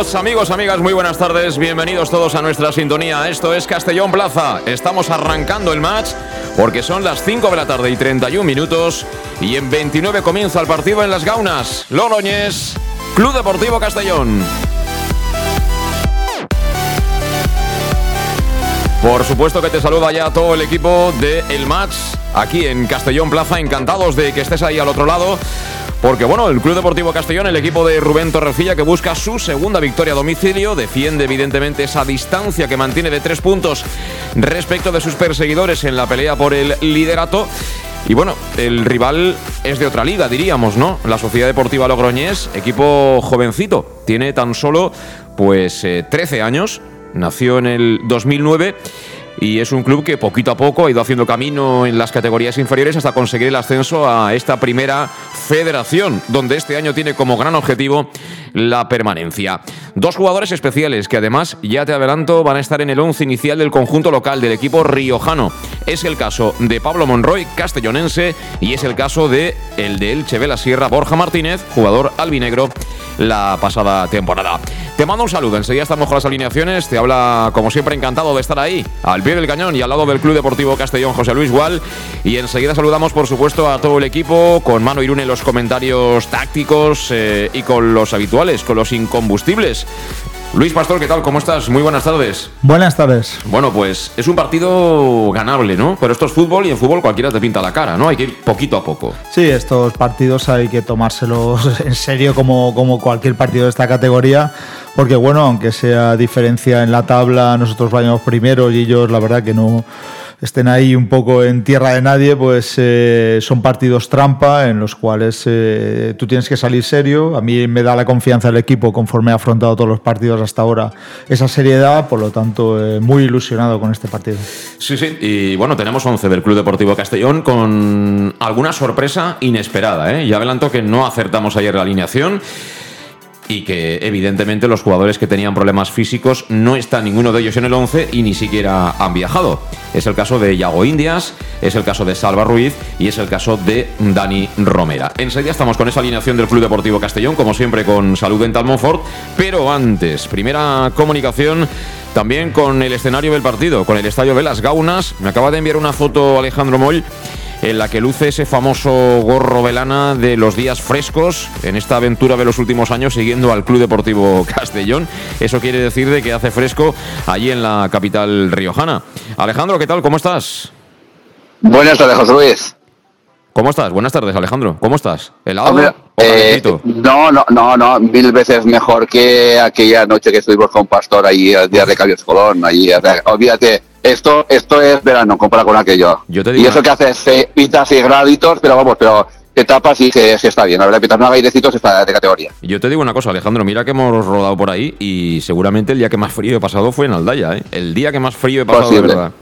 Amigos, amigas, muy buenas tardes. Bienvenidos todos a nuestra sintonía. Esto es Castellón Plaza. Estamos arrancando el match porque son las 5 de la tarde y 31 minutos y en 29 comienza el partido en Las Gaunas. Loloñez, Club Deportivo Castellón. Por supuesto que te saluda ya todo el equipo de El Match aquí en Castellón Plaza. Encantados de que estés ahí al otro lado. Porque bueno, el Club Deportivo Castellón, el equipo de Rubén Torrecilla que busca su segunda victoria a domicilio, defiende evidentemente esa distancia que mantiene de tres puntos respecto de sus perseguidores en la pelea por el liderato. Y bueno, el rival es de otra liga, diríamos, ¿no? La Sociedad Deportiva Logroñés, equipo jovencito, tiene tan solo pues 13 eh, años, nació en el 2009 y es un club que poquito a poco ha ido haciendo camino en las categorías inferiores hasta conseguir el ascenso a esta primera federación, donde este año tiene como gran objetivo la permanencia. Dos jugadores especiales que además, ya te adelanto, van a estar en el once inicial del conjunto local del equipo riojano. Es el caso de Pablo Monroy, castellonense, y es el caso de el de Elche Sierra, Borja Martínez, jugador albinegro la pasada temporada. Te mando un saludo, enseguida estamos con las alineaciones, te habla como siempre encantado de estar ahí, al pie del cañón y al lado del Club Deportivo Castellón José Luis Gual, y enseguida saludamos por supuesto a todo el equipo, con Mano Irune en los comentarios tácticos eh, y con los habituales, con los incombustibles. Luis Pastor, ¿qué tal? ¿Cómo estás? Muy buenas tardes. Buenas tardes. Bueno, pues es un partido ganable, ¿no? Pero esto es fútbol y en fútbol cualquiera te pinta la cara, ¿no? Hay que ir poquito a poco. Sí, estos partidos hay que tomárselos en serio como, como cualquier partido de esta categoría, porque bueno, aunque sea diferencia en la tabla, nosotros vayamos primero y ellos la verdad que no estén ahí un poco en tierra de nadie, pues eh, son partidos trampa en los cuales eh, tú tienes que salir serio. A mí me da la confianza el equipo conforme ha afrontado todos los partidos hasta ahora esa seriedad, por lo tanto eh, muy ilusionado con este partido. Sí, sí, y bueno, tenemos 11 del Club Deportivo Castellón con alguna sorpresa inesperada. Ya adelanto que no acertamos ayer la alineación y que evidentemente los jugadores que tenían problemas físicos no está ninguno de ellos en el 11 y ni siquiera han viajado. Es el caso de Yago Indias, es el caso de Salva Ruiz y es el caso de Dani Romera. Enseguida estamos con esa alineación del Club Deportivo Castellón, como siempre con Salud Dental Monfort, pero antes, primera comunicación también con el escenario del partido, con el estadio de las Gaunas. Me acaba de enviar una foto Alejandro Moll en la que luce ese famoso gorro velana de los días frescos en esta aventura de los últimos años siguiendo al Club Deportivo Castellón. Eso quiere decir de que hace fresco allí en la capital riojana. Alejandro, ¿qué tal? ¿Cómo estás? Buenas tardes, José Luis. ¿Cómo estás? Buenas tardes, Alejandro. ¿Cómo estás? ¿Helado eh, no, no, no, no, mil veces mejor que aquella noche que estuvimos con Pastor allí al día de Cabios Colón. Allí, olvídate, esto, esto es verano comparado con aquello. y eso que hace pitas y graditos, pero vamos, pero etapas y que, está bien. La verdad, pitas no airecitos está de categoría. Yo te digo una cosa, Alejandro, mira que hemos rodado por ahí y seguramente el día que más frío he pasado fue en Aldaya, ¿eh? El día que más frío he pasado de verdad.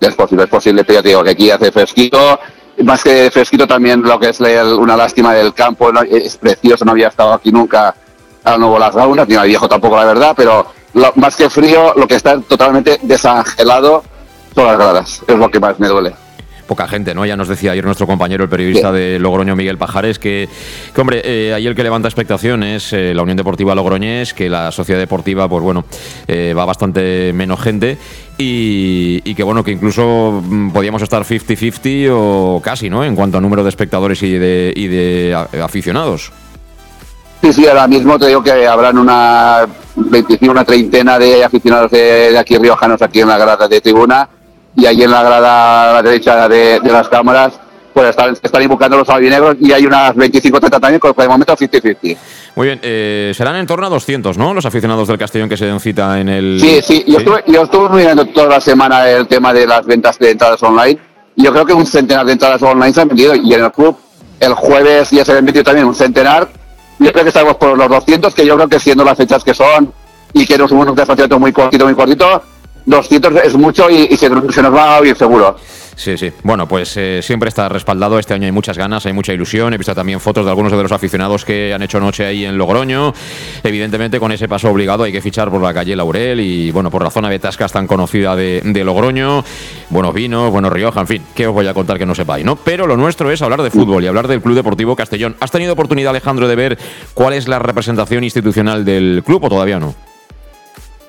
Es posible, es posible, pero ya te digo que aquí hace fresquito. Más que fresquito también lo que es una lástima del campo, es precioso, no había estado aquí nunca a nuevo las gaunas, ni al viejo tampoco la verdad, pero más que frío, lo que está totalmente desangelado todas las gradas. Es lo que más me duele poca gente, ¿no? Ya nos decía ayer nuestro compañero, el periodista de Logroño, Miguel Pajares, que, que hombre, eh, ahí el que levanta expectación es eh, la Unión Deportiva Logroñés, que la Sociedad Deportiva, pues bueno, eh, va bastante menos gente y, que bueno, que incluso mm, podíamos estar 50-50 o casi, ¿no? En cuanto a número de espectadores y de, y de aficionados. Sí, sí, ahora mismo te digo que habrán una 25, una treintena de aficionados de, de aquí riojanos aquí en la grada de tribuna y ahí en la grada a la derecha de, las cámaras pues están, están invocando los albinegros y hay unas 25 30 también, con de momento 50-50. Muy bien, eh, serán en torno a 200, ¿no? Los aficionados del Castellón que se den cita en el... Sí, sí, yo, Estuve, yo estuve mirando toda la semana el tema de las ventas de entradas online. Y yo creo que un centenar de entradas online se han vendido y en el club el jueves ya se han vendido también un centenar. Yo creo que estamos por los 200, que yo creo que siendo las fechas que son y que no somos un desplazamiento muy cortito, muy cortito, 200 es mucho y, se, nos va oír seguro. Sí, sí. Bueno, pues eh, siempre está respaldado. Este año hay muchas ganas, hay mucha ilusión. He visto también fotos de algunos de los aficionados que han hecho noche ahí en Logroño. Evidentemente, con ese paso obligado hay que fichar por la calle Laurel y, bueno, por la zona de Tascas tan conocida de, Logroño. Buenos vinos, buenos Rioja, en fin, ¿qué os voy a contar que no sepáis, no? Pero lo nuestro es hablar de fútbol y hablar del Club Deportivo Castellón. ¿Has tenido oportunidad, Alejandro, de ver cuál es la representación institucional del club o todavía no?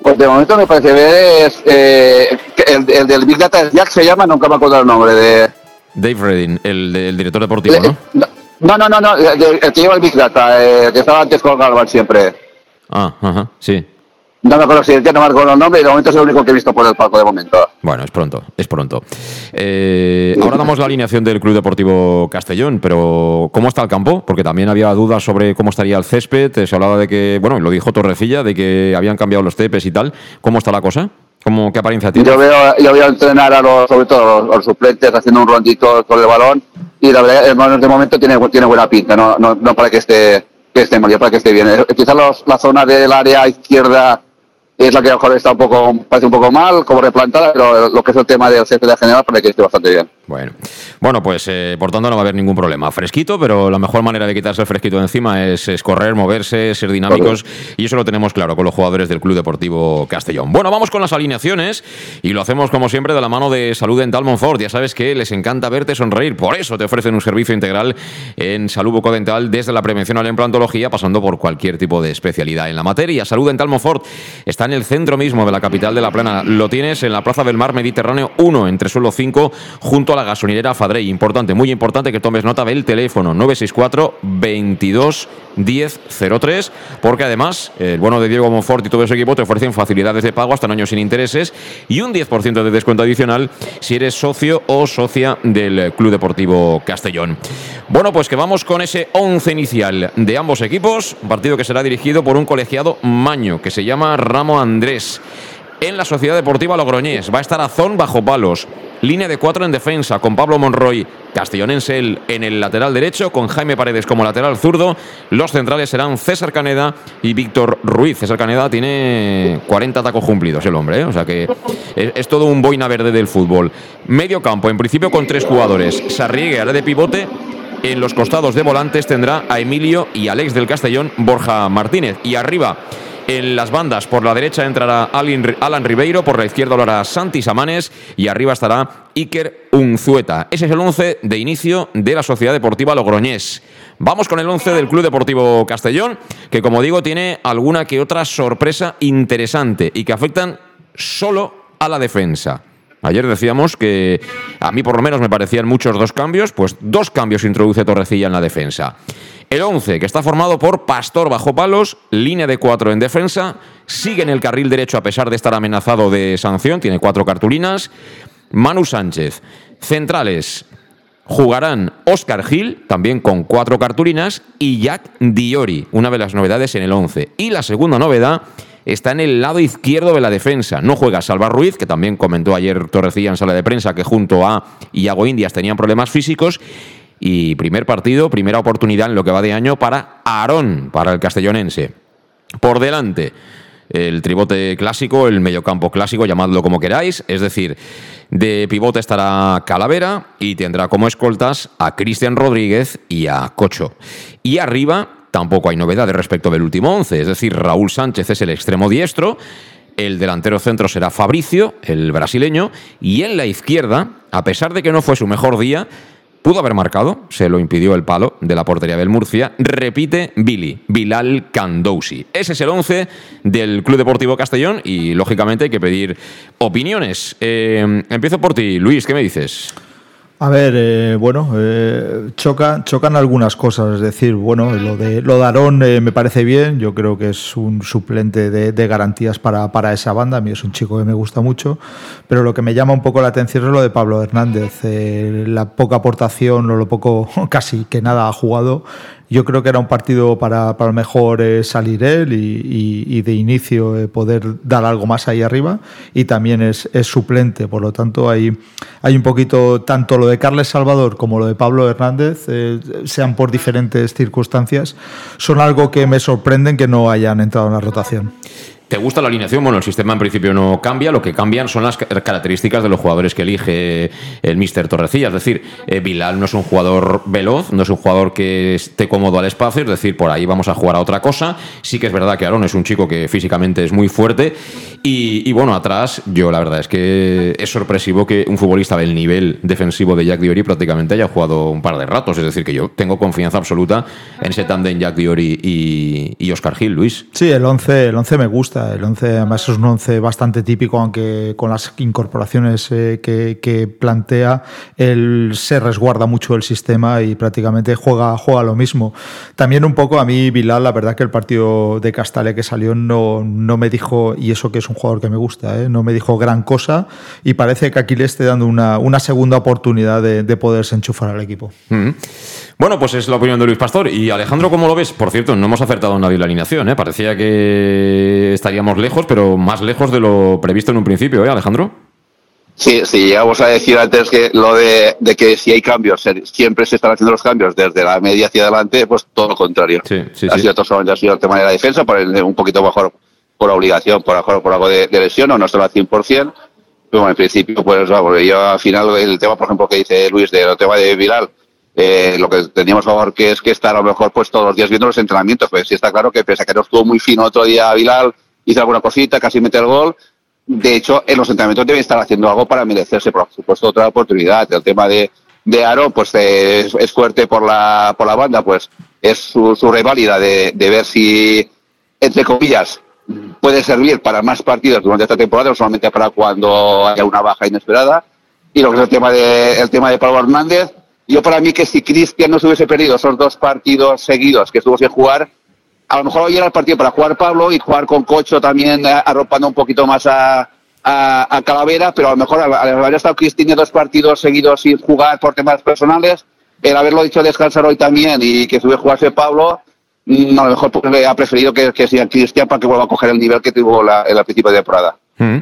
Pues de momento me parece ver es eh, el, el, del Big Data Jack se llama, nunca me acuerdo el nombre de. Dave Redding, el, el director deportivo, ¿no? No, no, no, no, el, que lleva el Big Data, eh, que estaba antes con Galvan siempre. Ah, ajá, sí. No me acuerdo si ya no marco los nombres y de momento es el único que he visto por el palco de momento. Bueno, es pronto, es pronto. Eh, ahora damos la alineación del Club Deportivo Castellón, pero ¿cómo está el campo? Porque también había dudas sobre cómo estaría el césped. Se hablaba de que, bueno, lo dijo Torrecilla, de que habían cambiado los tepes y tal. ¿Cómo está la cosa? ¿Cómo, ¿Qué apariencia tiene? Yo veo, yo veo entrenar a los, sobre todo los, suplentes haciendo un rondito con el balón y la verdad, de momento tiene, tiene buena pinta, no, no, no para que esté, que esté mal, para que esté bien. Quizás la zona del área izquierda es la que mejor está un poco, parece un poco mal, como replantada, pero lo que es el tema del de general parece que esté bastante bien. Bueno, bueno pues eh, por tanto no va a haber ningún problema. Fresquito, pero la mejor manera de quitarse el fresquito de encima es, correr, moverse, ser dinámicos, y eso lo tenemos claro con los jugadores del Club Deportivo Castellón. Bueno, vamos con las alineaciones, y lo hacemos como siempre de la mano de Salud Dental Monfort. Ya sabes que les encanta verte sonreír, por eso te ofrecen un servicio integral en salud bucodental desde la prevención a la implantología, pasando por cualquier tipo de especialidad en la materia. Salud Dental Monfort está en el centro mismo de la capital de La Plana. Lo tienes en la Plaza del Mar Mediterráneo 1, entre suelo 5, junto a la gasolinera Fadrey. Importante, muy importante que tomes nota del teléfono 964 22 10 03, porque además el bueno de Diego Monfort y todo su equipo te ofrecen facilidades de pago hasta en años sin intereses y un 10% de descuento adicional si eres socio o socia del Club Deportivo Castellón. Bueno, pues que vamos con ese 11 inicial de ambos equipos, partido que será dirigido por un colegiado maño que se llama Ramo Andrés en la Sociedad Deportiva Logroñés. Va a estar Azón bajo palos. Línea de cuatro en defensa con Pablo Monroy, Castellonense en el lateral derecho, con Jaime Paredes como lateral zurdo. Los centrales serán César Caneda y Víctor Ruiz. César Caneda tiene 40 tacos cumplidos el hombre, ¿eh? o sea que es, todo un boina verde del fútbol. Medio campo, en principio con tres jugadores. Sarriegue hará de pivote. En los costados de volantes tendrá a Emilio y Alex del Castellón, Borja Martínez. Y arriba en las bandas, por la derecha entrará Alan Ribeiro, por la izquierda lo hará Santi Samanes y arriba estará Iker Unzueta. Ese es el 11 de inicio de la Sociedad Deportiva Logroñés. Vamos con el 11 del Club Deportivo Castellón, que como digo tiene alguna que otra sorpresa interesante y que afectan solo a la defensa. Ayer decíamos que a mí por lo menos me parecían muchos dos cambios, pues dos cambios introduce Torrecilla en la defensa. El 11, que está formado por Pastor bajo palos, línea de cuatro en defensa, sigue en el carril derecho a pesar de estar amenazado de sanción, tiene cuatro cartulinas. Manu Sánchez. Centrales, jugarán Oscar Gil, también con cuatro cartulinas, y Jack Diori, una de las novedades en el 11. Y la segunda novedad está en el lado izquierdo de la defensa. No juega Salva Ruiz, que también comentó ayer Torrecilla en sala de prensa que junto a Iago Indias tenían problemas físicos. Y primer partido, primera oportunidad en lo que va de año para Aarón, para el castellonense. Por delante, el tribote clásico, el mediocampo clásico, llamadlo como queráis. Es decir, de pivote estará Calavera y tendrá como escoltas a Cristian Rodríguez y a Cocho. Y arriba tampoco hay novedades respecto del último once, es decir, Raúl Sánchez es el extremo diestro el delantero centro será Fabricio, el brasileño, y en la izquierda, a pesar de que no fue su mejor día, pudo haber marcado, se lo impidió el palo de la portería del Murcia, repite Billy, Bilal Candousi. Ese es el 11 del Club Deportivo Castellón y lógicamente hay que pedir opiniones. Eh, empiezo por ti, Luis, ¿qué me dices? A ver, eh, bueno, eh, chocan, chocan algunas cosas. Es decir, bueno, lo de, lo de eh, me parece bien. Yo creo que es un suplente de, garantías para, para, esa banda. A mí es un chico que me gusta mucho. Pero lo que me llama un poco la atención es lo de Pablo Hernández. la poca aportación o lo poco, casi que nada ha jugado yo creo que era un partido para, para mejor eh, salir él y, de inicio eh, poder dar algo más ahí arriba y también es, suplente, por lo tanto hay, hay un poquito tanto lo de Carles Salvador como lo de Pablo Hernández, eh, sean por diferentes circunstancias, son algo que me sorprenden que no hayan entrado en la rotación. ¿Te gusta la alineación? Bueno, el sistema en principio no cambia, lo que cambian son las características de los jugadores que elige el Mister Torrecilla. Es decir, eh, Bilal no es un jugador veloz, no es un jugador que esté cómodo al espacio, es decir, por ahí vamos a jugar a otra cosa. Sí que es verdad que Aaron es un chico que físicamente es muy fuerte y, bueno, atrás yo la verdad es que es sorpresivo que un futbolista del nivel defensivo de Jack Diori prácticamente haya jugado un par de ratos. Es decir, que yo tengo confianza absoluta en ese tándem Jack Diori y, y Oscar Gil, Luis. Sí, el 11, el 11 me gusta el 11 además es un 11 bastante típico, aunque con las incorporaciones eh, que, plantea, él se resguarda mucho el sistema y prácticamente juega, juega lo mismo. También un poco a mí, Bilal, la verdad que el partido de Castale que salió no, no me dijo, y eso que es un jugador que me gusta, eh, no me dijo gran cosa y parece que aquí le esté dando una, una segunda oportunidad de, de poderse enchufar al equipo. Mm. Bueno, pues es la opinión de Luis Pastor. Y Alejandro, ¿cómo lo ves? Por cierto, no hemos acertado nadie la alineación, ¿eh? Parecía que estaríamos lejos, pero más lejos de lo previsto en un principio, ¿eh, Alejandro? Sí, sí, llegamos a decir antes que lo de, que si hay cambios, siempre se están haciendo los cambios desde la media hacia adelante, pues todo lo contrario. Sí, sí, ha, Sido, todo, ha sido el tema de la defensa, por un poquito mejor por obligación, por, por algo de, lesión, o no solo al 100%. Pero en principio, pues vamos, yo al final el tema, por ejemplo, que dice Luis, del tema de Viral, eh, lo que teníamos favor que es que está a lo mejor pues todos los días viendo los entrenamientos, pues sí está claro que pese a que no estuvo muy fino otro día Vilal, hizo alguna cosita, casi mete el gol, de hecho en los entrenamientos debe estar haciendo algo para merecerse por supuesto otra oportunidad, el tema de, de Aro pues es, fuerte por la, por la banda, pues es su, su reválida de, de ver si entre comillas puede servir para más partidos durante esta temporada, no solamente para cuando haya una baja inesperada. Y lo que es el tema de, el tema de Pablo Hernández, yo para mí que si Cristian no se hubiese perdido esos dos partidos seguidos que estuvo sin jugar, a lo mejor hoy era el partido para jugar Pablo y jugar con Cocho también eh, arropando un poquito más a, a, Calavera, pero a lo mejor al haber estado Cristian dos partidos seguidos sin jugar por temas personales, el haberlo dicho descansar hoy también y que sube jugarse Pablo, mm, a lo mejor pues, ha preferido que, que sea Cristian para que vuelva a coger el nivel que tuvo la, en de temporada. Mm.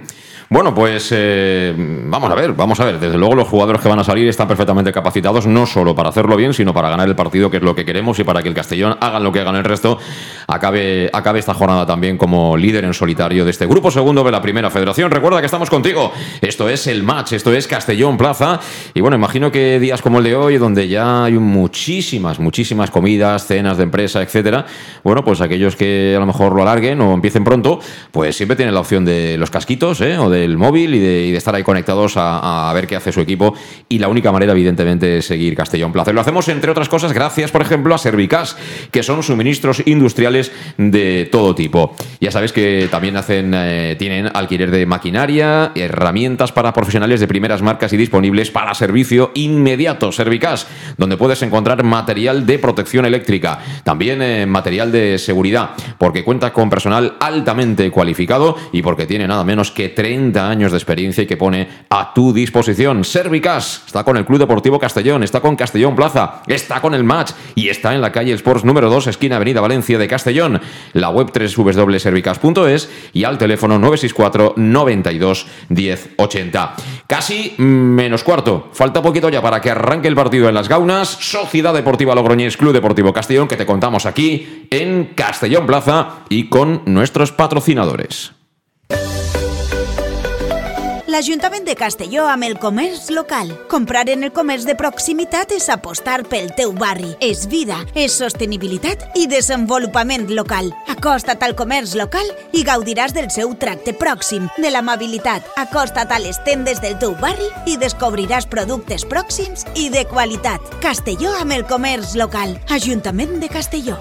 Bueno, pues eh, vamos a ver, vamos a ver. Desde luego los jugadores que van a salir están perfectamente capacitados, no solo para hacerlo bien, sino para ganar el partido, que es lo que queremos, y para que el Castellón hagan lo que hagan el resto, acabe, acabe esta jornada también como líder en solitario de este grupo segundo de la Primera Federación. Recuerda que estamos contigo. Esto es el match, esto es Castellón Plaza. Y bueno, imagino que días como el de hoy, donde ya hay muchísimas, muchísimas comidas, cenas de empresa, etcétera, bueno, pues aquellos que a lo mejor lo alarguen o empiecen pronto, pues siempre tienen la opción de los casquitos, ¿eh? O de el móvil y de, estar ahí conectados a, ver qué hace su equipo. Y la única manera, evidentemente, es seguir Castellón Plaza. lo hacemos, entre otras cosas, gracias, por ejemplo, a Servicas, que son suministros industriales de todo tipo. Ya sabes que también hacen, eh, tienen alquiler de maquinaria, herramientas para profesionales de primeras marcas y disponibles para servicio inmediato. Servicas, donde puedes encontrar material de protección eléctrica, también eh, material de seguridad, porque cuenta con personal altamente cualificado y porque tiene nada menos que 30 años de experiencia y que pone a tu disposición. Servicas está con el Club Deportivo Castellón, está con Castellón Plaza, está con el Match y está en la calle Sports número 2, esquina Avenida Valencia de Castellón. La web www.servicas.es y al teléfono 964 92 10 80. Casi menos cuarto. Falta poquito ya para que arranque el partido en las Gaunas. Sociedad Deportiva Logroñés, Club Deportivo Castellón, que te contamos aquí en Castellón Plaza y con nuestros patrocinadores. l'Ajuntament de Castelló amb el comerç local. Comprar en el comerç de proximitat és apostar pel teu barri. És vida, és sostenibilitat i desenvolupament local. Acosta't al comerç local i gaudiràs del seu tracte pròxim, de l'amabilitat. Acosta't a les tendes del teu barri i descobriràs productes pròxims i de qualitat. Castelló amb el comerç local. Ajuntament de Castelló.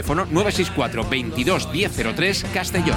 Teléfono 964 22 1003 Castellón.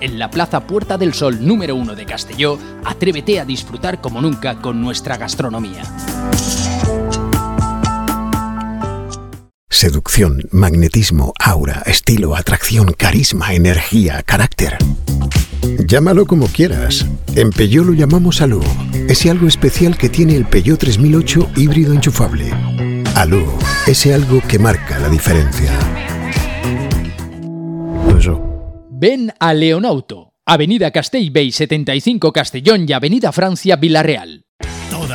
en la Plaza Puerta del Sol número 1 de Castelló, atrévete a disfrutar como nunca con nuestra gastronomía. Seducción, magnetismo, aura, estilo, atracción, carisma, energía, carácter. Llámalo como quieras. En Peugeot lo llamamos Alu. Ese algo especial que tiene el Peugeot 3008 híbrido enchufable. Alu, ese algo que marca la diferencia. Ven a Leonauto, Avenida Castell Bay 75 Castellón y Avenida Francia Villarreal.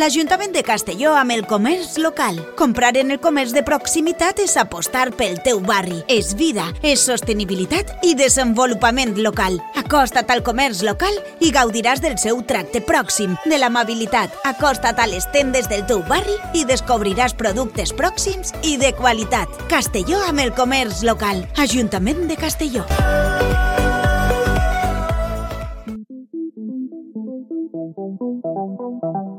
l'Ajuntament de Castelló amb el comerç local. Comprar en el comerç de proximitat és apostar pel teu barri. És vida, és sostenibilitat i desenvolupament local. Acosta't al comerç local i gaudiràs del seu tracte pròxim, de l'amabilitat. Acosta't a les tendes del teu barri i descobriràs productes pròxims i de qualitat. Castelló amb el comerç local. Ajuntament de Castelló.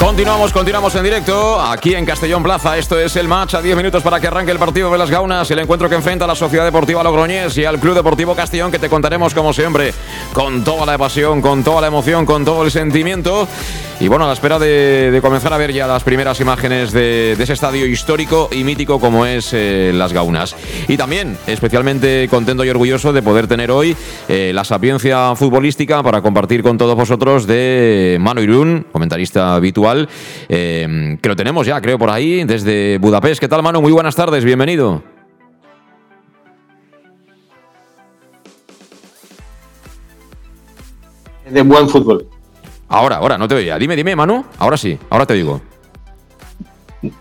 Continuamos, continuamos en directo aquí en Castellón Plaza. Esto es el match a 10 minutos para que arranque el partido de las Gaunas, el encuentro que enfrenta la Sociedad Deportiva Logroñés y al Club Deportivo Castellón que te contaremos como siempre con toda la pasión, con toda la emoción, con todo el sentimiento. Y bueno, a la espera de, comenzar a ver ya las primeras imágenes de, ese estadio histórico y mítico como es eh, Las Gaunas. Y también especialmente contento y orgulloso de poder tener hoy eh, la sapiencia futbolística para compartir con todos vosotros de Manu Irún, comentarista habitual eh, que lo tenemos ya, creo, por ahí, desde Budapest. ¿Qué tal, Manu? Muy buenas tardes, bienvenido. De buen fútbol. Ahora, ahora, no te oía. Dime, dime, Manu. Ahora sí, ahora te digo.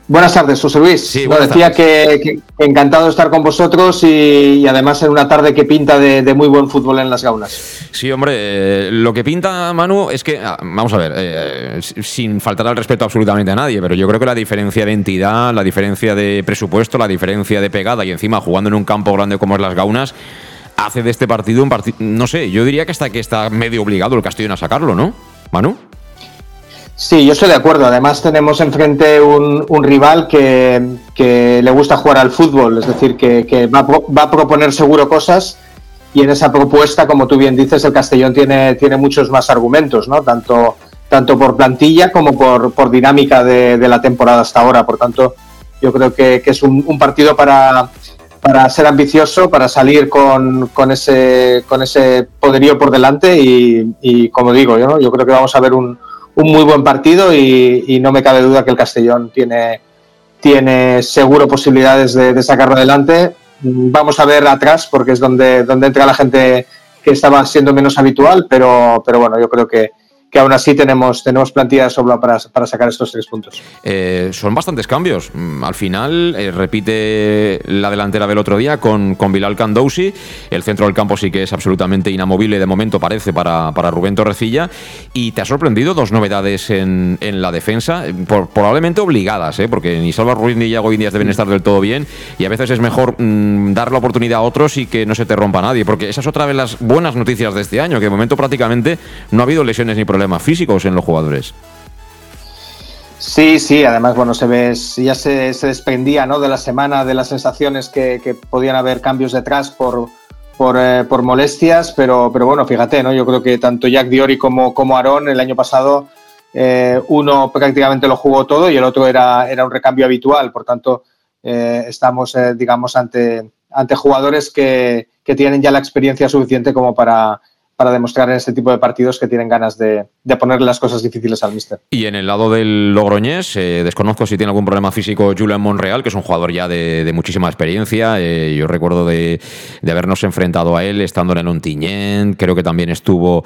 Buenas tardes, José Luis. Sí, decía que, encantado de estar con vosotros y, además en una tarde que pinta de, muy buen fútbol en las gaunas. Sí, hombre, eh, lo que pinta Manu es que, ah, vamos a ver, eh, sin faltar al respeto absolutamente a nadie, pero yo creo que la diferencia de entidad, la diferencia de presupuesto, la diferencia de pegada y encima jugando en un campo grande como es las gaunas, hace de este partido un partido, no sé, yo diría que hasta que está medio obligado el Castellón a sacarlo, ¿no? Manu. Sí, yo estoy de acuerdo. Además tenemos enfrente un, rival que, le gusta jugar al fútbol, es decir, que, va, a proponer seguro cosas y en esa propuesta, como tú bien dices, el Castellón tiene, tiene muchos más argumentos, ¿no? Tanto, tanto por plantilla como por, dinámica de, la temporada hasta ahora. Por tanto, yo creo que, es un, partido para, para ser ambicioso, para salir con, ese, con ese poderío por delante y, como digo, yo, yo creo que vamos a ver un un muy buen partido y, no me cabe duda que el Castellón tiene, tiene seguro posibilidades de, sacarlo adelante. Vamos a ver atrás porque es donde, donde entra la gente que estaba siendo menos habitual, pero, pero bueno, yo creo que, que aún así tenemos, tenemos plantilla de sobra para, sacar estos tres puntos. Eh, son bastantes cambios. Mm, al final eh, repite la delantera del otro día con, con Bilal Candousi. El centro del campo sí que es absolutamente inamovible de momento, parece, para, para Rubén Torrecilla. Y te ha sorprendido dos novedades en, la defensa, probablemente obligadas, ¿eh? porque ni Salva Ruiz ni Yago Indias deben estar del todo bien. Y a veces es mejor mm, dar la oportunidad a otros y que no se te rompa nadie, porque esa es otra de las buenas noticias de este año, que de momento prácticamente no ha habido lesiones ni problemas problemas físicos en los jugadores. Sí, sí, además, bueno, se ve, ya se, desprendía ¿no? de la semana de las sensaciones que, podían haber cambios detrás por, por, eh, molestias, pero, pero bueno, fíjate, ¿no? Yo creo que tanto Jack Diori como, como Aaron el año pasado, eh, uno prácticamente lo jugó todo y el otro era, era un recambio habitual, por tanto, eh, estamos, digamos, ante, ante jugadores que, que tienen ya la experiencia suficiente como para para demostrar en este tipo de partidos que tienen ganas de, de ponerle las cosas difíciles al míster. Y en el lado del Logroñés, eh, desconozco si tiene algún problema físico Julian Monreal, que es un jugador ya de, muchísima experiencia. Eh, yo recuerdo de, de, habernos enfrentado a él estando en el Ontiñén, creo que también estuvo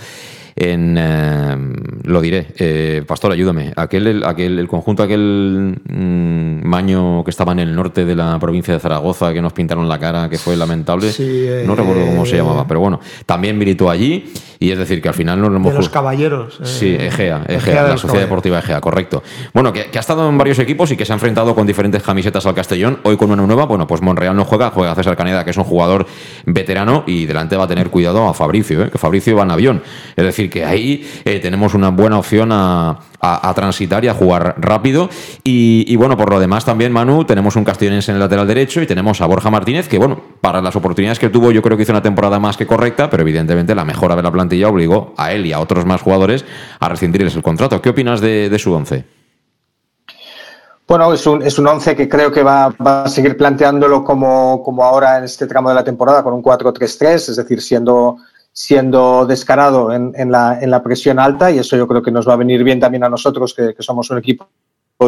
en eh, lo diré, eh, Pastor, ayúdame, aquel, el, aquel, el conjunto, aquel mm, maño que estaba en el norte de la provincia de Zaragoza, que nos pintaron la cara, que fue lamentable, no recuerdo cómo se llamaba, pero bueno, también militó allí y es decir, que al final no lo hemos... De los caballeros. Eh, sí, Egea, Egea, la Sociedad Deportiva Egea, correcto. Bueno, que, ha estado en varios equipos y que se ha enfrentado con diferentes camisetas al Castellón. Hoy con una nueva, bueno, pues Monreal no juega, juega César Caneda, que es un jugador veterano y delante va a tener cuidado a Fabricio, ¿eh? que Fabricio va en avión. Es decir, que ahí eh, tenemos una buena opción a, transitar y a jugar rápido. Y, bueno, por lo demás también, Manu, tenemos un castellonense en el lateral derecho y tenemos a Borja Martínez, que bueno, para las oportunidades que tuvo yo creo que hizo una temporada más que correcta, pero evidentemente la mejora de la plantilla obligó a él y a otros más jugadores a rescindirles el contrato. ¿Qué opinas de, su once? Bueno, es un, es un once que creo que va, va a seguir planteándolo como, como, ahora en este tramo de la temporada, con un 4-3-3, es decir, siendo, siendo descarado en, en, la, en, la, presión alta, y eso yo creo que nos va a venir bien también a nosotros, que, que somos un equipo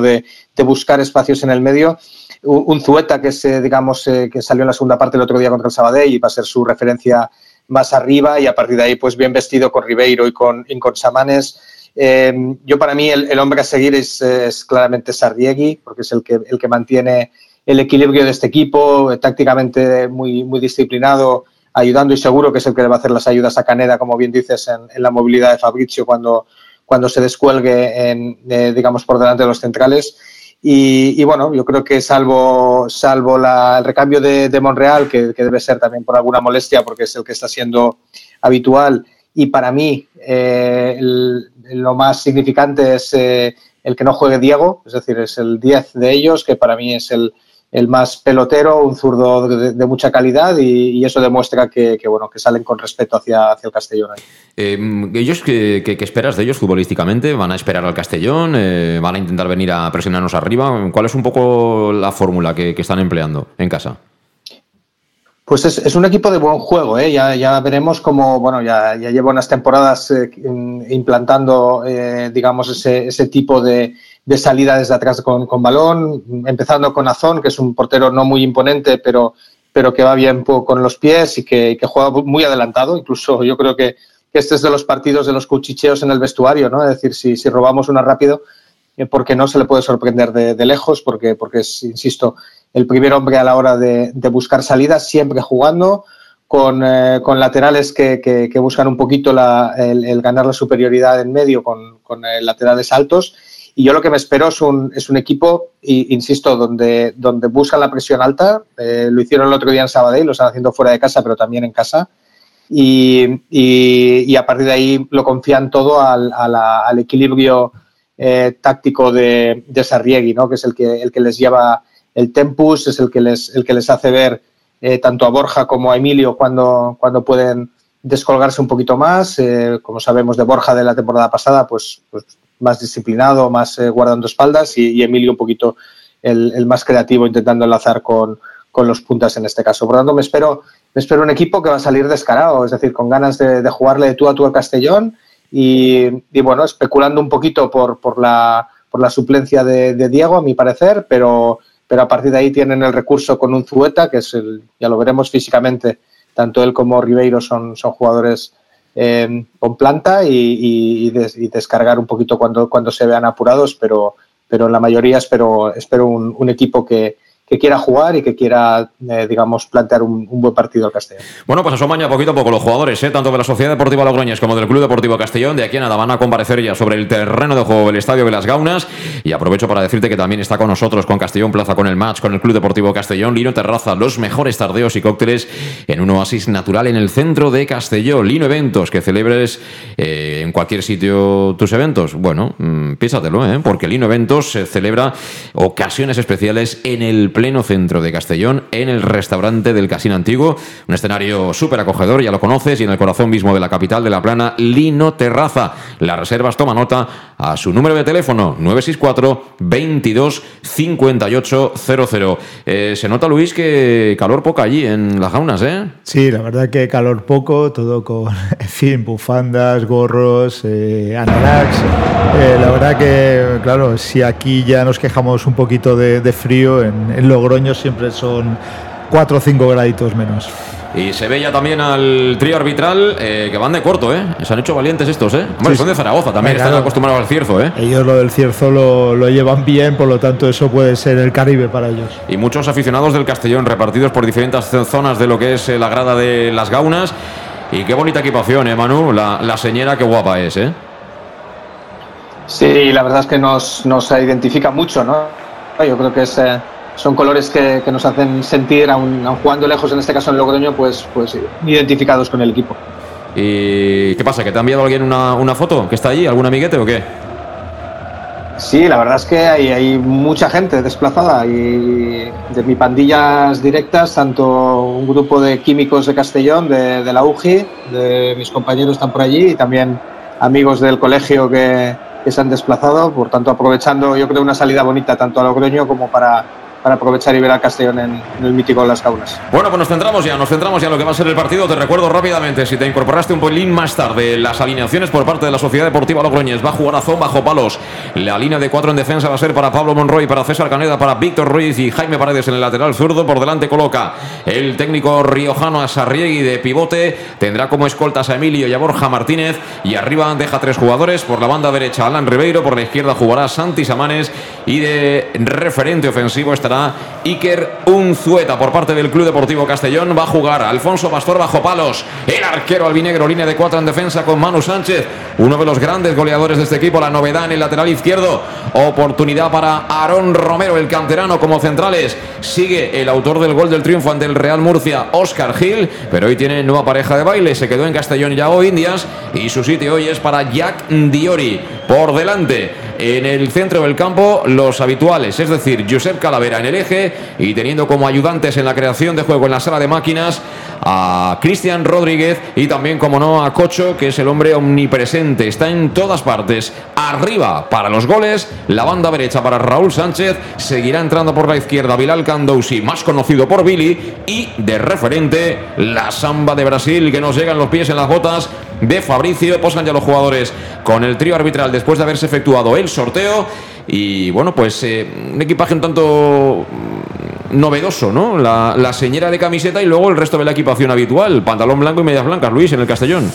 de, de, buscar espacios en el medio. Un, Zueta que, se, digamos, eh, que salió en la segunda parte el otro día contra el Sabadell y va a ser su referencia más arriba, y a partir de ahí, pues bien vestido con Ribeiro y con, y con Samanes eh, yo para mí el, el, hombre a seguir es, es, claramente Sarriegui, porque es el que, el que mantiene el equilibrio de este equipo, tácticamente muy, muy disciplinado, ayudando y seguro que es el que le va a hacer las ayudas a Caneda, como bien dices, en, en la movilidad de Fabricio cuando, cuando se descuelgue, en, eh, digamos, por delante de los centrales. Y, y, bueno, yo creo que salvo, salvo la, el recambio de, de Monreal, que, que, debe ser también por alguna molestia, porque es el que está siendo habitual, y para mí eh, el, lo más significante es eh, el que no juegue Diego, es decir, es el 10 de ellos, que para mí es el, el más pelotero, un zurdo de, de mucha calidad y, y eso demuestra que, que, bueno, que salen con respeto hacia, hacia el Castellón. Eh, ¿Ellos qué, qué, qué, esperas de ellos futbolísticamente? ¿Van a esperar al Castellón? Eh, ¿Van a intentar venir a presionarnos arriba? ¿Cuál es un poco la fórmula que, que están empleando en casa? Pues es, es, un equipo de buen juego, ¿eh? ya, ya veremos cómo, bueno, ya, ya llevo unas temporadas eh, implantando, eh, digamos, ese, ese tipo de, de, salida desde atrás con, con, balón, empezando con Azón, que es un portero no muy imponente, pero, pero que va bien con los pies y que, que juega muy adelantado. Incluso yo creo que, este es de los partidos de los cuchicheos en el vestuario, ¿no? Es decir, si, si robamos una rápido, eh, porque no se le puede sorprender de, lejos, porque, porque es, insisto, el primer hombre a la hora de, buscar salidas, siempre jugando, con, eh, con laterales que, que, buscan un poquito la, el, el, ganar la superioridad en medio con, con eh, laterales altos. Y yo lo que me espero es un, es un equipo, y, insisto, donde, donde buscan la presión alta. Eh, lo hicieron el otro día en Sabadell, lo están haciendo fuera de casa, pero también en casa. Y, y, a partir de ahí lo confían todo al, a la, al equilibrio eh, táctico de, de Sarriegui, ¿no? que es el que, el que les lleva el tempus es el que les, el que les hace ver eh, tanto a Borja como a Emilio cuando, cuando pueden descolgarse un poquito más. Eh, como sabemos de Borja de la temporada pasada, pues, pues más disciplinado, más eh, guardando espaldas y, Emilio un poquito el, más creativo intentando enlazar con, con los puntas en este caso. Por lo tanto, me espero, me espero un equipo que va a salir descarado, es decir, con ganas de, jugarle de tú a tú al Castellón y, bueno, especulando un poquito por, por, la, por la suplencia de, de Diego, a mi parecer, pero pero a partir de ahí tienen el recurso con un Zueta, que es el, ya lo veremos físicamente, tanto él como Ribeiro son, son jugadores eh, con planta y, y, des, y, descargar un poquito cuando, cuando se vean apurados, pero, pero en la mayoría espero, espero un equipo que, que quiera jugar y que quiera, eh, digamos, plantear un, buen partido al Castellón. Bueno, pues asoman ya poquito a poco los jugadores, ¿eh? tanto de la Sociedad Deportiva Logroñés como del Club Deportivo Castellón. De aquí a nada van a comparecer ya sobre el terreno de juego del Estadio de las Gaunas. Y aprovecho para decirte que también está con nosotros, con Castellón Plaza, con el match, con el Club Deportivo Castellón, Lino Terraza, los mejores tardeos y cócteles en un oasis natural en el centro de Castellón. Lino Eventos, que celebres eh, en cualquier sitio tus eventos. Bueno, mmm, piénsatelo, ¿eh? porque Lino Eventos se celebra ocasiones especiales en el pleno centro de Castellón, en el restaurante del Casino Antiguo. Un escenario súper acogedor, ya lo conoces, y en el corazón mismo de la capital de la plana, Lino Terraza. Las reservas toma nota a su número de teléfono, 964 22 58 00. Eh, se nota, Luis, que calor poco allí en las jaunas, ¿eh? Sí, la verdad que calor poco, todo con, en fin, bufandas, gorros, eh. Eh, la verdad que, claro, si aquí ya nos quejamos un poquito de, frío, en, en Logroño siempre son 4 o 5 graditos menos. Y se ve ya también al trío arbitral eh, que van de corto, ¿eh? Se han hecho valientes estos, ¿eh? Bueno, sí, son de Zaragoza también, claro. están acostumbrados al cierzo, ¿eh? Ellos lo del cierzo lo, lo, llevan bien, por lo tanto eso puede ser el Caribe para ellos. Y muchos aficionados del Castellón repartidos por diferentes zonas de lo que es eh, la grada de las Gaunas. Y qué bonita equipación, ¿eh, Manu? La, la señora, qué guapa es, ¿eh? Sí, la verdad es que nos, nos identifica mucho, ¿no? Yo creo que es... Eh son colores que, que nos hacen sentir, aun, aun, jugando lejos, en este caso en Logroño, pues, pues identificados con el equipo. ¿Y qué pasa? ¿Que te ha enviado alguien una, una foto que está allí? ¿Algún amiguete o qué? Sí, la verdad es que hay, hay mucha gente desplazada y de mis pandillas directas, tanto un grupo de químicos de Castellón, de, de la UGI, de mis compañeros están por allí y también amigos del colegio que, que se han desplazado, por tanto aprovechando yo creo una salida bonita tanto a Logroño como para para aprovechar y ver a Castellón en, el mítico de las Caunas. Bueno, pues nos centramos ya, nos centramos ya en lo que va a ser el partido. Te recuerdo rápidamente, si te incorporaste un pelín más tarde, las alineaciones por parte de la Sociedad Deportiva Logroñés. Va a jugar Azón bajo palos. La línea de cuatro en defensa va a ser para Pablo Monroy, para César Caneda, para Víctor Ruiz y Jaime Paredes en el lateral zurdo. Por delante coloca el técnico riojano a Sarriegui de pivote. Tendrá como escoltas a Emilio y a Borja Martínez. Y arriba deja tres jugadores. Por la banda derecha, Alan Ribeiro. Por la izquierda jugará Santi Samanes. Y de referente ofensivo estará Iker Unzueta por parte del Club Deportivo Castellón. Va a jugar Alfonso Pastor bajo palos. El arquero albinegro, línea de cuatro en defensa con Manu Sánchez, uno de los grandes goleadores de este equipo. La novedad en el lateral izquierdo. Oportunidad para Aarón Romero, el canterano, como centrales. Sigue el autor del gol del triunfo ante el Real Murcia, Oscar Gil. Pero hoy tiene nueva pareja de baile. Se quedó en Castellón ya hoy Indias. Y su sitio hoy es para Jack Diori. Por delante en el centro del campo los habituales, es decir, Josep Calavera en el eje y teniendo como ayudantes en la creación de juego en la sala de máquinas a Cristian Rodríguez y también, como no, a Cocho, que es el hombre omnipresente, está en todas partes. Arriba para los goles, la banda derecha para Raúl Sánchez, seguirá entrando por la izquierda Bilal Candousi, más conocido por Billy, y de referente la samba de Brasil que nos llegan los pies en las botas de Fabricio. Posan ya los jugadores con el trío arbitral después de haberse efectuado el sorteo. Y bueno, pues eh, un equipaje un tanto mm, novedoso, ¿no? La, la, señera de camiseta y luego el resto de la equipación habitual. Pantalón blanco y medias blancas, Luis, en el Castellón.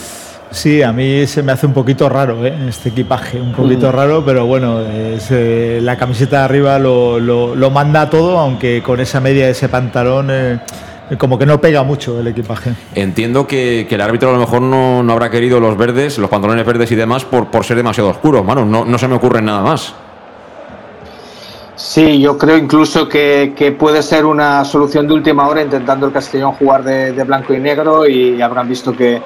Sí, a mí se me hace un poquito raro ¿eh? este equipaje, un poquito mm. raro, pero bueno, eh, la camiseta de arriba lo, lo, manda todo, aunque con esa media, ese pantalón... Eh, como que no pega mucho el equipaje. Entiendo que, el árbitro a lo mejor no, no, habrá querido los verdes, los pantalones verdes y demás por, por ser demasiado oscuros, mano. No, no se me ocurre nada más. Sí, yo creo incluso que, que, puede ser una solución de última hora intentando el Castellón jugar de, blanco y negro y habrán visto que,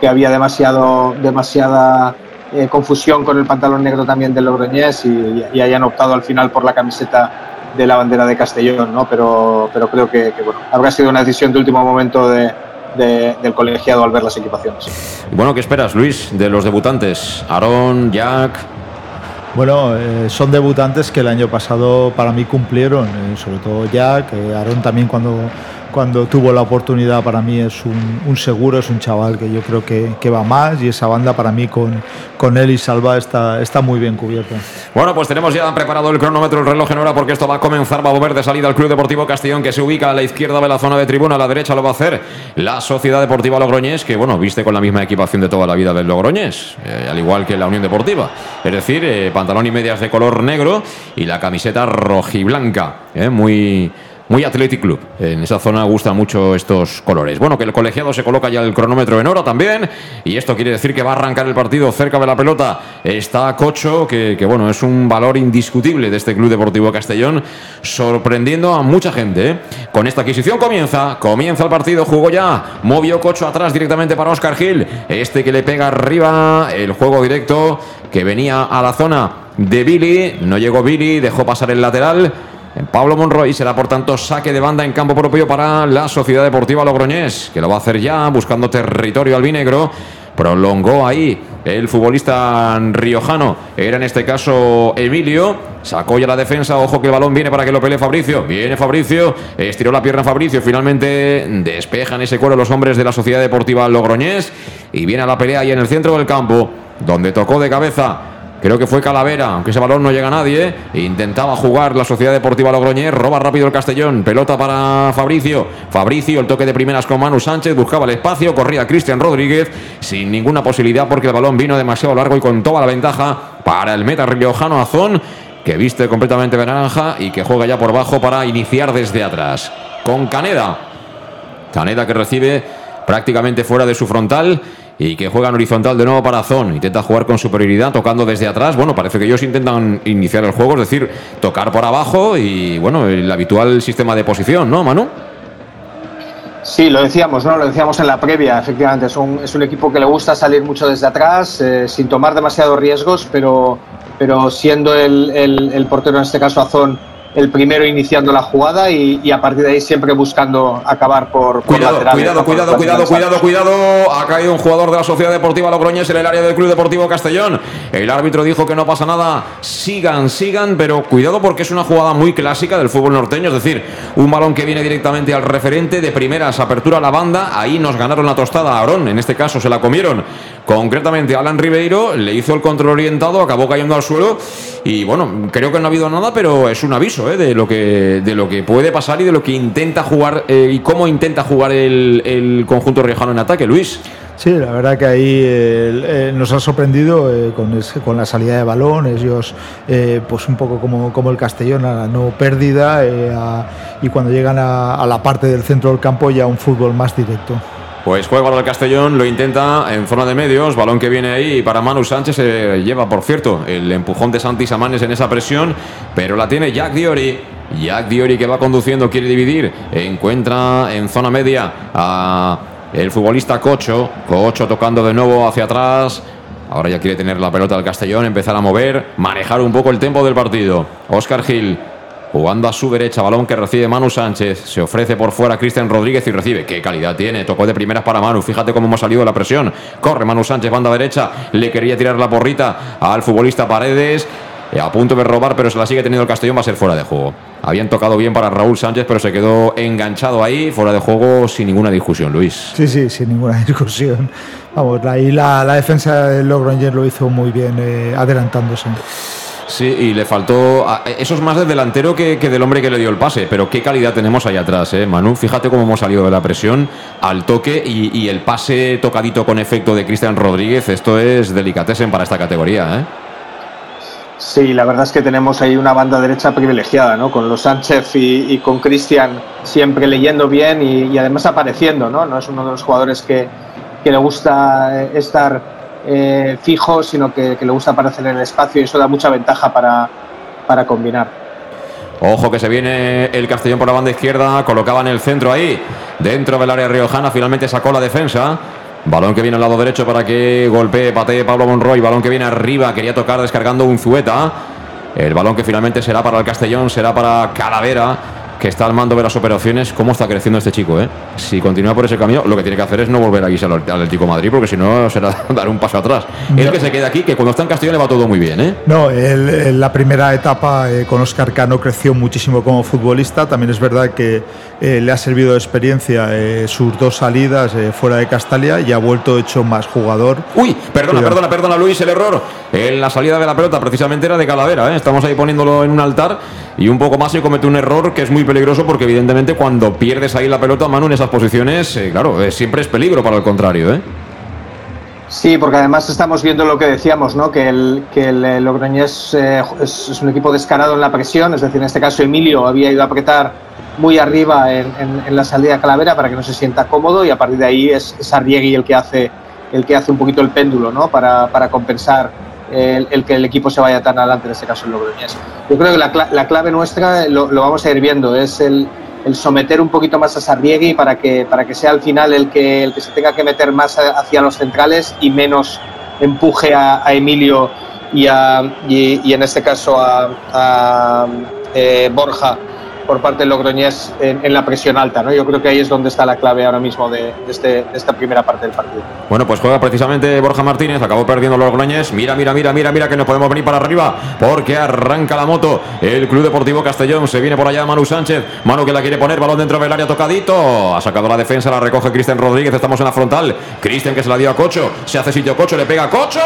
que había demasiado, demasiada eh, confusión con el pantalón negro también del Logroñés y, y hayan optado al final por la camiseta de la bandera de Castellón, ¿no? Pero, pero creo que, bueno, habrá sido una decisión de último momento de, del colegiado al ver las equipaciones. Bueno, ¿qué esperas, Luis, de los debutantes? Aarón, Jack. Bueno, eh, son debutantes que el año pasado para mí cumplieron, eh, sobre todo Jack, eh, Aarón también cuando cuando tuvo la oportunidad para mí es un, seguro, es un chaval que yo creo que, va más y esa banda para mí con, con él y Salva está, está muy bien cubierta. Bueno, pues tenemos ya preparado el cronómetro, el reloj en hora porque esto va a comenzar, va a mover de salida al Club Deportivo Castellón que se ubica a la izquierda de la zona de tribuna, a la derecha lo va a hacer la Sociedad Deportiva Logroñés que bueno, viste con la misma equipación de toda la vida del Logroñés, eh, al igual que la Unión Deportiva, es decir, eh, pantalón y medias de color negro y la camiseta rojiblanca, eh, muy muy Athletic Club. En esa zona gustan mucho estos colores. Bueno, que el colegiado se coloca ya el cronómetro en hora también. Y esto quiere decir que va a arrancar el partido cerca de la pelota. Está Cocho, que, bueno, es un valor indiscutible de este Club Deportivo Castellón, sorprendiendo a mucha gente. ¿eh? Con esta adquisición comienza, comienza el partido, jugó ya, movió Cocho atrás directamente para Oscar Gil. Este que le pega arriba, el juego directo que venía a la zona de Billy. No llegó Billy, dejó pasar el lateral. Pablo Monroy será por tanto saque de banda en campo propio para la Sociedad Deportiva Logroñés, que lo va a hacer ya buscando territorio albinegro. Prolongó ahí el futbolista riojano, era en este caso Emilio, sacó ya la defensa, ojo que el balón viene para que lo pelee Fabricio, viene Fabricio, estiró la pierna Fabricio, finalmente despejan ese cuero los hombres de la Sociedad Deportiva Logroñés. Y viene a la pelea ahí en el centro del campo, donde tocó de cabeza Creo que fue Calavera, aunque ese balón no llega a nadie. Intentaba jugar la Sociedad Deportiva Logroñés. Roba rápido el Castellón. Pelota para Fabricio. Fabricio, el toque de primeras con Manu Sánchez. Buscaba el espacio. Corría Cristian Rodríguez. Sin ninguna posibilidad porque el balón vino demasiado largo y con toda la ventaja para el meta riojano Azón. Que viste completamente de naranja y que juega ya por bajo para iniciar desde atrás. Con Caneda. Caneda que recibe prácticamente fuera de su frontal y que juegan horizontal de nuevo para Zon. Intenta jugar con superioridad, tocando desde atrás. Bueno, parece que ellos intentan iniciar el juego, es decir, tocar por abajo y, bueno, el habitual sistema de posición, ¿no, Manu? Sí, lo decíamos, ¿no? Lo decíamos en la previa, efectivamente. Es un, es un equipo que le gusta salir mucho desde atrás, eh, sin tomar demasiados riesgos, pero, pero siendo el, el, portero, en este caso Azón, el primero iniciando la jugada y, a partir de ahí siempre buscando acabar por, cuidado, Cuidado, cuidado, cuidado, cuidado, cuidado. Ha caído un jugador de la Sociedad Deportiva Logroñés en el área del Club Deportivo Castellón. El árbitro dijo que no pasa nada. Sigan, sigan, pero cuidado porque es una jugada muy clásica del fútbol norteño. Es decir, un balón que viene directamente al referente de primeras, apertura a la banda. Ahí nos ganaron la tostada a Aarón. En este caso se la comieron. Concretamente, Alan Ribeiro le hizo el control orientado, acabó cayendo al suelo. Y bueno, creo que no ha habido nada, pero es un aviso ¿eh? de, lo que, de lo que puede pasar y de lo que intenta jugar eh, y cómo intenta jugar el, conjunto riojano en ataque, Luis. Sí, la verdad que ahí eh, nos ha sorprendido con, la salida de balón, ellos pues un poco como, como el Castellón, a la no pérdida y cuando llegan a la parte del centro del campo ya un fútbol más directo. Pues juega el Castellón, lo intenta en zona de medios, balón que viene ahí para Manu Sánchez, se lleva por cierto el empujón de Santi Samanes en esa presión, pero la tiene Jack Diori. Jack Diori que va conduciendo, quiere dividir, encuentra en zona media a el futbolista Cocho, Cocho tocando de nuevo hacia atrás. Ahora ya quiere tener la pelota del Castellón, empezar a mover, manejar un poco el tempo del partido. Oscar Gil Jugando a su derecha, balón que recibe Manu Sánchez. Se ofrece por fuera Cristian Rodríguez y recibe. ¿Qué calidad tiene? Tocó de primeras para Manu. Fíjate cómo hemos salido la presión. Corre Manu Sánchez, banda derecha. Le quería tirar la porrita al futbolista Paredes. A punto de robar, pero se la sigue teniendo el Castellón. Va a ser fuera de juego. Habían tocado bien para Raúl Sánchez, pero se quedó enganchado ahí, fuera de juego, sin ninguna discusión, Luis. Sí, sí, sin ninguna discusión. Vamos, ahí la, la defensa del Logroñez lo hizo muy bien, eh, adelantándose. Sí, y le faltó. Eso es más del delantero que, del hombre que le dio el pase. Pero qué calidad tenemos ahí atrás, ¿eh? Manu. Fíjate cómo hemos salido de la presión al toque y, el pase tocadito con efecto de Cristian Rodríguez. Esto es delicatessen para esta categoría, ¿eh? Sí, la verdad es que tenemos ahí una banda derecha privilegiada, ¿no? Con los Sánchez y, con Cristian siempre leyendo bien y, además apareciendo, ¿no? No es uno de los jugadores que, que le gusta eh, estar eh, fijo, sino que, le gusta aparecer en el espacio y eso da mucha ventaja para, para combinar. Ojo que se viene el Castellón por la banda izquierda, colocaba en el centro ahí, dentro del área riojana, finalmente sacó la defensa. Balón que viene al lado derecho para que golpee, patee Pablo Monroy. Balón que viene arriba, quería tocar descargando un Zueta. El balón que finalmente será para el Castellón, será para Calavera que está al mando de las operaciones, cómo está creciendo este chico, ¿eh? Si continúa por ese camino, lo que tiene que hacer es no volver a guisar al Atlético Madrid, porque si no será dar un paso atrás. El que se queda aquí, que cuando está en Castellón le va todo muy bien, ¿eh? No, en la primera etapa eh, con Oscar Cano creció muchísimo como futbolista. También es verdad que eh, le ha servido de experiencia eh, sus dos salidas fuera de Castalia y ha vuelto hecho más jugador. Uy, perdona, perdona, perdona, Luis, el error. En la salida de la pelota precisamente era de Calavera, ¿eh? Estamos ahí poniéndolo en un altar y un poco más y comete un error que es muy peligroso porque evidentemente cuando pierdes ahí la pelota, Manu, en esas posiciones, eh, claro, eh, siempre es peligro para el contrario, ¿eh? Sí, porque además estamos viendo lo que decíamos, ¿no? Que el, que el Logroñés es, un equipo descarado en la presión, es decir, en este caso Emilio había ido a apretar muy arriba en, la salida de Calavera para que no se sienta cómodo y a partir de ahí es, es Arriegui el que hace el que hace un poquito el péndulo, ¿no? Para, para compensar el, que el equipo se vaya tan adelante, en este caso el Logroñés. Yo creo que la, clave nuestra, lo, vamos a ir viendo, es el, someter un poquito más a Sarriegui para que, para que sea al final el que, el que se tenga que meter más hacia los centrales y menos empuje a, Emilio y, a, y, en este caso a, eh, Borja por parte del Logroñés en, la presión alta. ¿no? Yo creo que ahí es donde está la clave ahora mismo de, este, esta primera parte del partido. Bueno, pues juega precisamente Borja Martínez, acabó perdiendo Logroñés. Mira, mira, mira, mira, mira que nos podemos venir para arriba porque arranca la moto. El Club Deportivo Castellón se viene por allá Manu Sánchez. Manu que la quiere poner, balón dentro del área tocadito. Ha sacado la defensa, la recoge Cristian Rodríguez. Estamos en la frontal. Cristian que se la dio a Cocho. Se hace sitio Cocho, le pega a Cocho.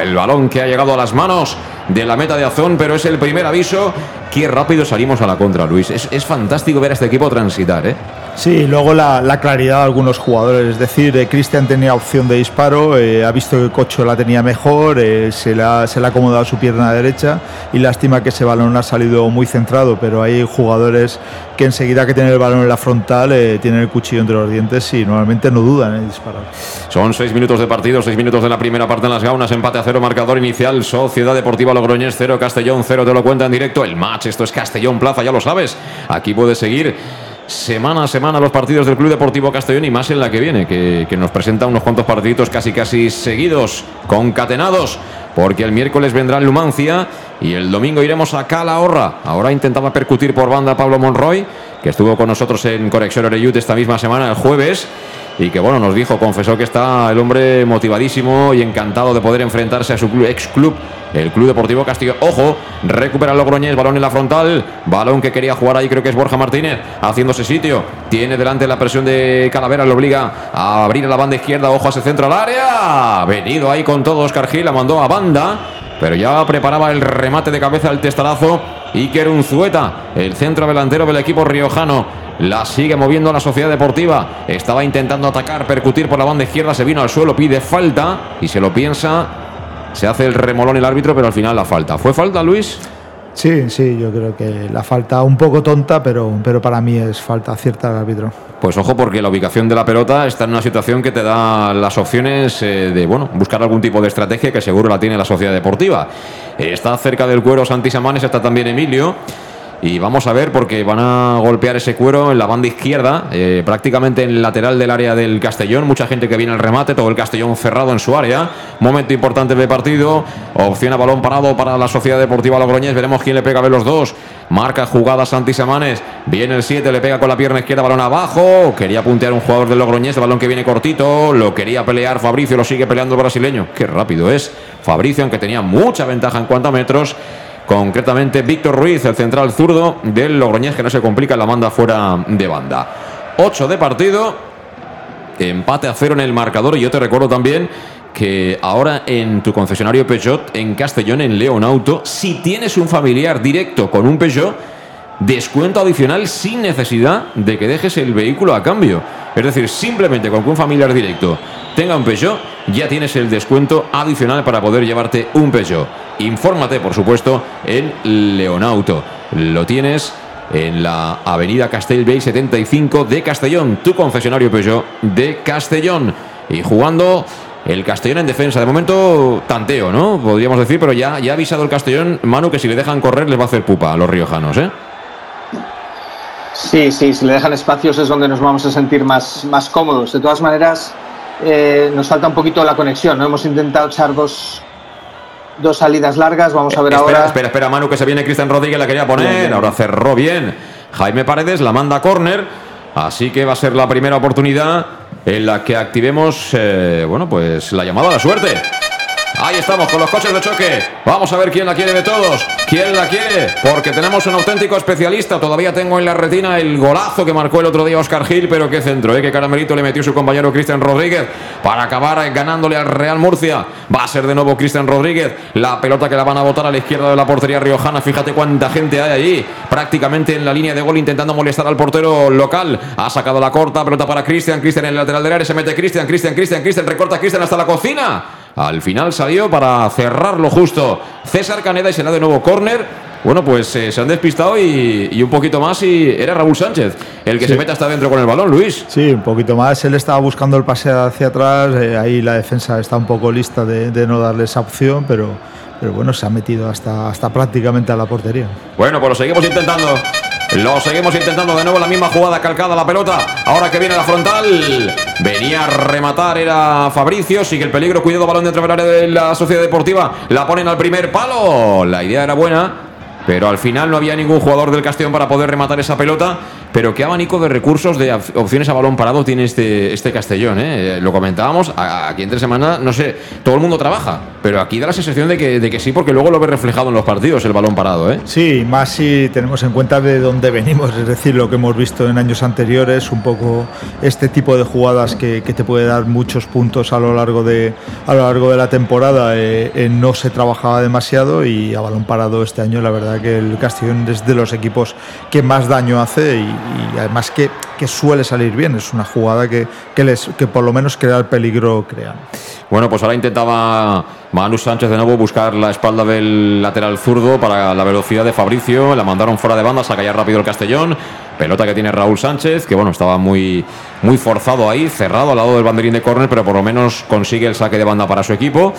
El balón que ha llegado a las manos de la meta de Azón, pero es el primer aviso. Qué rápido salimos a la contra, Luis. Es, es fantástico ver a este equipo transitar, ¿eh? Sí, luego la, claridad de algunos jugadores. Es decir, eh, Cristian tenía opción de disparo, eh, ha visto que Cocho la tenía mejor, eh, se, le ha, se acomodado su pierna derecha y lástima que ese balón ha salido muy centrado, pero hay jugadores que enseguida que tienen el balón en la frontal tienen el cuchillo entre los dientes y normalmente no dudan en disparar. Son seis minutos de partido, seis minutos de la primera parte en las gaunas, empate a cero, marcador inicial, Sociedad Deportiva Logroñés cero, Castellón cero, te lo cuenta en directo el match, esto es Castellón Plaza, ya lo sabes, aquí puedes seguir semana a semana los partidos del Club Deportivo Castellón y más en la que viene, que, nos presenta unos cuantos partiditos casi casi seguidos, concatenados, porque el miércoles vendrá Lumancia Y el domingo iremos a Calahorra. Ahora intentaba percutir por banda Pablo Monroy, que estuvo con nosotros en Conexión Oreyut esta misma semana, el jueves y que bueno, nos dijo, confesó que está el hombre motivadísimo y encantado de poder enfrentarse a su club, ex club, el Club Deportivo Castillo. Ojo, recupera Logroñés, balón en la frontal, balón que quería jugar ahí, creo que es Borja Martínez, haciéndose sitio, tiene delante la presión de Calavera, le obliga a abrir a la banda izquierda, ojo a ese centro al área, venido ahí con todo Oscar Gil, la mandó a banda, pero ya preparaba el remate de cabeza al testarazo Iker Unzueta, el centro delantero del equipo riojano la sigue moviendo la Sociedad Deportiva. Estaba intentando atacar, percutir por la banda izquierda, se vino al suelo, pide falta y se lo piensa. Se hace el remolón el árbitro, pero al final la falta. ¿Fue falta, Luis? Sí, sí, yo creo que la falta un poco tonta, pero, pero para mí es falta cierta al árbitro. Pues ojo, porque la ubicación de la pelota está en una situación que te da las opciones eh, de bueno, buscar algún tipo de estrategia que seguro la tiene la sociedad deportiva. está cerca del cuero Santi Samanes, está también Emilio. Y vamos a ver porque van a golpear ese cuero en la banda izquierda, eh, prácticamente en el lateral del área del Castellón. Mucha gente que viene al remate, todo el Castellón cerrado en su área. Momento importante de partido. Opción a balón parado para la Sociedad Deportiva Logroñés. Veremos quién le pega a los dos. Marca jugada Santi Samanes. Viene el 7, le pega con la pierna izquierda, balón abajo. Quería puntear un jugador del Logroñés, el balón que viene cortito. Lo quería pelear Fabricio, lo sigue peleando el brasileño. Qué rápido es. Fabricio, aunque tenía mucha ventaja en cuanto a metros concretamente Víctor Ruiz, el central zurdo del Logroñés, que no se complica, la manda fuera de banda. 8 de partido, empate a cero en el marcador. Y yo te recuerdo también que ahora en tu concesionario Peugeot, en Castellón, en León Auto, si tienes un familiar directo con un Peugeot, descuento adicional sin necesidad de que dejes el vehículo a cambio. Es decir, simplemente con que un familiar directo tenga un Peugeot, ya tienes el descuento adicional para poder llevarte un Peugeot. Infórmate, por supuesto, en Leonauto. Lo tienes en la avenida Castelbey 75 de Castellón, tu concesionario Peugeot de Castellón. Y jugando el Castellón en defensa. De momento, tanteo, ¿no? Podríamos decir, pero ya, ya ha avisado el Castellón, Manu, que si le dejan correr les va a hacer pupa a los riojanos, ¿eh? Sí, sí, si le dejan espacios es donde nos vamos a sentir más, más cómodos. De todas maneras, eh, nos falta un poquito la conexión, ¿no? Hemos intentado echar dos, dos salidas largas, vamos a ver espera, ahora. Espera, espera, Manu, que se viene Cristian Rodríguez, la quería poner, ahora cerró bien. Jaime Paredes la manda a córner, así que va a ser la primera oportunidad en la que activemos, eh, bueno, pues la llamada a la suerte. Ahí estamos con los coches de choque. Vamos a ver quién la quiere de todos. ¿Quién la quiere? Porque tenemos un auténtico especialista. Todavía tengo en la retina el golazo que marcó el otro día Oscar Gil, pero qué centro, ¿eh? Qué caramelito le metió su compañero Cristian Rodríguez para acabar ganándole al Real Murcia. Va a ser de nuevo Cristian Rodríguez. La pelota que la van a botar a la izquierda de la portería riojana. Fíjate cuánta gente hay allí. Prácticamente en la línea de gol intentando molestar al portero local. Ha sacado la corta, pelota para Cristian. Cristian en el lateral del área. Se mete Cristian, Cristian, Cristian, Cristian. Recorta Cristian hasta la cocina. Al final salió para cerrarlo justo César Caneda y será de nuevo córner. Bueno, pues eh, se han despistado y, un poquito más y era Raúl Sánchez el que se mete hasta adentro con el balón, Luis. Sí, un poquito más. Él estaba buscando el pase hacia atrás, eh, ahí la defensa está un poco lista de, no darle esa opción, pero, pero bueno, se ha metido hasta, hasta prácticamente a la portería. Bueno, pues lo seguimos intentando. Lo seguimos intentando de nuevo la misma jugada calcada la pelota. Ahora que viene la frontal. Venía a rematar, era Fabricio. Sigue el peligro. Cuidado, balón dentro del área de la Sociedad Deportiva. La ponen al primer palo. La idea era buena. Pero al final no había ningún jugador del Castellón para poder rematar esa pelota. Pero qué abanico de recursos, de opciones a balón parado tiene este, este Castellón. ¿eh? Lo comentábamos, aquí entre semana, no sé, todo el mundo trabaja, pero aquí da la sensación de que, de que sí, porque luego lo ve reflejado en los partidos el balón parado. ¿eh? Sí, más si tenemos en cuenta de dónde venimos, es decir, lo que hemos visto en años anteriores, un poco este tipo de jugadas que, te puede dar muchos puntos a lo largo de, a lo largo de la temporada. Eh, no se trabajaba demasiado y a balón parado este año, la verdad que el Castellón es de los equipos que más daño hace y, además que, suele salir bien. Es una jugada que, que, les, que por lo menos crea el peligro crean. Bueno, pues ahora intentaba Manu Sánchez de nuevo buscar la espalda del lateral zurdo para la velocidad de Fabricio. La mandaron fuera de banda, saca ya rápido el Castellón. Pelota que tiene Raúl Sánchez, que bueno, estaba muy, muy forzado ahí, cerrado al lado del banderín de córner, pero por lo menos consigue el saque de banda para su equipo.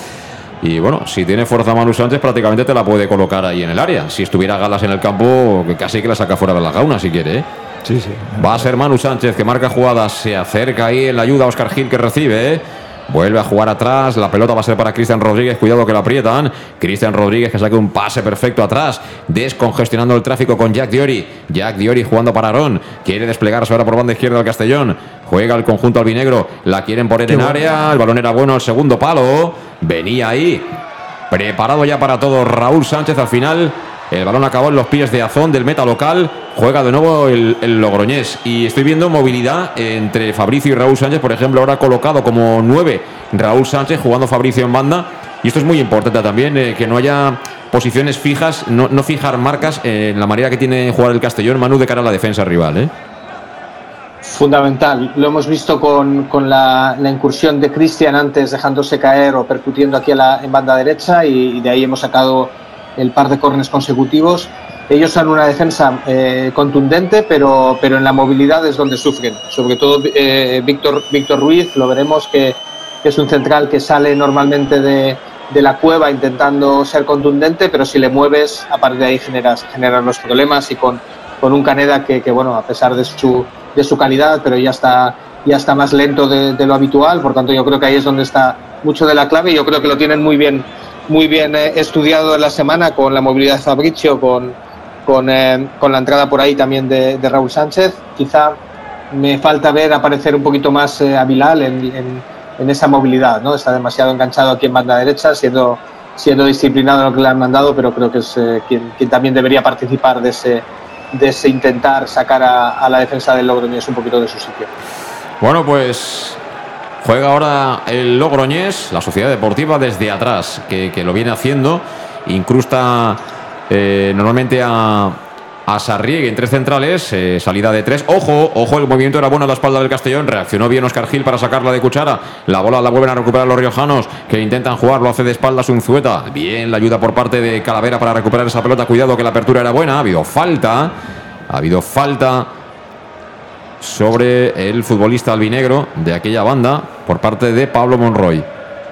Y bueno, si tiene fuerza Manu Sánchez, prácticamente te la puede colocar ahí en el área. Si estuviera Galas en el campo, casi que la saca fuera de la gauna si quiere. ¿eh? Sí, sí. Va a ser Manu Sánchez que marca jugadas, se acerca ahí en la ayuda a Oscar Gil que recibe. ¿eh? Vuelve a jugar atrás. La pelota va a ser para Cristian Rodríguez. Cuidado que la aprietan. Cristian Rodríguez que saque un pase perfecto atrás. Descongestionando el tráfico con Jack Diori. Jack Diori jugando para Arón. Quiere desplegarse ahora por banda izquierda del Castellón. Juega el conjunto albinegro. La quieren poner en área. El balón era bueno al segundo palo. Venía ahí. Preparado ya para todo Raúl Sánchez al final. El balón acabó en los pies de Azón del meta local. Juega de nuevo el, Logroñés. Y estoy viendo movilidad entre Fabricio y Raúl Sánchez. Por ejemplo, ahora colocado como nueve Raúl Sánchez jugando Fabricio en banda. Y esto es muy importante también, eh, que no haya posiciones fijas, no, fijar marcas en la manera que tiene jugar el Castellón Manu de cara a la defensa rival. ¿eh? Fundamental. Lo hemos visto con, la, incursión de Cristian antes dejándose caer o percutiendo aquí en banda derecha y de ahí hemos sacado el par de córneres consecutivos. Ellos son una defensa eh, contundente, pero, pero en la movilidad es donde sufren. Sobre todo eh, Víctor, Víctor Ruiz, lo veremos que, es un central que sale normalmente de, de, la cueva intentando ser contundente, pero si le mueves, a partir de ahí generas, generas los problemas y con, con un Caneda que, que, bueno, a pesar de su, de su calidad, pero ya está, ya está más lento de, de, lo habitual, por tanto yo creo que ahí es donde está mucho de la clave y yo creo que lo tienen muy bien muy bien eh, estudiado en la semana con la movilidad de Fabricio, con, con, eh, con la entrada por ahí también de, Raúl Sánchez. Quizá me falta ver aparecer un poquito más eh, a Bilal en, en, esa movilidad, ¿no? Está demasiado enganchado aquí en banda derecha, siendo, siendo disciplinado en lo que le han mandado, pero creo que es quien, quien, también debería participar de ese, de ese intentar sacar a, a la defensa del Logroñés un poquito de su sitio. Bueno, pues Juega ahora el Logroñés, la Sociedad Deportiva, desde atrás, que, lo viene haciendo. Incrusta eh, normalmente a, a Sarriegue en tres centrales, eh, salida de tres. Ojo, ojo, el movimiento era bueno a la espalda del Castellón. Reaccionó bien Oscar Gil para sacarla de cuchara. La bola la vuelven a recuperar los riojanos que intentan jugar, lo hace de espaldas Unzueta. Bien la ayuda por parte de Calavera para recuperar esa pelota. Cuidado que la apertura era buena. Ha habido falta. Ha habido falta sobre el futbolista albinegro de aquella banda por parte de Pablo Monroy.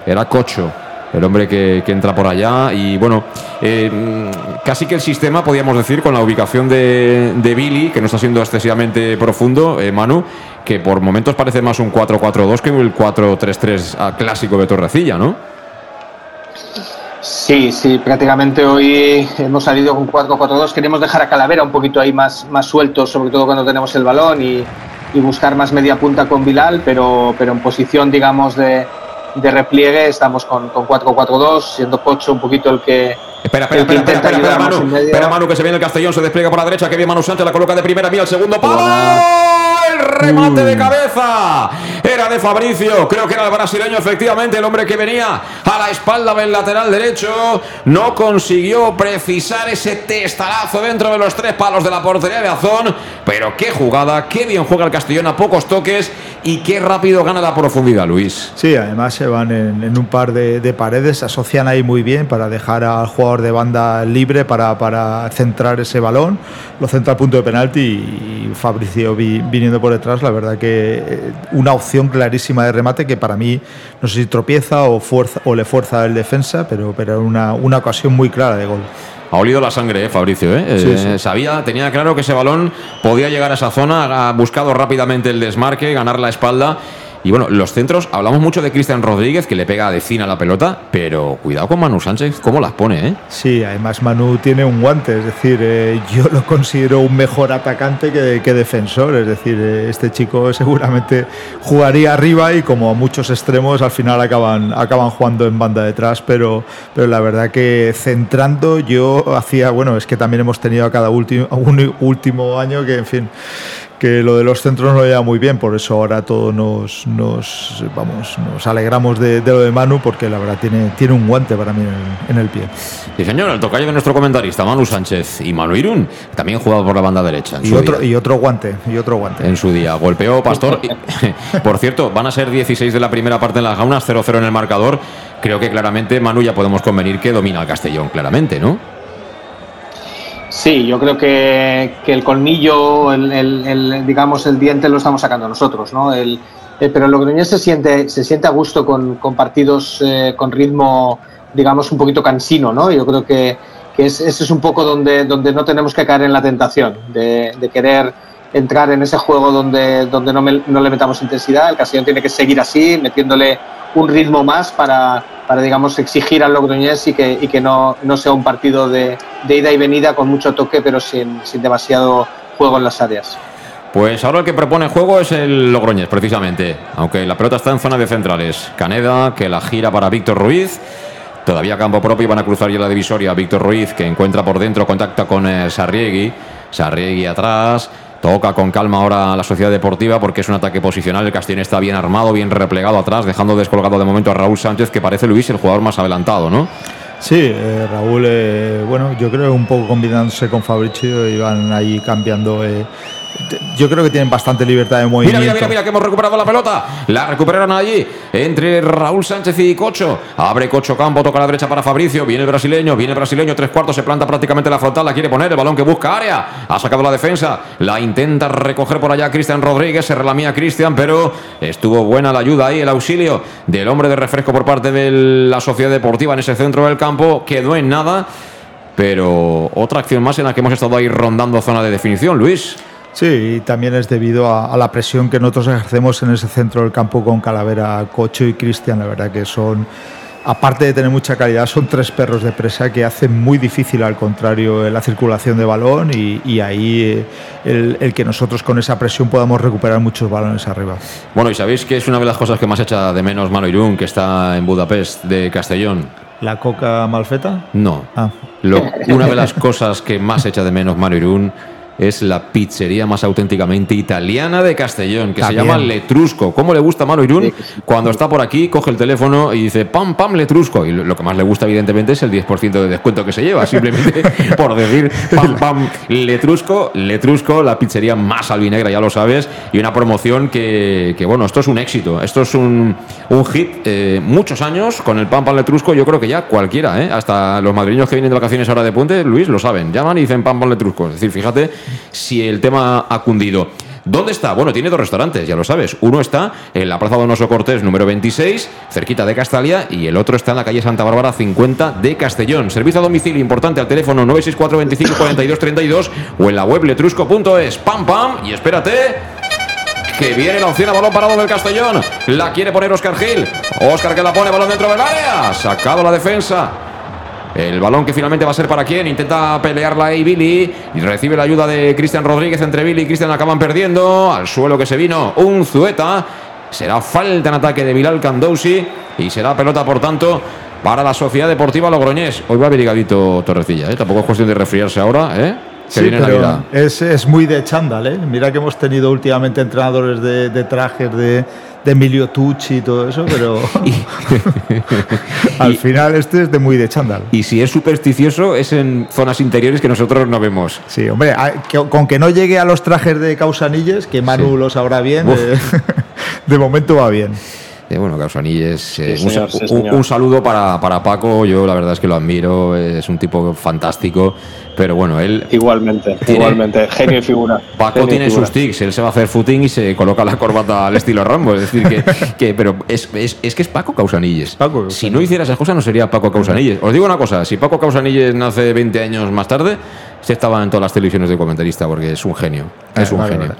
Era Cocho, el hombre que, entra por allá. Y bueno, eh, casi que el sistema, podríamos decir, con la ubicación de, Billy, que no está siendo excesivamente profundo, eh, Manu, que por momentos parece más un 4-4-2 que el 4-3-3 clásico de Torrecilla, ¿no? Sí, sí, prácticamente hoy hemos salido con 4-4-2. Queremos dejar a Calavera un poquito ahí más, más suelto, sobre todo cuando tenemos el balón y, buscar más media punta con Bilal, pero, pero en posición, digamos, de, de repliegue estamos con, con 4-4-2, siendo Pocho un poquito el que, Espera, espera, espera, espera, espera, Manu. Espera, Manu, que se viene el Castellón, se despliega por la derecha, que bien Manu Sánchez, la coloca de primera, mira el segundo palo. El remate de cabeza. Era de Fabricio, creo que era el brasileño, efectivamente, el hombre que venía a la espalda del lateral derecho. No consiguió precisar ese testarazo dentro de los tres palos de la portería de Azón. Pero qué jugada, qué bien juega el Castellón a pocos toques y qué rápido gana la profundidad, Luis. Sí, además se van en, un par de, de paredes, se asocian ahí muy bien para dejar al jugador de banda libre para, para centrar ese balón, lo centra al punto de penalti y Fabricio viniendo por detrás, la verdad que eh, una opción clarísima de remate que para mí no sé si tropieza o, fuerza, o le fuerza el defensa, pero, pero una, una ocasión muy clara de gol. Ha olido la sangre, eh, Fabricio. Eh. eh sabía, tenía claro que ese balón podía llegar a esa zona, ha buscado rápidamente el desmarque, ganar la espalda y bueno, los centros, hablamos mucho de Cristian Rodríguez, que le pega de cine a la pelota, pero cuidado con Manu Sánchez, cómo las pone, ¿eh? Sí, además Manu tiene un guante, es decir, eh, yo lo considero un mejor atacante que, defensor, es decir, eh, este chico seguramente jugaría arriba y como muchos extremos al final acaban, acaban jugando en banda detrás, pero, pero la verdad que centrando yo hacía, bueno, es que también hemos tenido a cada último, un último año que, en fin, que lo de los centros no lo lleva muy bien, por eso ahora todos nos, nos, vamos, nos alegramos de, lo de Manu, porque la verdad tiene, tiene un guante para mí en el, pie. Sí, señor, el tocayo de nuestro comentarista, Manu Sánchez y Manu Irún, también jugado por la banda derecha. y, otro, y otro guante, y otro guante. En su día, golpeó Pastor. por cierto, van a ser 16 de la primera parte en las gaunas, 0-0 en el marcador. Creo que claramente Manu ya podemos convenir que domina el Castellón, claramente, ¿no? Sí, yo creo que, el colmillo, el, digamos, el diente lo estamos sacando nosotros, ¿no? El, pero el Logroñés se siente, se siente a gusto con, partidos eh, con ritmo, digamos, un poquito cansino, ¿no? Yo creo que, ese es un poco donde, donde no tenemos que caer en la tentación de, querer entrar en ese juego donde, donde no, no le metamos intensidad. El Castellón tiene que seguir así, metiéndole un ritmo más para, para digamos, exigir al Logroñés y que, y que no, no sea un partido de, de, ida y venida con mucho toque, pero sin, sin demasiado juego en las áreas. Pues ahora el que propone juego es el Logroñés, precisamente. Aunque la pelota está en zona de centrales. Caneda, que la gira para Víctor Ruiz. Todavía campo propio van a cruzar ya la divisoria. Víctor Ruiz, que encuentra por dentro, contacta con eh, Sarriegui. Sarriegui atrás. Toca con calma ahora la sociedad deportiva porque es un ataque posicional. El Castellón está bien armado, bien replegado atrás, dejando descolgado de momento a Raúl Sánchez, que parece Luis el jugador más adelantado, ¿no? Sí, eh, Raúl, eh, bueno, yo creo un poco combinándose con Fabricio y van ahí cambiando eh, yo creo que tienen bastante libertad de movimiento. Mira, mira, mira, que hemos recuperado la pelota. La recuperaron allí entre Raúl Sánchez y Cocho. Abre Cocho Campo, toca a la derecha para Fabricio. Viene el brasileño, viene el brasileño, tres cuartos, se planta prácticamente la frontal, la quiere poner, el balón que busca área. Ha sacado la defensa, la intenta recoger por allá Cristian Rodríguez, se relamía Cristian, pero estuvo buena la ayuda ahí, el auxilio del hombre de refresco por parte de la Sociedad Deportiva en ese centro del campo. Quedó en nada. Pero otra acción más en la que hemos estado ahí rondando zona de definición, Luis. Sí, y también es debido a, la presión que nosotros ejercemos en ese centro del campo con Calavera, Cocho y Cristian. La verdad que son, aparte de tener mucha calidad, son tres perros de presa que hacen muy difícil al contrario la circulación de balón y, ahí eh, el, que nosotros con esa presión podamos recuperar muchos balones arriba. Bueno, y sabéis que es una de las cosas que más echa de menos Mano Irún, que está en Budapest de Castellón. ¿La coca malfeta? No. Ah. una de las cosas que más echa de menos Mano Irún es la pizzería más auténticamente italiana de Castellón, que se llama Letrusco. ¿Cómo le gusta a Mano Irún? Cuando está por aquí, coge el teléfono y dice pam, pam, Letrusco. Y lo que más le gusta, evidentemente, es el 10% de descuento que se lleva, simplemente por decir pam, pam, Letrusco. Letrusco, la pizzería más albinegra, ya lo sabes, y una promoción que, bueno, esto es un éxito, esto es un, un hit. Eh, muchos años con el pam, pam, Letrusco, yo creo que ya cualquiera, ¿eh? hasta los madrileños que vienen de vacaciones ahora de puente, Luis, lo saben, llaman y dicen pam, pam, Letrusco. Es decir, fíjate si el tema ha cundido. ¿Dónde está? Bueno, tiene dos restaurantes, ya lo sabes. Uno está en la Plaza Donoso Cortés número 26, cerquita de Castalia, y el otro está en la calle Santa Bárbara 50 de Castellón. Servicio a domicilio importante al teléfono 964 25 42 32 o en la web letrusco.es. ¡Pam, pam! Y espérate que viene la opción a balón parado del Castellón. La quiere poner Oscar Gil. Oscar que la pone balón dentro del área. Sacado la defensa. El balón que finalmente va a ser para quién. Intenta pelearla ahí Billy. Y recibe la ayuda de Cristian Rodríguez. Entre Billy y Cristian acaban perdiendo. Al suelo que se vino un Zueta. Será falta en ataque de Bilal Candousi. Y será pelota, por tanto, para la Sociedad Deportiva Logroñés. Hoy va brigadito Torrecilla. ¿eh? Tampoco es cuestión de resfriarse ahora. ¿eh? sí, pero es, es, muy de chándal. ¿eh? Mira que hemos tenido últimamente entrenadores de, de trajes de de Emilio Tucci y todo eso, pero al final este es de muy de chándal. Y si es supersticioso, es en zonas interiores que nosotros no vemos. Sí, hombre, con que no llegue a los trajes de Causanilles, que Manu lo sabrá bien, eh, de momento va bien. Eh, bueno, Causanilles, eh, un, saludo para, para, Paco, yo la verdad es que lo admiro, es un tipo fantástico, pero bueno, él... Igualmente, igualmente, genio y figura. Paco tiene sus tics, él se va a hacer footing y se coloca la corbata al estilo Rambo, es decir, que, que pero es, es, es, que es Paco Causanilles. Paco, si no hiciera esas cosas no sería Paco Causanilles. Os digo una cosa, si Paco Causanilles nace 20 años más tarde, se estaba en todas las televisiones de comentarista porque es un genio, es un genio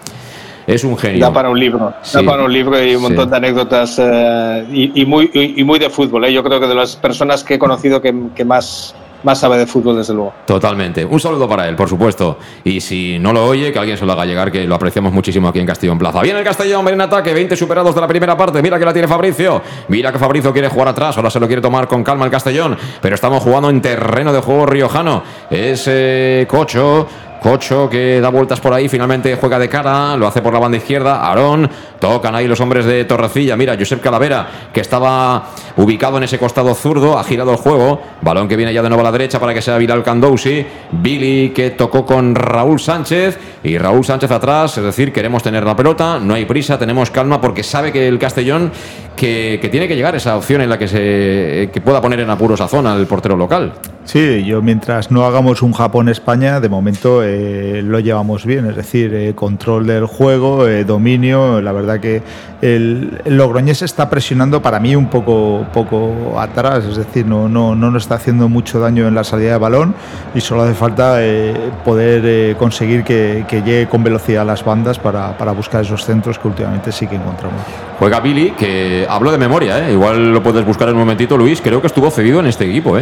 es un genio. Da para un libro, da para un libro y un montón de anécdotas eh, y, muy, y, muy de fútbol. ¿eh? Yo creo que de las personas que he conocido que, que más más sabe de fútbol, desde luego. Totalmente. Un saludo para él, por supuesto. Y si no lo oye, que alguien se lo haga llegar, que lo apreciamos muchísimo aquí en Castellón Plaza. Viene el Castellón, en ataque, 20 superados de la primera parte. Mira que la tiene Fabricio. Mira que Fabricio quiere jugar atrás, ahora se lo quiere tomar con calma el Castellón. Pero estamos jugando en terreno de juego riojano. Ese Cocho Cocho que da vueltas por ahí, finalmente juega de cara, lo hace por la banda izquierda. Aarón, tocan ahí los hombres de Torrecilla. Mira, Josep Calavera, que estaba ubicado en ese costado zurdo, ha girado el juego. Balón que viene ya de nuevo a la derecha para que sea Viral Candousi. Billy que tocó con Raúl Sánchez y Raúl Sánchez atrás. Es decir, queremos tener la pelota, no hay prisa, tenemos calma porque sabe que el Castellón que, tiene que llegar esa opción en la que se que pueda poner en apuros a zona el portero local. Sí, yo mientras no hagamos un Japón-España, de momento eh, lo llevamos bien, es decir, eh, control del juego, dominio. La verdad que el, Logroñés está presionando para mí un poco, poco atrás, es decir, no, no, no nos está haciendo mucho daño en la salida de balón y solo hace falta poder conseguir que, llegue con velocidad a las bandas para, para, buscar esos centros que últimamente sí que encontramos. Juega Billy, que hablo de memoria, igual lo puedes buscar en un momentito, Luis, creo que estuvo cedido en este equipo,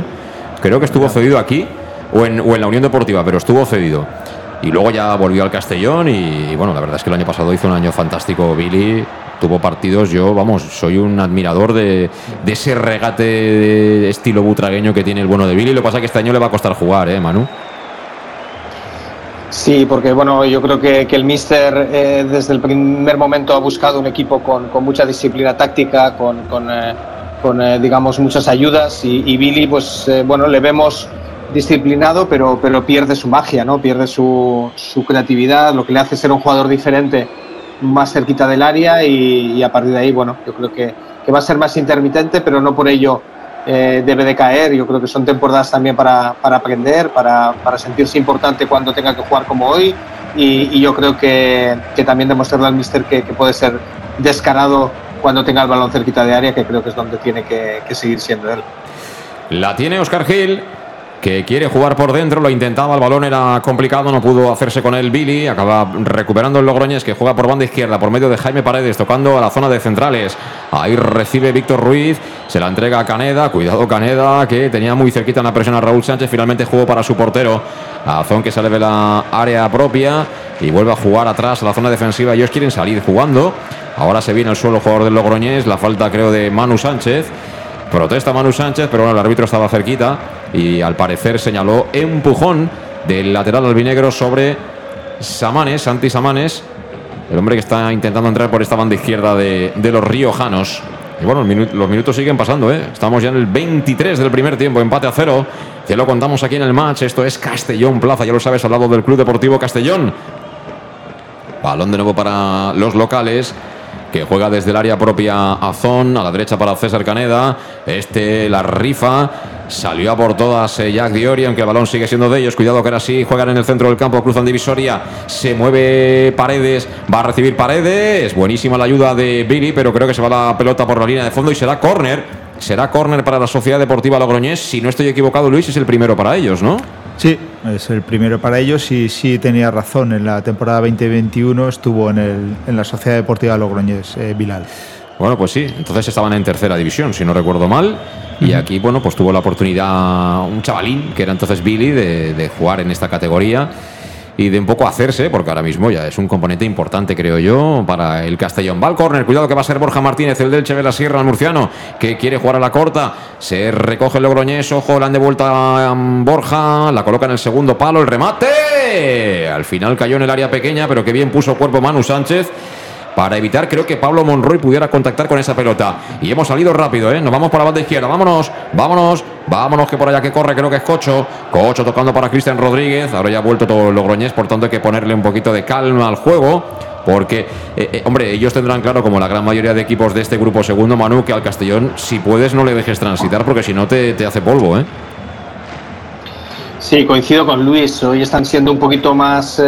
creo que estuvo cedido aquí o en, la Unión Deportiva, pero estuvo cedido. Y luego ya volvió al Castellón y, bueno, la verdad es que el año pasado hizo un año fantástico Billy. Tuvo partidos, yo, vamos, soy un admirador de, ese regate de estilo butragueño que tiene el bueno de Billy. Lo que pasa es que este año le va a costar jugar, ¿eh, Manu? Sí, porque bueno, yo creo que, el Mister eh, desde el primer momento ha buscado un equipo con, mucha disciplina táctica, con, eh, eh, digamos muchas ayudas y Billy, pues bueno, le vemos disciplinado, pero, pero pierde su magia, ¿no? Pierde su, su creatividad, lo que le hace ser un jugador diferente más cerquita del área y, a partir de ahí, bueno, yo creo que, que, va a ser más intermitente, pero no por ello eh, debe de caer. Yo creo que son temporadas también para, para aprender, para, para, sentirse importante cuando tenga que jugar como hoy y, yo creo que, que, también demostrarle al míster que, que, puede ser descarado cuando tenga el balón cerquita de área, que creo que es donde tiene que, que seguir siendo él. La tiene Oscar Gil, que quiere jugar por dentro, lo intentaba, el balón era complicado, no pudo hacerse con él Billy, acaba recuperando el Logroñés que juega por banda izquierda por medio de Jaime Paredes, tocando a la zona de centrales. Ahí recibe Víctor Ruiz, se la entrega a Caneda, cuidado Caneda, que tenía muy cerquita una presión a Raúl Sánchez, finalmente jugó para su portero, Azón que sale de la área propia y vuelve a jugar atrás a la zona defensiva, ellos quieren salir jugando. Ahora se viene al suelo jugador del Logroñés, la falta creo de Manu Sánchez. Protesta Manu Sánchez, pero bueno, el árbitro estaba cerquita y al parecer señaló empujón del lateral albinegro sobre Samanes, Santi Samanes, el hombre que está intentando entrar por esta banda izquierda de, los riojanos. Y bueno, los minutos siguen pasando, ¿eh? Estamos ya en el 23 del primer tiempo, empate a cero. Ya lo contamos aquí en el match. Esto es Castellón Plaza, ya lo sabes, al lado del Club Deportivo Castellón. Balón de nuevo para los locales que juega desde el área propia Azón, a la derecha para César Caneda. Este la rifa, salió a por todas eh, Jack Diori, aunque el balón sigue siendo de ellos. Cuidado que ahora sí juegan en el centro del campo, cruzan divisoria, se mueve Paredes, va a recibir Paredes. Buenísima la ayuda de Billy, pero creo que se va la pelota por la línea de fondo y será córner. Será córner para la Sociedad Deportiva Logroñés. Si no estoy equivocado, Luis, es el primero para ellos, ¿no? Sí, es el primero para ellos y sí tenía razón. En la temporada 2021 estuvo en, la Sociedad Deportiva Logroñés, eh, Bilal. Bueno, pues sí, entonces estaban en tercera división, si no recuerdo mal. Y aquí, bueno, pues tuvo la oportunidad un chavalín, que era entonces Billy, de, de jugar en esta categoría y de un poco hacerse, porque ahora mismo ya es un componente importante, creo yo, para el Castellón. Va corner, cuidado que va a ser Borja Martínez, el del Che de la Sierra, el murciano, que quiere jugar a la corta. Se recoge el Logroñés, ojo, le han de vuelta a Borja, la coloca en el segundo palo, el remate. Al final cayó en el área pequeña, pero que bien puso cuerpo Manu Sánchez para evitar, creo que Pablo Monroy pudiera contactar con esa pelota. Y hemos salido rápido, ¿eh? Nos vamos por la banda izquierda, vámonos, vámonos, vámonos, que por allá que corre, creo que es Cocho. Cocho tocando para Cristian Rodríguez. Ahora ya ha vuelto todo Logroñés, por tanto hay que ponerle un poquito de calma al juego. Porque, eh, eh, hombre, ellos tendrán claro, como la gran mayoría de equipos de este grupo segundo, Manu, que al Castellón, si puedes, no le dejes transitar, porque si no te, te hace polvo, ¿eh? Sí, coincido con Luis. Hoy están siendo un poquito más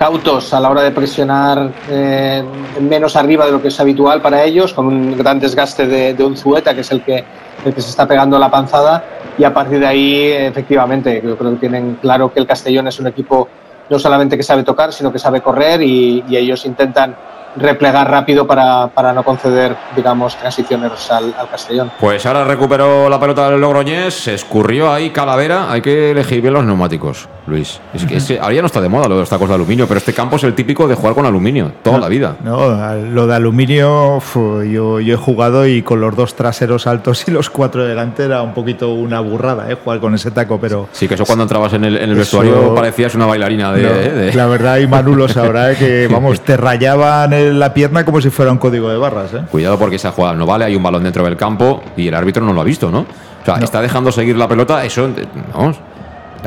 cautos a la hora de presionar eh, menos arriba de lo que es habitual para ellos, con un gran desgaste de, un Zueta, que es el que, el que se está pegando la panzada, y a partir de ahí, efectivamente, yo creo que tienen claro que el Castellón es un equipo no solamente que sabe tocar, sino que sabe correr y ellos intentan replegar rápido para, para, no conceder, digamos, transiciones al, Castellón. Pues ahora recuperó la pelota del Logroñés, escurrió ahí Calavera. Hay que elegir bien los neumáticos, Luis. Es que, ahora ya no está de moda lo de los tacos de aluminio, pero este campo es el típico de jugar con aluminio toda la vida. No, lo de aluminio, yo, yo he jugado y con los dos traseros altos y los cuatro delante era un poquito una burrada, ¿eh? jugar con ese taco, pero. Sí, que eso cuando entrabas en el, en el vestuario parecías una bailarina de, ¿eh? La verdad, y Manu lo sabrá, ¿eh? que vamos, te rayaban la pierna como si fuera un código de barras. ¿eh? Cuidado porque esa jugada no vale, hay un balón dentro del campo y el árbitro no lo ha visto, ¿no? O sea, está dejando seguir la pelota, eso, vamos,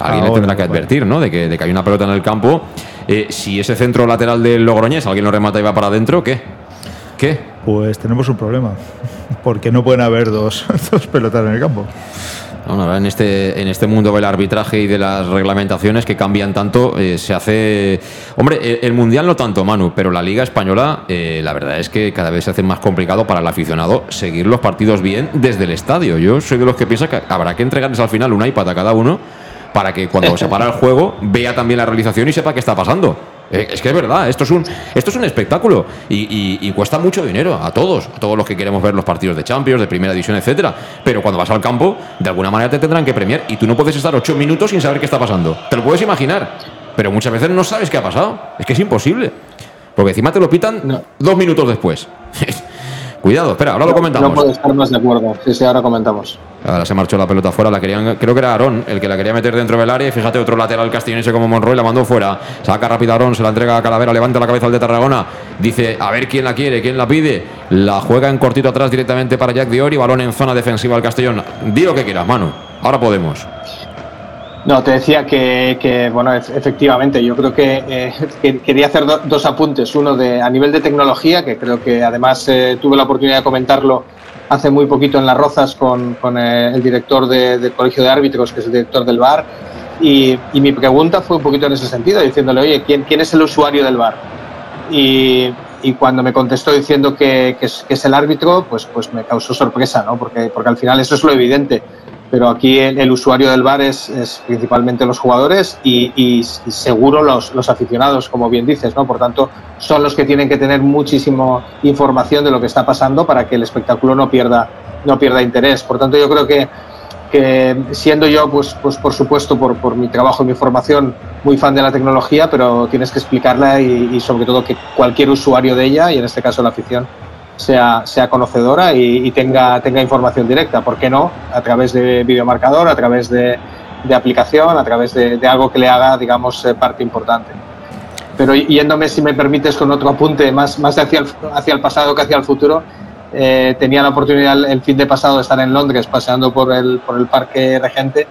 alguien le tendrá que advertir, ¿no? De que, de que hay una pelota en el campo. Eh, si ese centro lateral del Logroñés alguien lo remata y va para adentro, ¿qué? ¿Qué? Pues tenemos un problema, porque no pueden haber dos, dos pelotas en el campo. Ahora en este, en este mundo del arbitraje y de las reglamentaciones que cambian tanto, eh, se hace. Hombre, el, Mundial no tanto, Manu, pero la Liga Española, eh, la verdad es que cada vez se hace más complicado para el aficionado seguir los partidos bien desde el estadio. Yo soy de los que piensa que habrá que entregarles al final un iPad a cada uno para que cuando se para el juego vea también la realización y sepa qué está pasando. Eh, es que es verdad, esto es un, esto es un espectáculo y, cuesta mucho dinero a todos, a todos los que queremos ver los partidos de Champions, de Primera División, etcétera. Pero cuando vas al campo, de alguna manera te tendrán que premiar y tú no puedes estar ocho minutos sin saber qué está pasando. Te lo puedes imaginar, pero muchas veces no sabes qué ha pasado. Es que es imposible. Porque encima te lo pitan dos minutos después. Cuidado, espera, ahora lo comentamos. No puedo estar más de acuerdo. Sí, sí, ahora comentamos. Ahora se marchó la pelota fuera, la querían, creo que era Aarón el que la quería meter dentro del área. Y fíjate, otro lateral castellonense como Monroy la mandó fuera. Saca rápido Aarón, se la entrega a Calavera, levanta la cabeza al de Tarragona. Dice, a ver quién la quiere, quién la pide. La juega en cortito atrás directamente para Jack Diori, balón en zona defensiva al Castellón. Di lo que quieras, Manu. Ahora podemos. No, te decía que, bueno, efectivamente, yo creo que, eh, quería hacer dos apuntes. Uno de a nivel de tecnología, que creo que además eh, tuve la oportunidad de comentarlo hace muy poquito en Las Rozas con, eh, el director del Colegio de Árbitros, que es el director del bar. Y, mi pregunta fue un poquito en ese sentido, diciéndole, oye, ¿quién, quién es el usuario del bar? Y, cuando me contestó diciendo que, es, el árbitro, pues, pues me causó sorpresa, ¿no? Porque, porque al final eso es lo evidente pero aquí el, usuario del bar es, principalmente los jugadores y, seguro los, aficionados, como bien dices, ¿no? Por tanto, son los que tienen que tener muchísima información de lo que está pasando para que el espectáculo no pierda, no pierda interés. Por tanto, yo creo que, siendo yo, pues, pues por supuesto, por, por mi trabajo y mi formación, muy fan de la tecnología, pero tienes que explicarla y, y sobre todo que cualquier usuario de ella, y en este caso la afición, sea, sea conocedora y, tenga, tenga información directa. ¿Por qué no? A través de videomarcador, a través de, aplicación, a través de, algo que le haga, digamos, eh, parte importante. Pero yéndome, si me permites, con otro apunte más, más hacia, el, hacia el pasado que hacia el futuro, eh, tenía la oportunidad el, fin de pasado de estar en Londres paseando por el, por el Parque Regente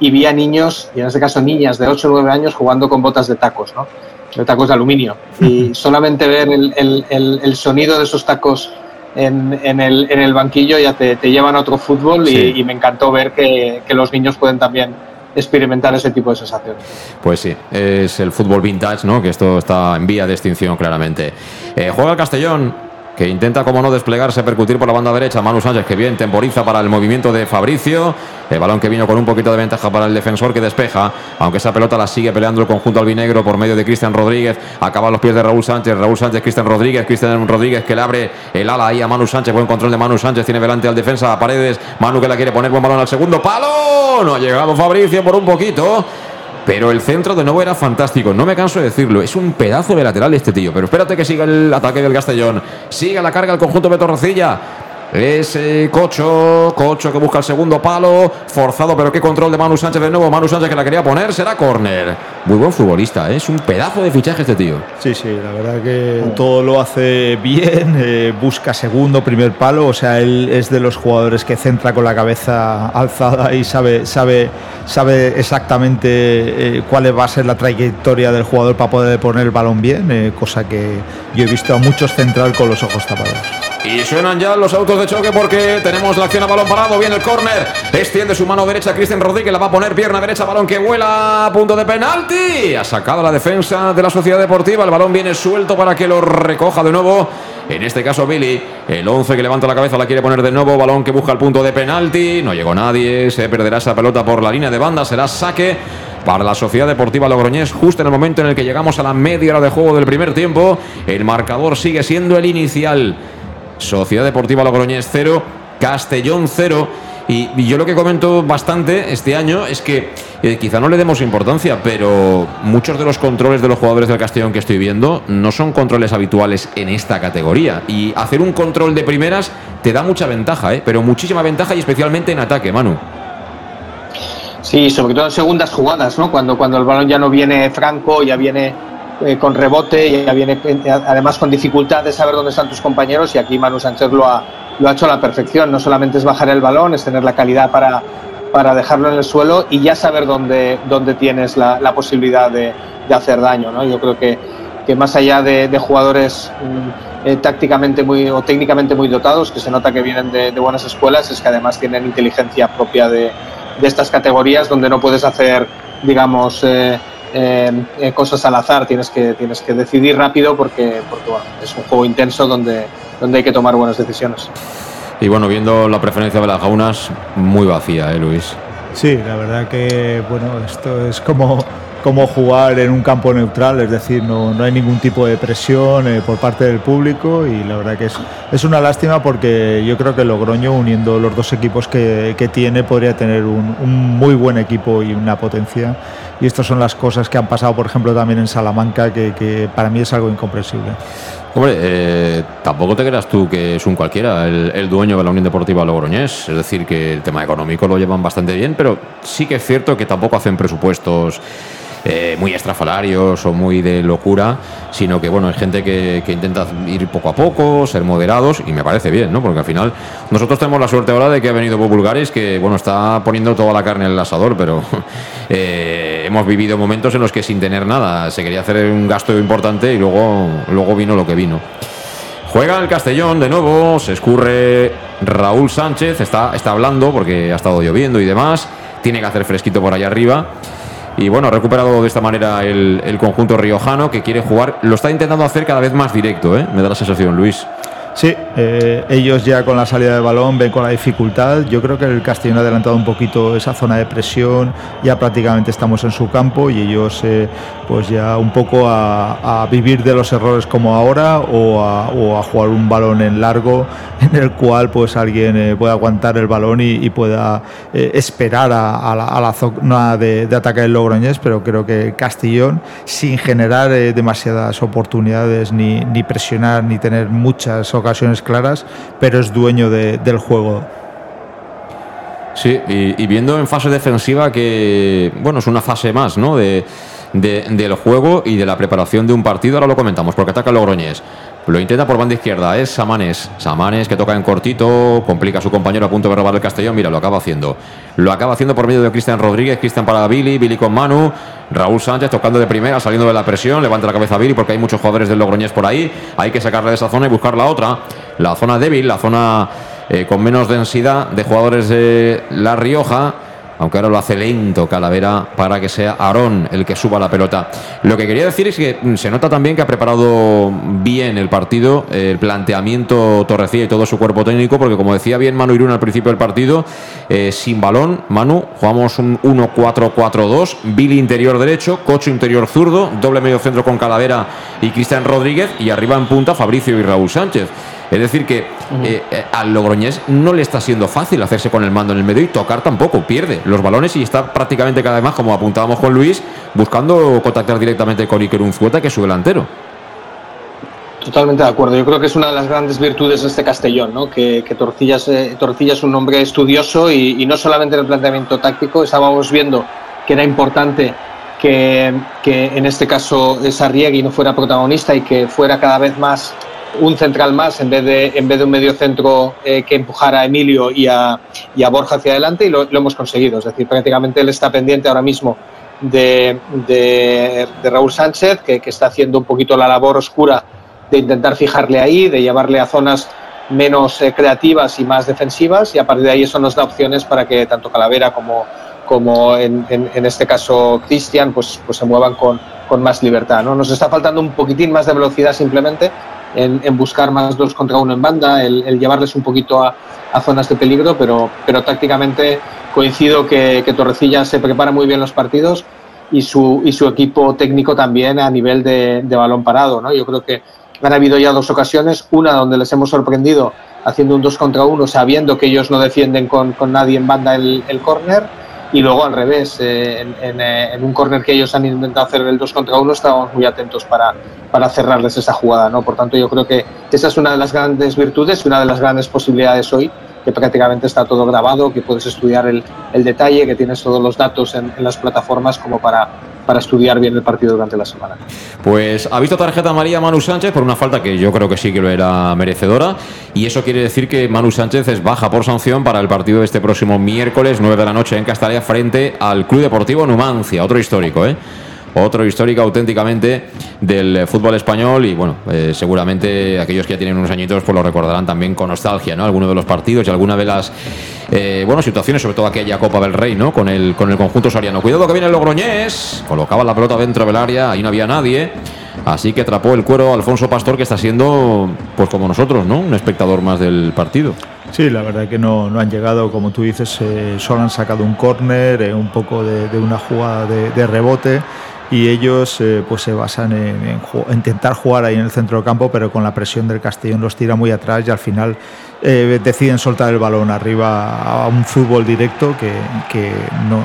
y vi a niños, y en este caso niñas de 8 o 9 años, jugando con botas de tacos. ¿no? De tacos de aluminio. Y solamente ver el, sonido de esos tacos en, el, banquillo ya te, llevan a otro fútbol y, me encantó ver que, los niños pueden también experimentar ese tipo de sensaciones. Pues sí, es el fútbol vintage, ¿no? Que esto está en vía de extinción claramente. Eh, juega el Castellón, que intenta, como no, desplegarse, percutir por la banda derecha. Manu Sánchez, que bien temporiza para el movimiento de Fabricio. El balón que vino con un poquito de ventaja para el defensor que despeja, aunque esa pelota la sigue peleando el conjunto albinegro por medio de Cristian Rodríguez. Acaba los pies de Raúl Sánchez. Raúl Sánchez, Cristian Rodríguez. Cristian Rodríguez que le abre el ala ahí a Manu Sánchez. Buen control de Manu Sánchez. Tiene delante al defensa a Paredes. Manu que la quiere poner buen balón al segundo palo. No ha llegado Fabricio por un poquito. Pero el centro de nuevo era fantástico, no me canso de decirlo. Es un pedazo de lateral este tío. Pero espérate que siga el ataque del Castellón. Sigue la carga el conjunto de Torrecilla. Ese Cocho, Cocho que busca el segundo palo, forzado, pero qué control de Manu Sánchez de nuevo. Manu Sánchez que la quería poner, será córner. Muy buen futbolista, ¿eh? es un pedazo de fichaje este tío. Sí, sí, la verdad que todo lo hace bien, eh, busca segundo, primer palo, o sea, él es de los jugadores que centra con la cabeza alzada y sabe, sabe, sabe exactamente eh, cuál va a ser la trayectoria del jugador para poder poner el balón bien, cosa que yo he visto a muchos centrar con los ojos tapados. Y suenan ya los autos de choque porque tenemos la acción a balón parado. Viene el córner. Extiende su mano derecha. Cristian Rodríguez la va a poner pierna derecha. Balón que vuela. Punto de penalti. Ha sacado la defensa de la Sociedad Deportiva. El balón viene suelto para que lo recoja de nuevo. En este caso, Billy. El 11 que levanta la cabeza la quiere poner de nuevo. Balón que busca el punto de penalti. No llegó nadie. Se perderá esa pelota por la línea de banda. Será saque para la Sociedad Deportiva Logroñés justo en el momento en el que llegamos a la media hora de juego del primer tiempo. El marcador sigue siendo el inicial. Sociedad Deportiva Logroñés 0, Castellón 0. Y, yo lo que comento bastante este año es que eh, quizá no le demos importancia, pero muchos de los controles de los jugadores del Castellón que estoy viendo no son controles habituales en esta categoría. Y hacer un control de primeras te da mucha ventaja, ¿eh? pero muchísima ventaja y especialmente en ataque, Manu. Sí, sobre todo en segundas jugadas, ¿no? Cuando, cuando el balón ya no viene franco, ya viene eh, con rebote y ya viene eh, además con dificultad de saber dónde están tus compañeros y aquí Manu Sánchez lo ha, lo ha hecho a la perfección. No solamente es bajar el balón, es tener la calidad para, para dejarlo en el suelo y ya saber dónde, dónde tienes la, posibilidad de, de, hacer daño. ¿no? Yo creo que, que más allá de, jugadores mm, eh, tácticamente muy o técnicamente muy dotados, que se nota que vienen de, buenas escuelas, es que además tienen inteligencia propia de, estas categorías donde no puedes hacer, digamos, eh, cosas al azar, tienes que, tienes que decidir rápido porque, porque bueno, es un juego intenso donde, donde hay que tomar buenas decisiones. Y bueno, viendo la preferencia de las jaunas, muy vacía, ¿eh, Luis? Sí, la verdad que, bueno, esto es como como jugar en un campo neutral, es decir, no, no hay ningún tipo de presión eh, por parte del público y la verdad que es, es una lástima porque yo creo que Logroño, uniendo los dos equipos que, que tiene, podría tener un, muy buen equipo y una potencia. Y estas son las cosas que han pasado, por ejemplo, también en Salamanca, que, que para mí es algo incomprensible. Hombre, eh, tampoco te creas tú que es un cualquiera el, dueño de la Unión Deportiva Logroñés. Es decir, que el tema económico lo llevan bastante bien, pero sí que es cierto que tampoco hacen presupuestos eh, muy estrafalarios o muy de locura, sino que bueno, hay gente que, que, intenta ir poco a poco, ser moderados y me parece bien, ¿no? Porque al final nosotros tenemos la suerte ahora de que ha venido Bob que bueno, está poniendo toda la carne en el asador, pero eh, hemos vivido momentos en los que sin tener nada se quería hacer un gasto importante y luego, luego vino lo que vino. Juega el Castellón de nuevo, se escurre Raúl Sánchez, está, está hablando porque ha estado lloviendo y demás, tiene que hacer fresquito por allá arriba. Y bueno, ha recuperado de esta manera el, conjunto riojano que quiere jugar. Lo está intentando hacer cada vez más directo, ¿eh? me da la sensación, Luis. Sí, eh, ellos ya con la salida de balón ven con la dificultad. Yo creo que el Castellón ha adelantado un poquito esa zona de presión. Ya prácticamente estamos en su campo y ellos, eh, pues ya un poco a, a, vivir de los errores como ahora o a, o a, jugar un balón en largo en el cual pues alguien eh, pueda aguantar el balón y, y pueda eh, esperar a, la, a, la, zona de, de, ataque del Logroñés. Pero creo que Castellón, sin generar eh, demasiadas oportunidades ni, ni presionar ni tener muchas ocasiones claras, pero es dueño de, del juego. Sí, y, viendo en fase defensiva que, bueno, es una fase más, ¿no? De, de, del juego y de la preparación de un partido, ahora lo comentamos, porque ataca Logroñés. Lo intenta por banda izquierda, es Samanes. Samanes que toca en cortito, complica a su compañero a punto de robar el Castellón. Mira, lo acaba haciendo. Lo acaba haciendo por medio de Cristian Rodríguez, Cristian para Billy, Billy con Manu, Raúl Sánchez tocando de primera, saliendo de la presión, levanta la cabeza a Billy porque hay muchos jugadores del Logroñés por ahí. Hay que sacarle de esa zona y buscar la otra. La zona débil, la zona eh, con menos densidad de jugadores de La Rioja aunque ahora lo hace lento Calavera para que sea Aarón el que suba la pelota. Lo que quería decir es que se nota también que ha preparado bien el partido, el planteamiento Torrecilla y todo su cuerpo técnico, porque como decía bien Manu Irún al principio del partido, eh, sin balón, Manu, jugamos un 1-4-4-2, Billy interior derecho, Cocho interior zurdo, doble medio centro con Calavera y Cristian Rodríguez, y arriba en punta Fabricio y Raúl Sánchez. Es decir, que eh, eh, al Logroñés no le está siendo fácil hacerse con el mando en el medio y tocar tampoco, pierde los balones y está prácticamente cada vez más, como apuntábamos con Luis, buscando contactar directamente con Iker Unzueta, que es su delantero. Totalmente de acuerdo. Yo creo que es una de las grandes virtudes de este Castellón, ¿no? que, que Torcillas, eh, Torcillas es un hombre estudioso y, y, no solamente en el planteamiento táctico, estábamos viendo que era importante que, que en este caso Sarriegui no fuera protagonista y que fuera cada vez más un central más en vez de, en vez de un medio centro eh, que empujara a Emilio y a, y a Borja hacia adelante y lo, hemos conseguido. Es decir, prácticamente él está pendiente ahora mismo de, de, Raúl Sánchez, que, que, está haciendo un poquito la labor oscura de intentar fijarle ahí, de llevarle a zonas menos eh, creativas y más defensivas y a partir de ahí eso nos da opciones para que tanto Calavera como, como en, en, en este caso Cristian pues, pues se muevan con, con más libertad. ¿no? Nos está faltando un poquitín más de velocidad simplemente en, en, buscar más dos contra uno en banda, el, el llevarles un poquito a, a, zonas de peligro, pero, pero tácticamente coincido que, que, Torrecilla se prepara muy bien los partidos y su, y su equipo técnico también a nivel de, de balón parado. ¿no? Yo creo que han habido ya dos ocasiones, una donde les hemos sorprendido haciendo un dos contra uno, sabiendo que ellos no defienden con, con nadie en banda el, el córner, y luego al revés, eh, en, eh, en, un córner que ellos han intentado hacer el 2 contra 1 estábamos muy atentos para, para cerrarles esa jugada, ¿no? Por tanto, yo creo que esa es una de las grandes virtudes y una de las grandes posibilidades hoy, que prácticamente está todo grabado, que puedes estudiar el, el detalle, que tienes todos los datos en, en las plataformas como para, para estudiar bien el partido durante la semana. Pues ha visto tarjeta amarilla Manu Sánchez por una falta que yo creo que sí que lo era merecedora y eso quiere decir que Manu Sánchez es baja por sanción para el partido de este próximo miércoles 9 de la noche en Castalia frente al Club Deportivo Numancia, otro histórico, ¿eh? Otro histórico auténticamente del fútbol español y bueno, eh, seguramente aquellos que ya tienen unos añitos pues lo recordarán también con nostalgia, ¿no? Algunos de los partidos y alguna de las eh, bueno, situaciones, sobre todo aquella Copa del Rey, ¿no? Con el, con el conjunto soriano. Cuidado que viene el Logroñés, colocaba la pelota dentro del área, ahí no había nadie. Así que atrapó el cuero Alfonso Pastor, que está siendo, pues como nosotros, ¿no? Un espectador más del partido. Sí, la verdad que no, no han llegado, como tú dices, eh, solo han sacado un córner, un poco de, una jugada de rebote y ellos eh, pues se basan en, intentar jugar ahí en el centro del campo, pero con la presión del Castellón los tira muy atrás y al final eh, deciden soltar el balón arriba a un fútbol directo que, que no,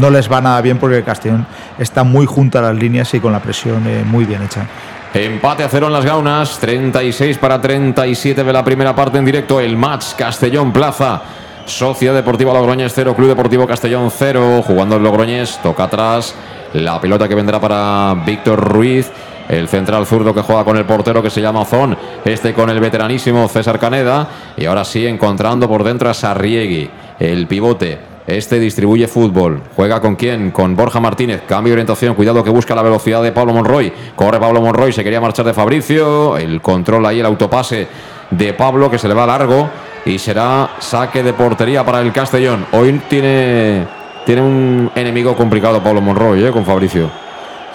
no, les va nada bien porque el Castellón está muy junto a las líneas y con la presión eh, muy bien hecha. Empate a cero en las gaunas, 36 para 37 de la primera parte en directo, el match Castellón Plaza. Sociedad Deportiva Logroñés 0, Club Deportivo Castellón 0, jugando el Logroñés, toca atrás, la pelota que vendrá para Víctor Ruiz. El central zurdo que juega con el portero que se llama Zon. Este con el veteranísimo César Caneda. Y ahora sí, encontrando por dentro a Sarriegui. El pivote. Este distribuye fútbol. ¿Juega con quién? Con Borja Martínez. Cambio de orientación. Cuidado que busca la velocidad de Pablo Monroy. Corre Pablo Monroy. Se quería marchar de Fabricio. El control ahí, el autopase de Pablo que se le va largo. Y será saque de portería para el Castellón. Hoy tiene tiene un enemigo complicado Pablo Monroy, ¿eh? con Fabricio.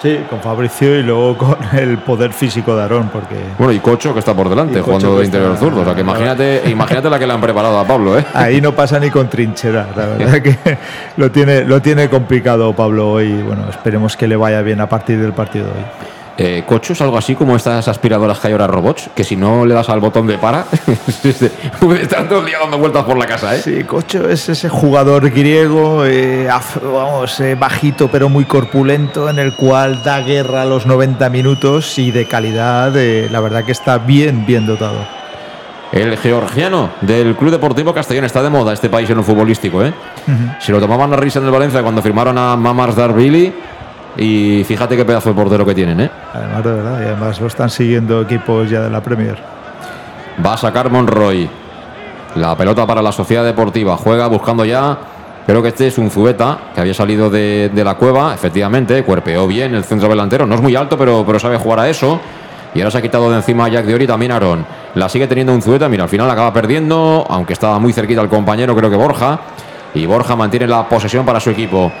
Sí, con Fabricio y luego con el poder físico de Aarón, porque... Bueno, y Cocho que está por delante, jugando de interior zurdo. O sea, que imagínate, imagínate la que le han preparado a Pablo, ¿eh? Ahí no pasa ni con trinchera, la verdad que lo tiene, lo tiene complicado Pablo hoy. Bueno, esperemos que le vaya bien a partir del partido de hoy. Eh, Cocho es algo así como estas aspiradoras que hay ahora robots, que si no le das al botón de para, están todo el día dando vueltas por la casa, ¿eh? Sí, Cocho es ese jugador griego, eh, vamos, eh, bajito pero muy corpulento, en el cual da guerra a los 90 minutos y de calidad, la verdad que está bien, bien dotado. El georgiano del Club Deportivo Castellón está de moda este país en lo futbolístico, ¿eh? Si lo tomaban la risa en el Valencia cuando firmaron a Mamars Darvili y fíjate qué pedazo de portero que tienen, ¿eh? Además, de verdad, y además lo están siguiendo equipos ya de la Premier. Va a sacar Monroy. La pelota para la Sociedad Deportiva. Juega buscando ya. Creo que este es un Zubeta que había salido de, la cueva. Efectivamente, cuerpeó bien el centro delantero. No es muy alto, pero, pero sabe jugar a eso. Y ahora se ha quitado de encima a Jack de Ori también Aaron. La sigue teniendo un Zubeta. Mira, al final acaba perdiendo. Aunque estaba muy cerquita el compañero, creo que Borja. Y Borja mantiene la posesión para su equipo.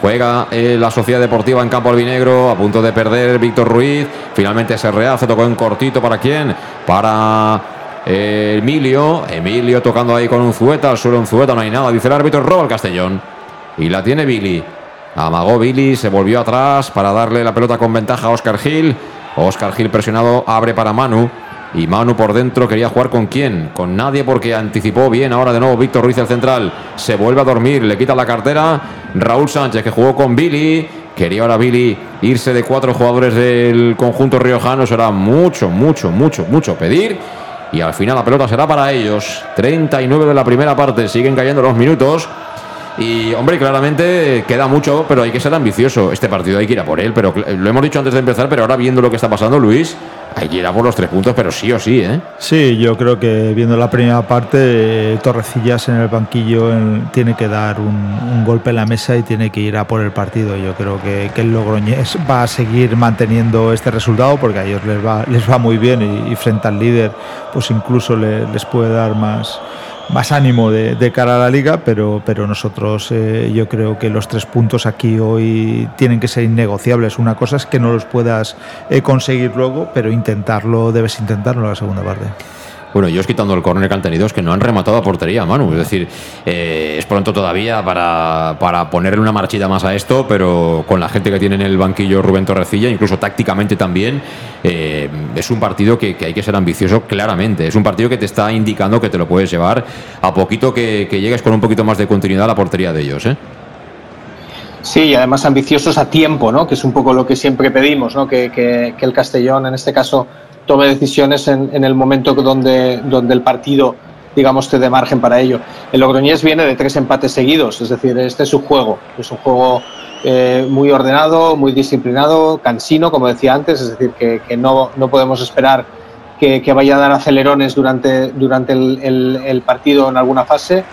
Juega eh, la Sociedad Deportiva en campo albinegro, a punto de perder Víctor Ruiz. Finalmente se rehace, tocó en cortito. ¿Para quién? Para eh, Emilio. Emilio tocando ahí con un zueta, al suelo un zueta, no hay nada. Dice el árbitro, roba el Castellón. Y la tiene Billy. Amagó Billy, se volvió atrás para darle la pelota con ventaja a Oscar Gil. Oscar Gil presionado, abre para Manu. Y Manu por dentro quería jugar con quién? Con nadie porque anticipó bien. Ahora de nuevo Víctor Ruiz el central. Se vuelve a dormir, le quita la cartera. Raúl Sánchez que jugó con Billy. Quería ahora Billy irse de cuatro jugadores del conjunto riojano. Será mucho, mucho, mucho, mucho pedir. Y al final la pelota será para ellos. 39 de la primera parte. Siguen cayendo los minutos. Y hombre, claramente queda mucho, pero hay que ser ambicioso. Este partido hay que ir a por él, pero lo hemos dicho antes de empezar, pero ahora viendo lo que está pasando, Luis, hay que ir a por los tres puntos, pero sí o sí, ¿eh? Sí, yo creo que viendo la primera parte, Torrecillas en el banquillo tiene que dar un, golpe en la mesa y tiene que ir a por el partido. Yo creo que, el Logroñés va a seguir manteniendo este resultado porque a ellos les va, les va muy bien y, frente al líder, pues incluso les puede dar más más ánimo de, cara a la liga, pero, pero nosotros eh, yo creo que los tres puntos aquí hoy tienen que ser innegociables. Una cosa es que no los puedas eh, conseguir luego, pero intentarlo, debes intentarlo en la segunda parte. Bueno, ellos quitando el córner que han tenido es que no han rematado a portería, Manu. Es decir, eh, es pronto todavía para, para, ponerle una marchita más a esto, pero con la gente que tiene en el banquillo Rubén Torrecilla, incluso tácticamente también, eh, es un partido que, hay que ser ambicioso claramente. Es un partido que te está indicando que te lo puedes llevar a poquito que, llegues con un poquito más de continuidad a la portería de ellos. ¿eh? Sí, y además ambiciosos a tiempo, ¿no? que es un poco lo que siempre pedimos, ¿no? que, que el Castellón en este caso tome decisiones en, el momento donde, donde el partido, digamos, te dé margen para ello. El Logroñés viene de tres empates seguidos, es decir, este es su juego, es un juego eh, muy ordenado, muy disciplinado, cansino, como decía antes, es decir, que, no, no, podemos esperar que, vaya a dar acelerones durante, durante el, partido en alguna fase,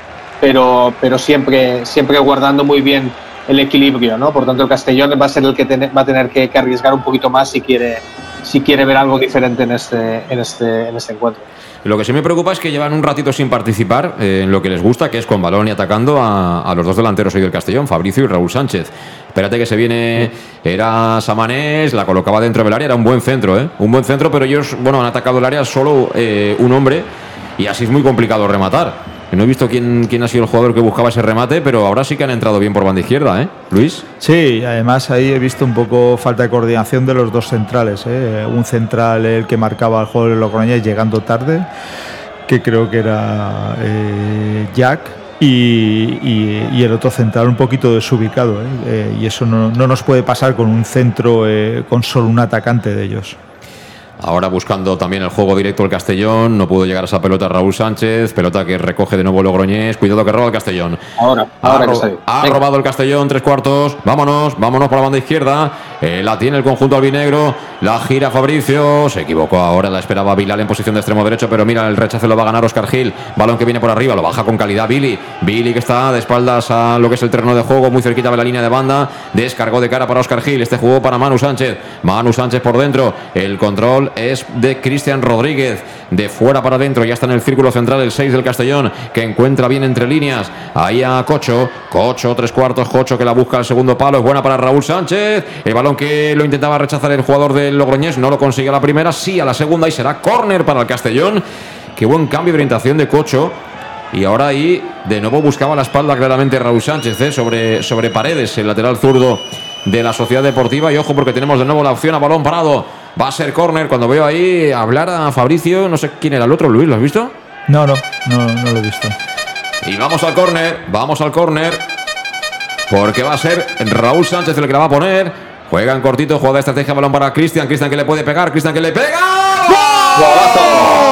pero, pero siempre, siempre guardando muy bien el equilibrio, ¿no? Por tanto, el Castellón va a ser el que va a tener que, arriesgar un poquito más si quiere, si quiere ver algo diferente en este, en este, en este encuentro. Lo que sí me preocupa es que llevan un ratito sin participar eh, en lo que les gusta, que es con balón y atacando a, los dos delanteros hoy del Castellón, Fabricio y Raúl Sánchez. Espérate que se viene, era Samanés, la colocaba dentro del área, era un buen centro, ¿eh? Un buen centro, pero ellos, bueno, han atacado el área solo eh, un hombre y así es muy complicado rematar. No he visto quién, quién ha sido el jugador que buscaba ese remate, pero ahora sí que han entrado bien por banda izquierda, ¿eh? Luis. Sí, además ahí he visto un poco falta de coordinación de los dos centrales. ¿eh? Un central el que marcaba el juego de Logroñés llegando tarde, que creo que era eh, Jack, y, el otro central un poquito desubicado. ¿eh? Eh, y eso no, no, nos puede pasar con un centro con solo un atacante de ellos. Ahora buscando también el juego directo el Castellón. No pudo llegar a esa pelota Raúl Sánchez. Pelota que recoge de nuevo Logroñés. Cuidado que roba el Castellón. Ahora, ahora ha, ha robado el Castellón, tres cuartos. Vámonos, vámonos por la banda izquierda. Eh, la tiene el conjunto albinegro. La gira Fabricio. Se equivocó ahora. La esperaba Bilal en posición de extremo derecho. Pero mira, el rechazo lo va a ganar Oscar Gil. Balón que viene por arriba. Lo baja con calidad Billy. Billy que está de espaldas a lo que es el terreno de juego. Muy cerquita de la línea de banda. Descargó de cara para Oscar Gil. Este jugó para Manu Sánchez. Manu Sánchez por dentro. El control es de Cristian Rodríguez. De fuera para adentro, ya está en el círculo central el 6 del Castellón, que encuentra bien entre líneas. Ahí a Cocho. Cocho, tres cuartos. Cocho que la busca el segundo palo. Es buena para Raúl Sánchez. El balón que lo intentaba rechazar el jugador del Logroñés no lo consigue a la primera, sí a la segunda y será córner para el Castellón. Qué buen cambio de orientación de Cocho. Y ahora ahí de nuevo buscaba la espalda claramente Raúl Sánchez ¿eh? sobre, sobre Paredes, el lateral zurdo de la Sociedad Deportiva. Y ojo porque tenemos de nuevo la opción a balón parado. Va a ser córner. Cuando veo ahí hablar a Fabricio, no sé quién era el otro, Luis, ¿lo has visto? No, no, no, no lo he visto. Y vamos al córner, vamos al córner. Porque va a ser Raúl Sánchez el que la va a poner. Juega en cortito, juega de estrategia, balón para Cristian. Cristian que le puede pegar, Cristian que le pega. ¡Vamos!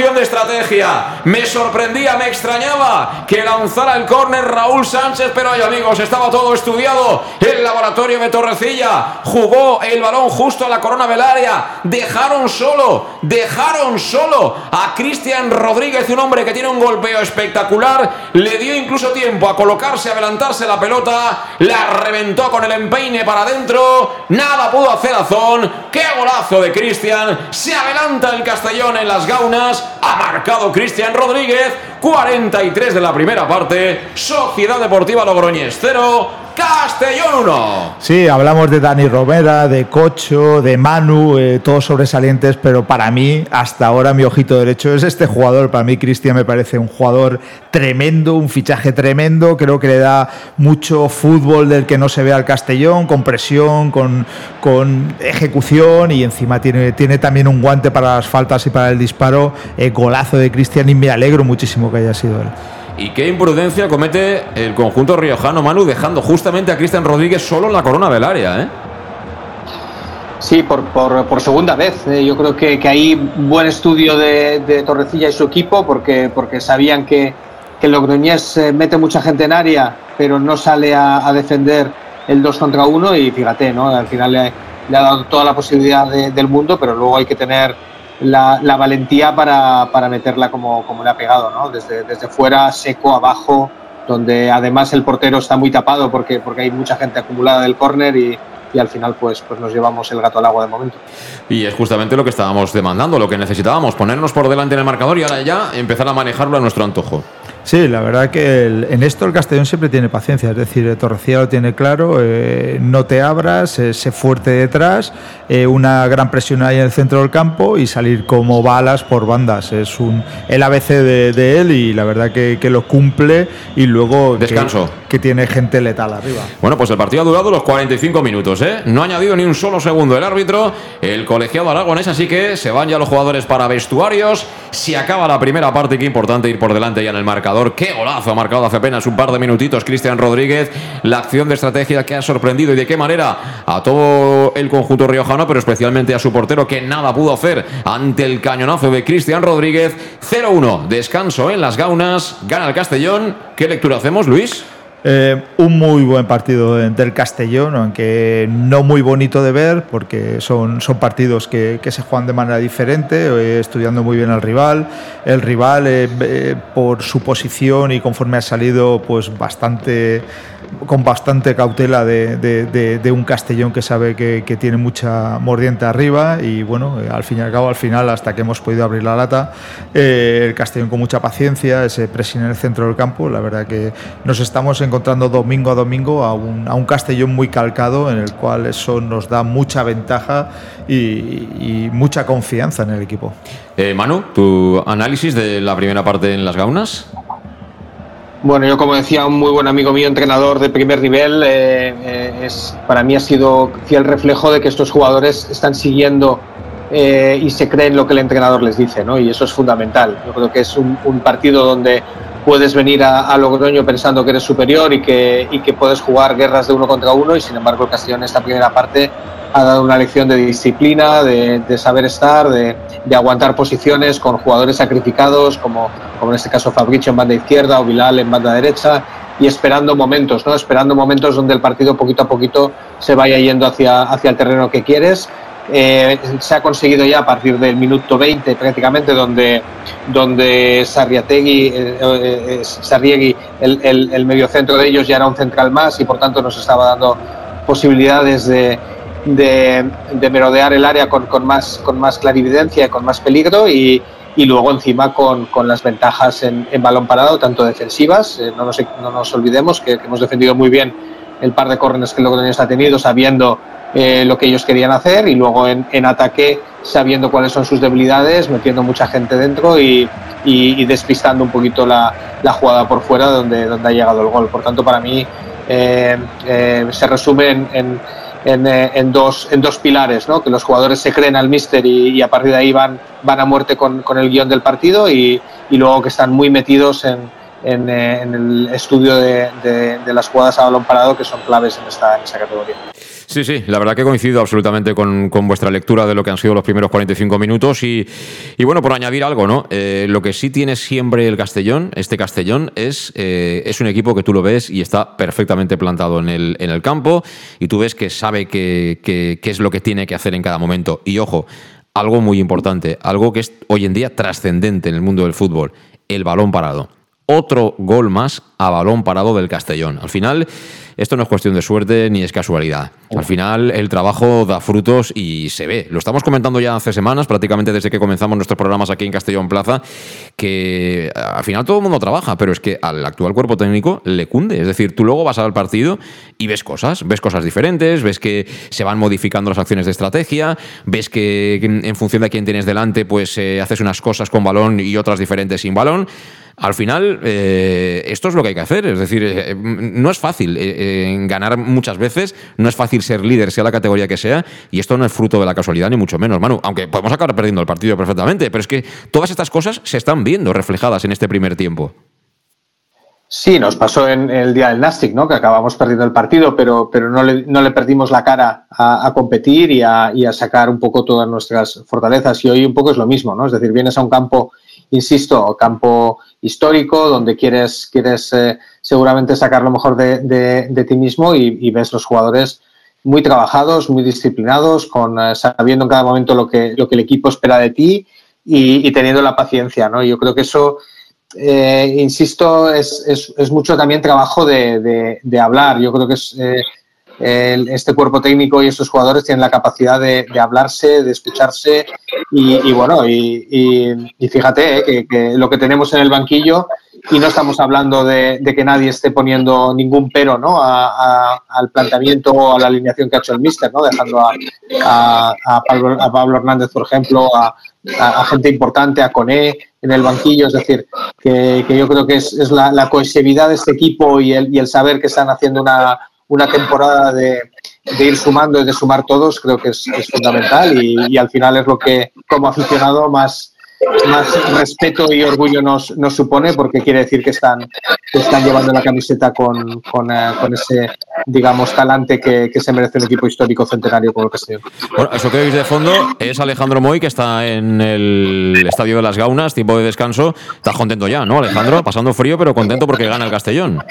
De estrategia. Me sorprendía, me extrañaba que lanzara el córner Raúl Sánchez, pero ay amigos, estaba todo estudiado. El laboratorio de Torrecilla jugó el balón justo a la corona velaria. Dejaron solo, dejaron solo a Cristian Rodríguez, un hombre que tiene un golpeo espectacular. Le dio incluso tiempo a colocarse, a adelantarse la pelota. La reventó con el empeine para adentro. Nada pudo hacer Azón. ¡Qué golazo de Cristian! Se adelanta el Castellón en las gaunas ha marcado Cristian Rodríguez, 43 de la primera parte, Sociedad Deportiva Logroñés 0, Castellón 1. Sí, hablamos de Dani Romera, de Cocho, de Manu, eh, todos sobresalientes, pero para mí, hasta ahora, mi ojito derecho es este jugador. Para mí, Cristian me parece un jugador tremendo, un fichaje tremendo. Creo que le da mucho fútbol del que no se ve al Castellón, con presión, con, con ejecución y encima tiene, tiene también un guante para las faltas y para el disparo. Eh, golazo de Cristian y me alegro muchísimo que haya sido él. Y qué imprudencia comete el conjunto riojano, Manu, dejando justamente a Cristian Rodríguez solo en la corona del área, ¿eh? Sí, por, por, segunda vez. Eh. Yo creo que, que hay buen estudio de, Torrecilla y su equipo porque, porque sabían que, que Logroñés eh, mete mucha gente en área, pero no sale a, defender el 2 contra 1 y fíjate, ¿no? Al final le, le ha dado toda la posibilidad del mundo, pero luego hay que tener la, la valentía para, para, meterla como, como le ha pegado, ¿no? Desde, desde fuera, seco, abajo, donde además el portero está muy tapado porque, porque hay mucha gente acumulada del córner y, y al final pues, pues nos llevamos el gato al agua de momento. Y es justamente lo que estábamos demandando, lo que necesitábamos, ponernos por delante en el marcador y ahora ya empezar a manejarlo a nuestro antojo. Sí, la verdad que en esto el Castellón siempre tiene paciencia, es decir, Torrecilla lo tiene claro, eh, no te abras, eh, sé fuerte detrás, eh, una gran presión ahí en el centro del campo y salir como balas por bandas. Es un el ABC de, él y la verdad que, lo cumple y luego descanso que, tiene gente letal arriba. Bueno, pues el partido ha durado los 45 minutos, ¿eh? no ha añadido ni un solo segundo el árbitro, el colegiado aragonés, así que se van ya los jugadores para vestuarios. Si acaba la primera parte, qué importante ir por delante ya en el marca ¡Qué golazo ha marcado hace apenas un par de minutitos Cristian Rodríguez! La acción de estrategia que ha sorprendido y de qué manera a todo el conjunto riojano, pero especialmente a su portero que nada pudo hacer ante el cañonazo de Cristian Rodríguez. 0-1, descanso en las gaunas, gana el Castellón. ¿Qué lectura hacemos, Luis? Eh, un muy buen partido del Castellón, aunque no muy bonito de ver, porque son, son partidos que, se juegan de manera diferente, eh, estudiando muy bien al rival. El rival, eh, por su posición y conforme ha salido, pues bastante con bastante cautela de, un Castellón que sabe que, tiene mucha mordiente arriba y bueno, eh, al fin y al cabo, al final, hasta que hemos podido abrir la lata, eh, el Castellón con mucha paciencia, ese presión en el centro del campo, la verdad que nos estamos encontrando domingo a domingo a un, a un Castellón muy calcado en el cual eso nos da mucha ventaja y, mucha confianza en el equipo. Eh, Manu, tu análisis de la primera parte en las gaunas. Bueno, yo como decía un muy buen amigo mío, entrenador de primer nivel, eh, eh, es, para mí ha sido fiel reflejo de que estos jugadores están siguiendo eh, y se creen lo que el entrenador les dice, ¿no? Y eso es fundamental. Yo creo que es un, partido donde puedes venir a, Logroño pensando que eres superior y que, y que puedes jugar guerras de uno contra uno y sin embargo el en esta primera parte ha dado una lección de disciplina, de, saber estar, de, aguantar posiciones con jugadores sacrificados, como, como en este caso Fabricio en banda izquierda o Bilal en banda derecha, y esperando momentos, ¿no? Esperando momentos donde el partido poquito a poquito se vaya yendo hacia, hacia el terreno que quieres. Eh, se ha conseguido ya a partir del minuto 20 prácticamente, donde, donde Sarriategui, eh, eh, Sarriegui, el, el, el mediocentro de ellos ya era un central más y por tanto nos estaba dando posibilidades de, de, merodear el área con, con, más, con más clarividencia, con más peligro y, y luego encima con, con las ventajas en, en, balón parado, tanto defensivas, eh, no, nos, no, nos, olvidemos que, hemos defendido muy bien el par de córneres que Logroñés ha tenido, sabiendo eh, lo que ellos querían hacer y luego en, en, ataque sabiendo cuáles son sus debilidades, metiendo mucha gente dentro y, y, despistando un poquito la, jugada por fuera donde, donde ha llegado el gol. Por tanto, para mí eh, se resume en eh, en, dos, en dos pilares, ¿no? que los jugadores se creen al míster y, a partir de ahí van, van a muerte con, el guion del partido y, luego que están muy metidos en, en, eh, el estudio de, de, las jugadas a balón parado que son claves en esta, en esta categoría. Sí, sí, la verdad que coincido absolutamente con, vuestra lectura de lo que han sido los primeros 45 minutos y, bueno, por añadir algo, ¿no? Eh, lo que sí tiene siempre el Castellón, este Castellón, es, eh, es un equipo que tú lo ves y está perfectamente plantado en el, en el campo y tú ves que sabe qué que, es lo que tiene que hacer en cada momento. Y ojo, algo muy importante, algo que es hoy en día trascendente en el mundo del fútbol, el balón parado otro gol más a balón parado del Castellón. Al final, esto no es cuestión de suerte ni es casualidad. Al final el trabajo da frutos y se ve. Lo estamos comentando ya hace semanas, prácticamente desde que comenzamos nuestros programas aquí en Castellón Plaza, que al final todo el mundo trabaja, pero es que al actual cuerpo técnico le cunde. Es decir, tú luego vas al partido y ves cosas, ves cosas diferentes, ves que se van modificando las acciones de estrategia, ves que en función de quién tienes delante, pues eh, haces unas cosas con balón y otras diferentes sin balón. Al final, eh, esto es lo que hay que hacer. Es decir, eh, no es fácil eh, ganar muchas veces, no es fácil ser líder, sea la categoría que sea, y esto no es fruto de la casualidad, ni mucho menos, Manu. Aunque podemos acabar perdiendo el partido perfectamente, pero es que todas estas cosas se están viendo reflejadas en este primer tiempo. Sí, nos pasó en el día del Nastic, ¿no? Que acabamos perdiendo el partido, pero, pero no, le, no le perdimos la cara a, competir y a, y a, sacar un poco todas nuestras fortalezas. Y hoy un poco es lo mismo, ¿no? Es decir, vienes a un campo insisto, campo histórico donde quieres, quieres eh, seguramente sacar lo mejor de, ti mismo y, ves los jugadores muy trabajados, muy disciplinados, con, eh, sabiendo en cada momento lo que, lo que el equipo espera de ti y, teniendo la paciencia. ¿no? Yo creo que eso, eh, insisto, es, es, mucho también trabajo de, hablar. Yo creo que es este cuerpo técnico y estos jugadores tienen la capacidad de, hablarse, de escucharse y, bueno, y, fíjate eh, que, lo que tenemos en el banquillo y no estamos hablando de, que nadie esté poniendo ningún pero ¿no? al planteamiento o a la alineación que ha hecho el míster, ¿no? dejando a, Pablo, Hernández, por ejemplo, a, gente importante, a Coné en el banquillo, es decir, que, yo creo que es, la, cohesividad de este equipo y el, y el saber que están haciendo una, una temporada de, ir sumando y de sumar todos creo que es, fundamental y, al final es lo que como aficionado más, más respeto y orgullo nos, nos supone, porque quiere decir que están, están llevando la camiseta con, con, eh, ese, digamos, talante que, que, se merece un equipo histórico centenario como el Castellón. Bueno, eso que veis de fondo es Alejandro Moy, que está en el Estadio de las Gaunas, tiempo de descanso. Estás contento ya, ¿no, Alejandro? Pasando frío, pero contento porque gana el Castellón.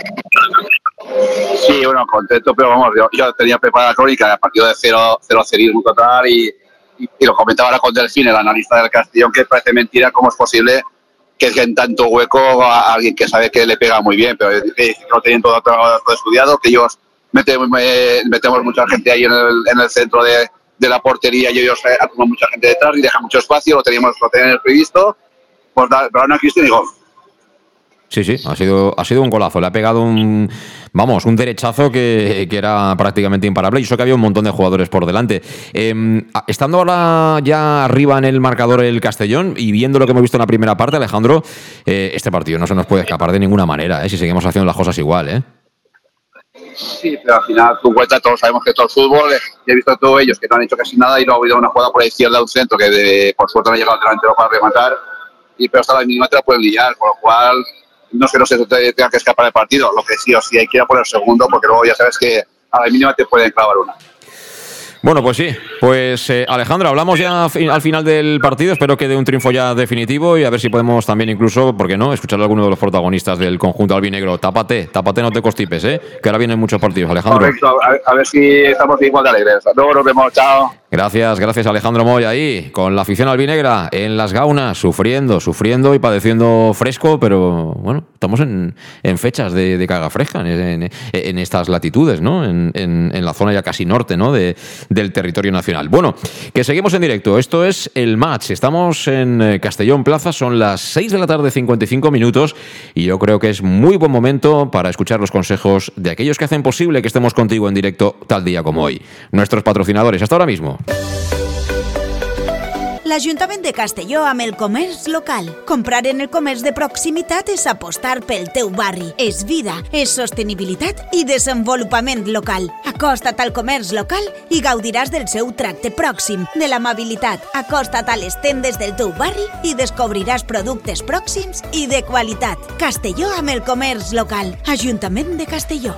Sí, bueno, contento, pero vamos, yo, tenía preparada la crónica, el partido de cero, cero cerismo total y, y, lo comentaba ahora con Delfín, el analista del Castellón, que parece mentira cómo es posible que en tanto hueco a alguien que sabe que le pega muy bien, pero que lo tienen todo, todo, estudiado, que ellos metemos, metemos mucha gente ahí en el, en el centro de, de, la portería y ellos asumen mucha gente detrás y dejan mucho espacio, lo teníamos lo teníamos previsto. Pues pero una Cristian dijo, Sí, sí, ha sido, ha sido un golazo. Le ha pegado un, vamos, un derechazo que, era prácticamente imparable. Y eso que había un montón de jugadores por delante. Em, estando ahora ya arriba en el marcador el Castellón y viendo lo que hemos visto en la primera parte, Alejandro, eh, este partido no se nos puede escapar de ninguna manera, ¿eh? si seguimos haciendo las cosas igual. ¿eh? Sí, pero al final, tu vuelta, todos sabemos que todo el fútbol, eh, he visto a todos ellos que no han hecho casi nada y luego ha habido una jugada por la izquierda de un centro que por suerte no ha llegado delantero para rematar. Y pero hasta la mínima te la pueden liar, con lo cual no es que no se tenga que escapar del partido, lo que sí o sí hay que ir a poner segundo, porque luego ya sabes que a la mínima te pueden clavar una. Bueno, pues sí. Pues eh, Alejandro, hablamos ya al final del partido. Espero que dé un triunfo ya definitivo y a ver si podemos también incluso, ¿por qué no?, escuchar a alguno de los protagonistas del conjunto albinegro. Tápate, tápate, no te constipes, ¿eh? Que ahora vienen muchos partidos, Alejandro. Correcto, a ver, si estamos igual de alegres. Luego nos vemos, chao. Gracias, gracias Alejandro Moy ahí, con la afición albinegra en las gaunas, sufriendo, sufriendo y padeciendo fresco, pero bueno, estamos en, fechas de, de, caga fresca en, estas latitudes, ¿no? En, la zona ya casi norte, ¿no? De, del territorio nacional. Bueno, que seguimos en directo, esto es el match, estamos en eh, Castellón Plaza, son las 6 de la tarde 55 minutos y yo creo que es muy buen momento para escuchar los consejos de aquellos que hacen posible que estemos contigo en directo tal día como hoy, nuestros patrocinadores. Hasta ahora mismo. L'Ajuntament de Castelló amb el comerç local. Comprar en el comerç de proximitat és apostar pel teu barri. És vida, és sostenibilitat i desenvolupament local. Acosta't al comerç local i gaudiràs del seu tracte pròxim, de l'amabilitat. Acosta't a les tendes del teu barri i descobriràs productes pròxims i de qualitat. Castelló amb el comerç local. Ajuntament de Castelló.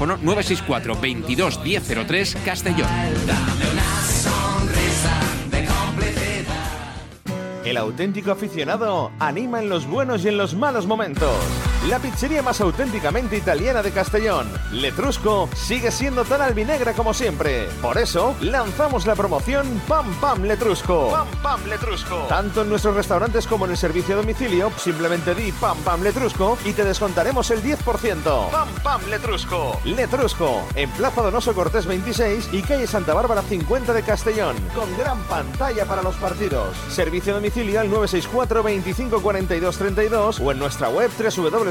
964 22 1003 Castellón. El auténtico aficionado anima en los buenos y en los malos momentos. La pizzería más auténticamente italiana de Castellón, Letrusco, sigue siendo tan albinegra como siempre. Por eso, lanzamos la promoción Pam Pam Letrusco. Pam Pam Letrusco. Tanto en nuestros restaurantes como en el servicio a domicilio, simplemente di Pam Pam Letrusco y te descontaremos el 10%. Pam Pam Letrusco. Letrusco, en Plaza Donoso Cortés 26 y calle Santa Bárbara 50 de Castellón, con gran pantalla para los partidos. Servicio a domicilio al 964 25 42 32 o en nuestra web www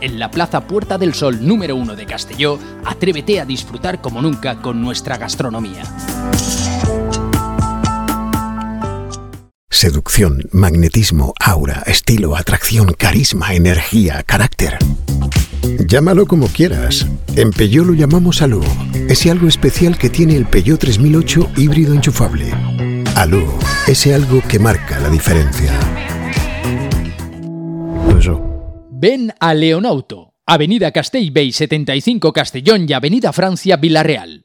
En la Plaza Puerta del Sol número 1 de Castelló, atrévete a disfrutar como nunca con nuestra gastronomía. Seducción, magnetismo, aura, estilo, atracción, carisma, energía, carácter. Llámalo como quieras. En Peugeot lo llamamos Alu. Ese algo especial que tiene el Peugeot 3008 híbrido enchufable. Alu, ese algo que marca la diferencia. Ven a Leonauto, Avenida Castell Bay 75 Castellón y Avenida Francia Villarreal.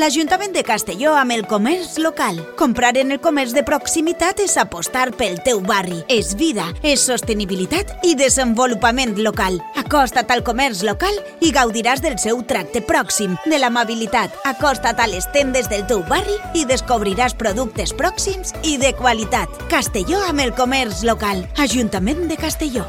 L'Ajuntament de Castelló amb el comerç local. Comprar en el comerç de proximitat és apostar pel teu barri. És vida, és sostenibilitat i desenvolupament local. Acosta't al comerç local i gaudiràs del seu tracte pròxim, de l'amabilitat. Acosta't a les tendes del teu barri i descobriràs productes pròxims i de qualitat. Castelló amb el comerç local. Ajuntament de Castelló.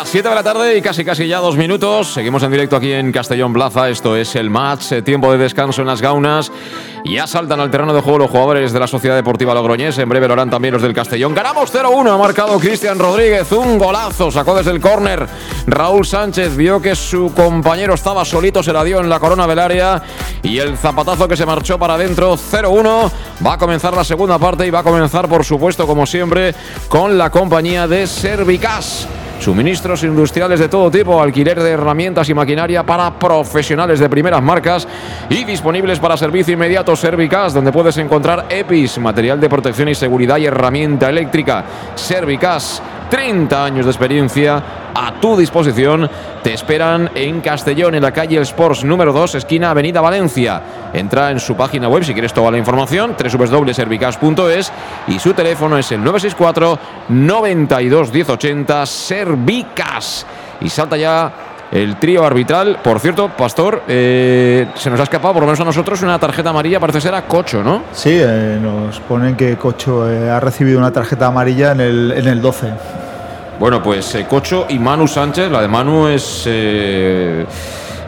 Las 7 de la tarde y casi casi ya dos minutos. Seguimos en directo aquí en Castellón Plaza. Esto es el match, eh, tiempo de descanso en las gaunas. Ya saltan al terreno de juego los jugadores de la Sociedad Deportiva Logroñés. En breve lo harán también los del Castellón. Ganamos 0-1. Ha marcado Cristian Rodríguez. Un golazo. Sacó desde el córner. Raúl Sánchez vio que su compañero estaba solito. Se la dio en la corona del área. Y el zapatazo que se marchó para adentro. 0-1. Va a comenzar la segunda parte y va a comenzar, por supuesto, como siempre, con la compañía de Servicas. Suministros industriales de todo tipo, alquiler de herramientas y maquinaria para profesionales de primeras marcas y disponibles para servicio inmediato Servicas, donde puedes encontrar EPIs, material de protección y seguridad y herramienta eléctrica. Servicas, 30 años de experiencia a tu disposición. Te esperan en Castellón, en la calle Sports número 2, esquina Avenida Valencia. Entra en su página web si quieres toda la información, www.servicas.es y su teléfono es el 964 92 1080 Servicas. Y salta ya el trío arbitral. Por cierto, Pastor, eh, se nos ha escapado, por lo menos a nosotros, una tarjeta amarilla, parece ser a Cocho, ¿no? Sí, eh, nos ponen que Cocho eh, ha recibido una tarjeta amarilla en el, en el 12. Bueno, pues Cocho y Manu Sánchez, la de Manu es...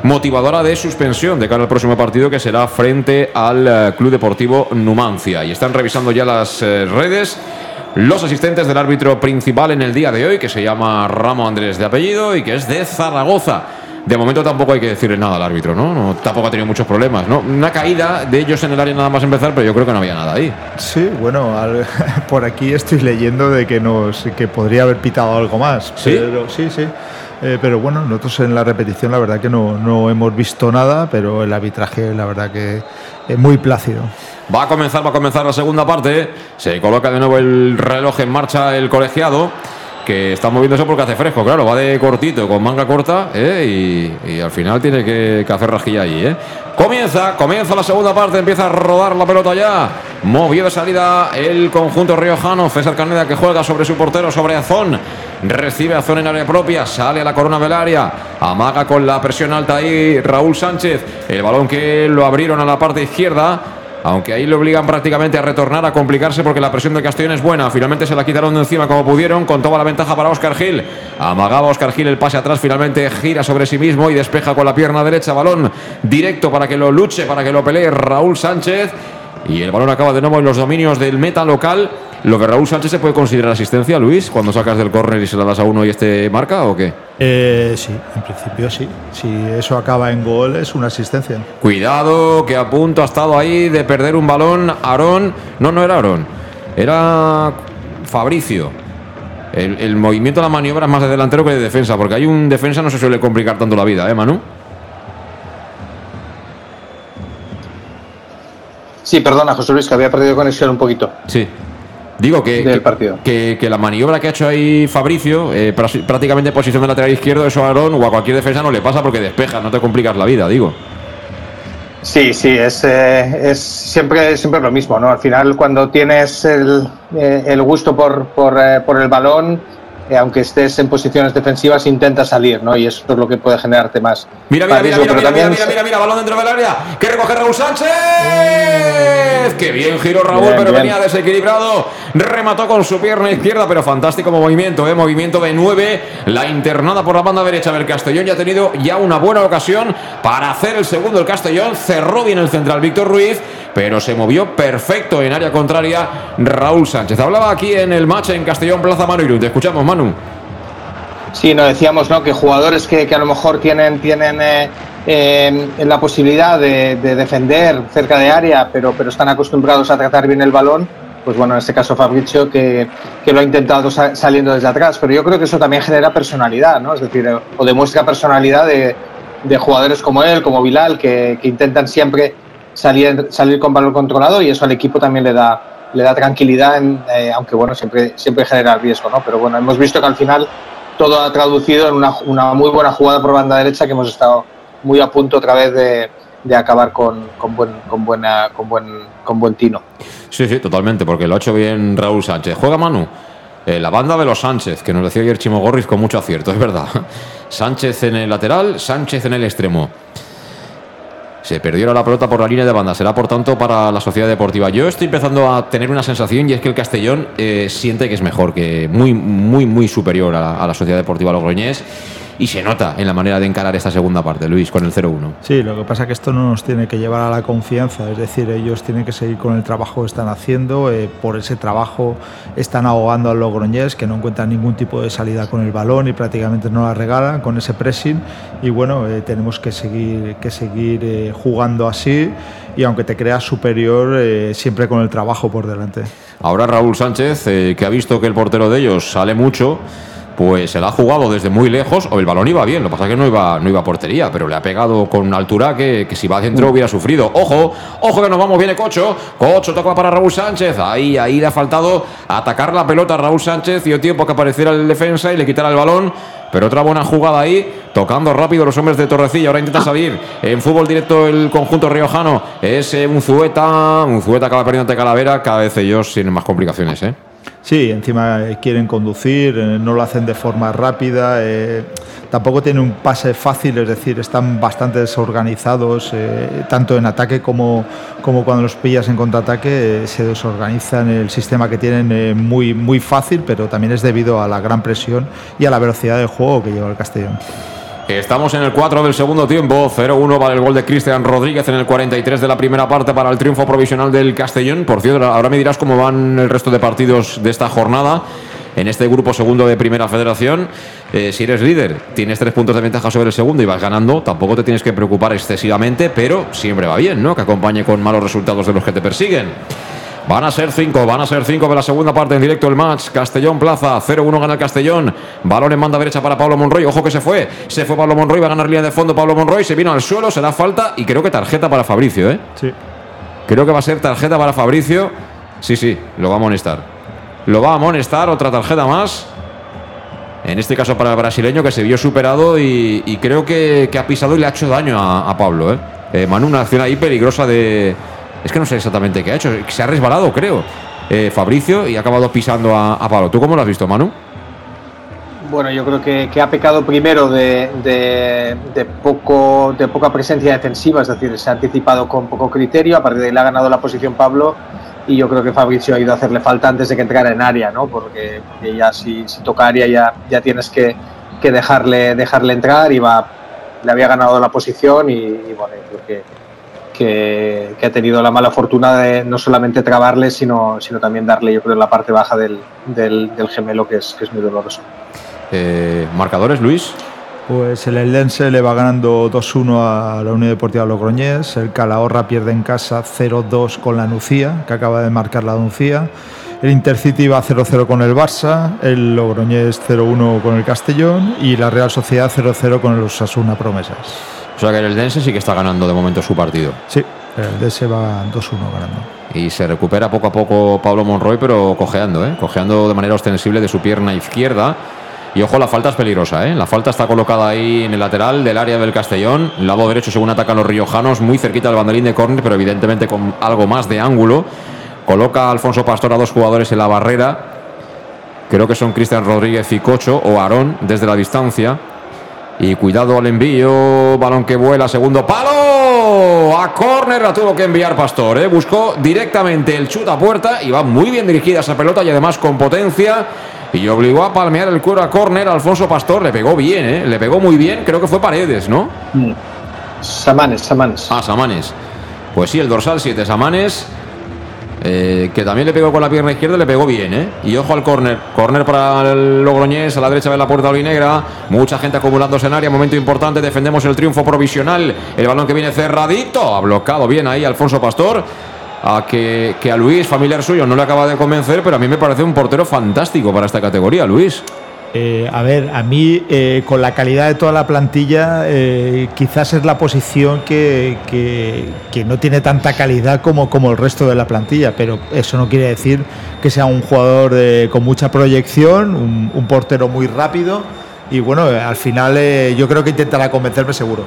motivadora de suspensión de cara al próximo partido que será frente al Club Deportivo Numancia. Y están revisando ya las redes los asistentes del árbitro principal en el día de hoy, que se llama Ramo Andrés de apellido y que es de Zaragoza. De momento tampoco hay que decirle nada al árbitro, ¿no? ¿no? Tampoco ha tenido muchos problemas, ¿no? Una caída de ellos en el área nada más empezar, pero yo creo que no había nada ahí. Sí, bueno, por aquí estoy leyendo de que nos que podría haber pitado algo más. Sí, sí, sí. Eh, pero bueno, nosotros en la repetición la verdad que no, no hemos visto nada, pero el arbitraje la verdad que es muy plácido. Va a comenzar, va a comenzar la segunda parte. Se coloca de nuevo el reloj en marcha el colegiado que está moviéndose porque hace fresco, claro, va de cortito, con manga corta, ¿eh? y, al final tiene que, hacer rajilla ahí. ¿eh? Comienza, comienza la segunda parte, empieza a rodar la pelota ya. Movió de salida el conjunto riojano. César Caneda que juega sobre su portero, sobre Azón. Recibe Azón en área propia, sale a la corona del área. Amaga con la presión alta ahí Raúl Sánchez. El balón que lo abrieron a la parte izquierda aunque ahí le obligan prácticamente a retornar, a complicarse porque la presión de Castellón es buena. Finalmente se la quitaron de encima como pudieron, con toda la ventaja para Oscar Gil. Amagaba Oscar Gil el pase atrás, finalmente gira sobre sí mismo y despeja con la pierna derecha, balón directo para que lo luche, para que lo pelee Raúl Sánchez. Y el balón acaba de nuevo en los dominios del meta local. ¿Lo que Raúl Sánchez se puede considerar asistencia, Luis, cuando sacas del córner y se la das a uno y este marca o qué? Eh, sí, en principio sí. Si eso acaba en gol es una asistencia. Cuidado, que a punto ha estado ahí de perder un balón. Aarón, no, no era Aarón, era Fabricio. El, el, movimiento de la maniobra es más de delantero que de defensa, porque hay un defensa no se suele complicar tanto la vida, ¿eh, Manu? Sí, perdona, José Luis, que había perdido conexión un poquito. Sí. Digo que, que, que, la maniobra que ha hecho ahí Fabricio, eh, prácticamente posición de lateral izquierdo, eso a Aaron o a cualquier defensa no le pasa porque despeja, no te complicas la vida, digo. Sí, sí, es, eh, es siempre, siempre lo mismo, ¿no? Al final, cuando tienes el, eh, el gusto por, por, por el balón, eh, aunque estés en posiciones defensivas, intenta salir, ¿no? Y eso es lo que puede generarte más. Mira, mira, mira, mira, mira, mira, mira, mira, balón dentro del área. Que recoge Raúl Sánchez. Qué bien giró Raúl, pero venía desequilibrado. Remató con su pierna izquierda, pero fantástico movimiento, ¿eh? Movimiento de nueve. La internada por la banda derecha del Castellón ya ha tenido ya una buena ocasión para hacer el segundo el Castellón. Cerró bien el central Víctor Ruiz, pero se movió perfecto en área contraria Raúl Sánchez. Hablaba aquí en el match en Castellón Plaza Manu Te escuchamos, Manu. Sí, nos decíamos ¿no? que jugadores que, a lo mejor tienen, tienen eh, eh, la posibilidad de, defender cerca de área, pero, pero están acostumbrados a tratar bien el balón, pues bueno, en este caso Fabricio que, que lo ha intentado saliendo desde atrás, pero yo creo que eso también genera personalidad, ¿no? Es decir, o demuestra personalidad de, de jugadores como él, como Bilal, que, que, intentan siempre salir, salir con balón controlado y eso al equipo también le da, le da tranquilidad, eh, aunque bueno, siempre, siempre genera riesgo, ¿no? Pero bueno, hemos visto que al final todo ha traducido en una, una muy buena jugada por banda derecha que hemos estado muy a punto otra vez de, de acabar con, con, buen, con, buena, con, buen, con buen tino. Sí, sí, totalmente, porque lo ha hecho bien Raúl Sánchez. Juega Manu. Eh, la banda de los Sánchez, que nos decía ayer Chimo Gorris con mucho acierto, es verdad. Sánchez en el lateral, Sánchez en el extremo. Se perdió la pelota por la línea de banda. Será, por tanto, para la Sociedad Deportiva. Yo estoy empezando a tener una sensación y es que el Castellón eh, siente que es mejor, que muy, muy, muy superior a, a la Sociedad Deportiva Logroñés y se nota en la manera de encarar esta segunda parte, Luis, con el 0-1. Sí, lo que pasa es que esto no nos tiene que llevar a la confianza, es decir, ellos tienen que seguir con el trabajo que están haciendo, eh, por ese trabajo están ahogando al Logroñés, que no encuentran ningún tipo de salida con el balón y prácticamente no la regalan con ese pressing y bueno, eh, tenemos que seguir, que seguir eh, jugando así y aunque te creas superior, siempre con el trabajo por delante. Ahora Raúl Sánchez, que ha visto que el portero de ellos sale mucho, pues se la ha jugado desde muy lejos, o el balón iba bien, lo que pasa es que no iba, no iba a portería, pero le ha pegado con una altura que, si va adentro hubiera sufrido. Ojo, ojo que nos vamos, viene Cocho, Cocho toca para Raúl Sánchez, ahí, ahí le ha faltado atacar la pelota a Raúl Sánchez, dio tiempo que apareciera el defensa y le quitara el balón. Pero otra buena jugada ahí, tocando rápido los hombres de Torrecilla. Ahora intenta salir en fútbol directo el conjunto riojano. Es un Zueta, un Zueta acaba perdiendo ante Calavera. Cada vez ellos tienen más complicaciones, ¿eh? Sí, encima eh, quieren conducir, eh, no lo hacen de forma rápida, eh, tampoco tienen un pase fácil, es decir, están bastante desorganizados, tanto en ataque como, como cuando los pillas en contraataque, se desorganizan el sistema que tienen muy, muy fácil, pero también es debido a la gran presión y a la velocidad del juego que lleva el Castellón. Estamos en el 4 del segundo tiempo. 0-1 para el gol de Cristian Rodríguez en el 43 de la primera parte para el triunfo provisional del Castellón. Por cierto, ahora me dirás cómo van el resto de partidos de esta jornada. En este grupo segundo de Primera Federación, eh, si eres líder, tienes tres puntos de ventaja sobre el segundo y vas ganando, tampoco te tienes que preocupar excesivamente, pero siempre va bien, ¿no? Que acompañe con malos resultados de los que te persiguen. Van a ser cinco, van a ser cinco de la segunda parte en directo el match. Castellón Plaza, 0-1 gana el Castellón. Balón en manda derecha para Pablo Monroy. Ojo que se fue. Se fue Pablo Monroy, va a ganar línea de fondo Pablo Monroy. Se vino al suelo, se da falta y creo que tarjeta para Fabricio, ¿eh? Sí. Creo que va a ser tarjeta para Fabricio. Sí, sí, lo va a amonestar. Lo va a amonestar, otra tarjeta más. En este caso para el brasileño que se vio superado y, creo que, ha pisado y le ha hecho daño a, Pablo. ¿eh? ¿eh? Manu, una acción ahí peligrosa de, es que no sé exactamente qué ha hecho. Se ha resbalado, creo, eh, Fabricio y ha acabado pisando a, Pablo. ¿Tú cómo lo has visto, Manu? Bueno, yo creo que, ha pecado primero de, poco, de poca presencia defensiva, es decir, se ha anticipado con poco criterio, a partir de ahí le ha ganado la posición Pablo y yo creo que Fabricio ha ido a hacerle falta antes de que entrara en área, ¿no? porque, ya si, toca área ya, ya tienes que, dejarle, dejarle entrar y le había ganado la posición y, y bueno, creo que que, ha tenido la mala fortuna de no solamente trabarle, sino, sino también darle, yo creo, en la parte baja del, del, gemelo, que es, que es muy doloroso. Eh, ¿Marcadores, Luis? Pues el Eldense le va ganando 2-1 a la Unión Deportiva Logroñés. El Calahorra pierde en casa 0-2 con la Nucía, que acaba de marcar la Nucía. El Intercity va 0-0 con el Barça, el Logroñés 0-1 con el Castellón y la Real Sociedad 0-0 con el Osasuna Promesas. Sea que el Dense sí que está ganando de momento su partido. Sí, el Dense va 2-1 ganando. Y se recupera poco a poco Pablo Monroy, pero cojeando, ¿eh? cojeando de manera ostensible de su pierna izquierda. Y ojo, la falta es peligrosa, ¿eh? La falta está colocada ahí en el lateral del área del Castellón. Lado derecho, según atacan los riojanos, muy cerquita del banderín de córner, pero evidentemente con algo más de ángulo. Coloca a Alfonso Pastor a dos jugadores en la barrera. Creo que son Cristian Rodríguez y Cocho o Aarón desde la distancia. Y cuidado al envío, balón que vuela, segundo palo. A córner la tuvo que enviar Pastor. ¿eh? Buscó directamente el chut a puerta y va muy bien dirigida esa pelota y además con potencia. Y obligó a palmear el cuero a córner. Alfonso Pastor le pegó bien, ¿eh? le pegó muy bien. Creo que fue Paredes, ¿no? Samanes, Samanes. Ah, Samanes. Pues sí, el dorsal 7, Samanes. Eh, que también le pegó con la pierna izquierda, le pegó bien, ¿eh? Y ojo al córner, córner para el Logroñés, a la derecha de la puerta olinegra, mucha gente acumulándose en área, momento importante, defendemos el triunfo provisional, el balón que viene cerradito, ha bloqueado bien ahí Alfonso Pastor, a que, que a Luis, familiar suyo, no le acaba de convencer, pero a mí me parece un portero fantástico para esta categoría, Luis. Eh, a ver, a mí eh, con la calidad de toda la plantilla, eh, quizás es la posición que, no tiene tanta calidad como, como el resto de la plantilla, pero eso no quiere decir que sea un jugador con mucha proyección, un, portero muy rápido y bueno, al final yo creo que intentará convencerme seguro.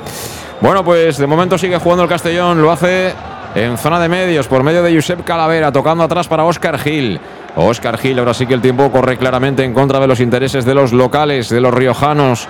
Bueno, pues de momento sigue jugando el Castellón, lo hace en zona de medios por medio de Josep Calavera, tocando atrás para Oscar Gil. Oscar Gil, ahora sí que el tiempo corre claramente en contra de los intereses de los locales, de los riojanos.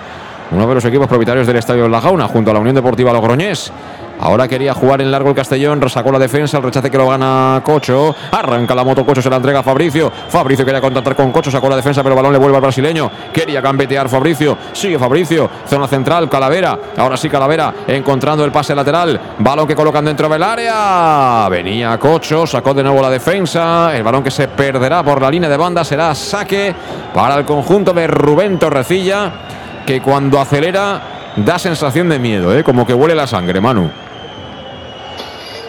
Uno de los equipos propietarios del Estadio La Jauna, junto a la Unión Deportiva Logroñés. Ahora quería jugar en largo el Castellón, resacó la defensa, el rechace que lo gana Cocho. Arranca la moto Cocho, se la entrega a Fabricio. Fabricio quería contactar con Cocho, sacó la defensa, pero el balón le vuelve al brasileño. Quería gambetear Fabricio, sigue Fabricio, zona central, Calavera. Ahora sí Calavera, encontrando el pase lateral. Balón que colocan dentro del área. Venía Cocho, sacó de nuevo la defensa. El balón que se perderá por la línea de banda será saque para el conjunto de Rubén Torrecilla, que cuando acelera da sensación de miedo, ¿eh? como que huele la sangre, Manu.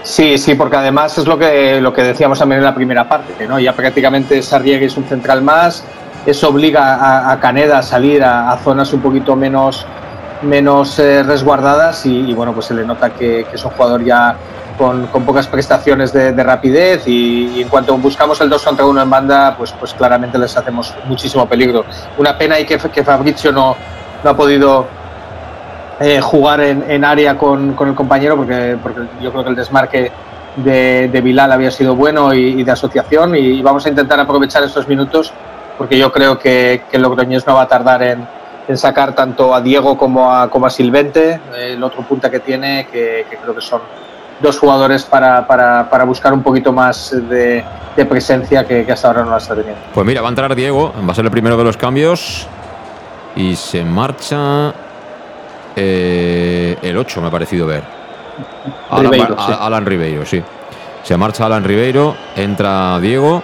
Sí, sí, porque además es lo que, lo que decíamos también en la primera parte, ¿no? Ya prácticamente Sarriegi es un central más, eso obliga a, Caneda a salir a, zonas un poquito menos, menos eh, resguardadas y, bueno, pues se le nota que, es un jugador ya con, pocas prestaciones de, rapidez y, en cuanto buscamos el 2 contra 1 en banda, pues, pues claramente les hacemos muchísimo peligro. Una pena y que, que Fabrizio no, no ha podido eh, jugar en, área con, el compañero, porque, porque yo creo que el desmarque de, de Bilal había sido bueno y, de asociación, y, vamos a intentar aprovechar estos minutos, porque yo creo que, que Logroñés no va a tardar en, sacar tanto a Diego como a, como a Silvente, el otro punta que tiene, que, creo que son dos jugadores para, para, para buscar un poquito más de, de presencia que, que, hasta ahora no la está teniendo. Pues mira, va a entrar Diego, va a ser el primero de los cambios y se marcha eh, el 8, me ha parecido ver. Alan Ribeiro, sí. Se marcha Alan Ribeiro, entra Diego.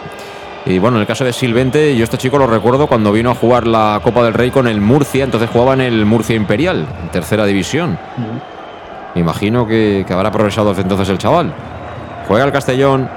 Y bueno, en el caso de Silvente, yo este chico lo recuerdo cuando vino a jugar la Copa del Rey con el Murcia, entonces jugaba en el Murcia Imperial, en tercera división. Imagino que, que habrá progresado desde entonces el chaval. Juega el Castellón,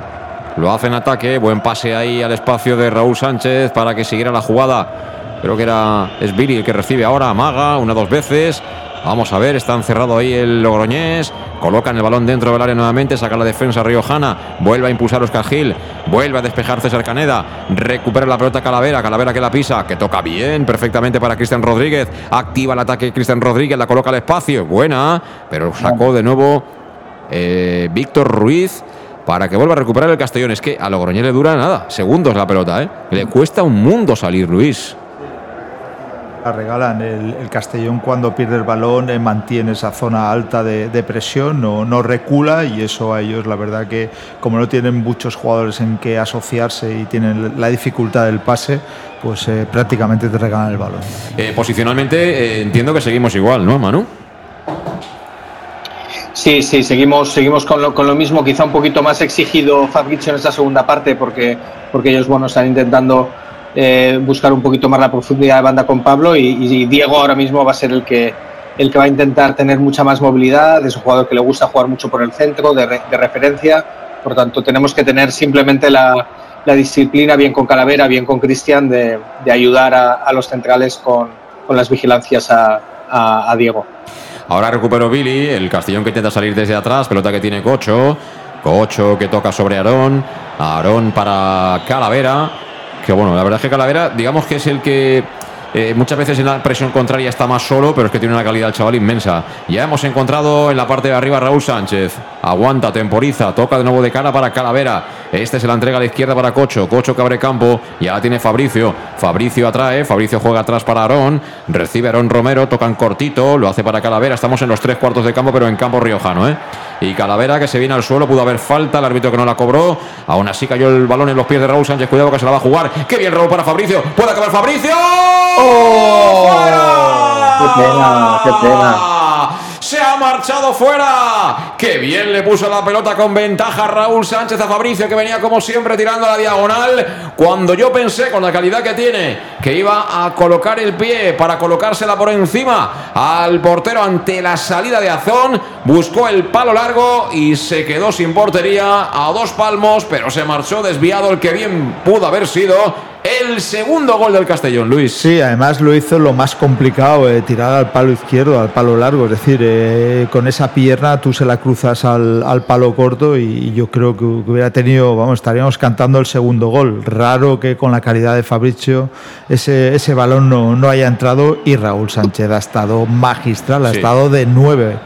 lo hace en ataque, buen pase ahí al espacio de Raúl Sánchez para que siguiera la jugada. Creo que era es Billy el que recibe ahora, amaga una dos veces. Vamos a ver, está encerrado ahí el Logroñés. Colocan el balón dentro del área nuevamente, saca la defensa Riojana, vuelve a impulsar Oscar Gil, vuelve a despejar César Caneda, recupera la pelota Calavera, Calavera que la pisa, que toca bien, perfectamente para Cristian Rodríguez, activa el ataque Cristian Rodríguez, la coloca al espacio, buena, pero sacó de nuevo eh, Víctor Ruiz para que vuelva a recuperar el Castellón. Es que a Logroñés le dura nada, segundos la pelota, ¿eh? Le cuesta un mundo salir, Luis. La regalan. El, Castellón cuando pierde el balón eh, mantiene esa zona alta de, presión, no, no, recula y eso a ellos la verdad que como no tienen muchos jugadores en que asociarse y tienen la dificultad del pase, pues eh, prácticamente te regalan el balón. posicionalmente entiendo que seguimos igual, ¿no, Manu? Sí, sí, seguimos, seguimos con, lo, con lo mismo, quizá un poquito más exigido Fabrizio en esta segunda parte, porque, porque ellos bueno, están intentando eh, buscar un poquito más la profundidad de banda con Pablo y, Diego ahora mismo va a ser el que, el que va a intentar tener mucha más movilidad, es un jugador que le gusta jugar mucho por el centro, de, referencia, por tanto tenemos que tener simplemente la, disciplina, bien con Calavera, bien con Cristian, de, ayudar a, los centrales con, las vigilancias a, a Diego. Ahora recuperó Billy, el Castellón que intenta salir desde atrás, pelota que tiene Cocho. Cocho que toca sobre Aarón. Aarón para Calavera. Que bueno, la verdad es que Calavera, digamos que es el que eh, muchas veces en la presión contraria está más solo, pero es que tiene una calidad el chaval inmensa. Ya hemos encontrado en la parte de arriba Raúl Sánchez. Aguanta, temporiza, toca de nuevo de cara para Calavera. Este se la entrega a la izquierda para Cocho. Cocho que abre campo. Ya la tiene Fabricio. Fabricio atrae. Fabricio juega atrás para Aarón. Recibe Aarón Romero. Tocan cortito. Lo hace para Calavera. Estamos en los tres cuartos de campo, pero en campo riojano. ¿eh? Y Calavera que se viene al suelo. Pudo haber falta. El árbitro que no la cobró. Aún así cayó el balón en los pies de Raúl Sánchez. Cuidado que se la va a jugar. Qué bien Raúl para Fabricio. Puede acabar Fabricio. ¡Oh! ¡Qué pena! ¡Qué pena! se ha marchado fuera. Qué bien le puso la pelota con ventaja Raúl Sánchez a Fabricio, que venía como siempre tirando a la diagonal. Cuando yo pensé, con la calidad que tiene, que iba a colocar el pie para colocársela por encima al portero ante la salida de Azón, buscó el palo largo y se quedó sin portería a dos palmos, pero se marchó desviado el que bien pudo haber sido el segundo gol del Castellón, Luis. Sí, además lo hizo lo más complicado, eh, tirar al palo izquierdo, al palo largo. Es decir, eh, con esa pierna tú se la cruzas al, palo corto y, yo creo que hubiera tenido, vamos, estaríamos cantando el segundo gol. Raro que con la calidad de Fabricio ese, ese balón no, no haya entrado y Raúl Sánchez ha estado magistral, ha estado de nueve.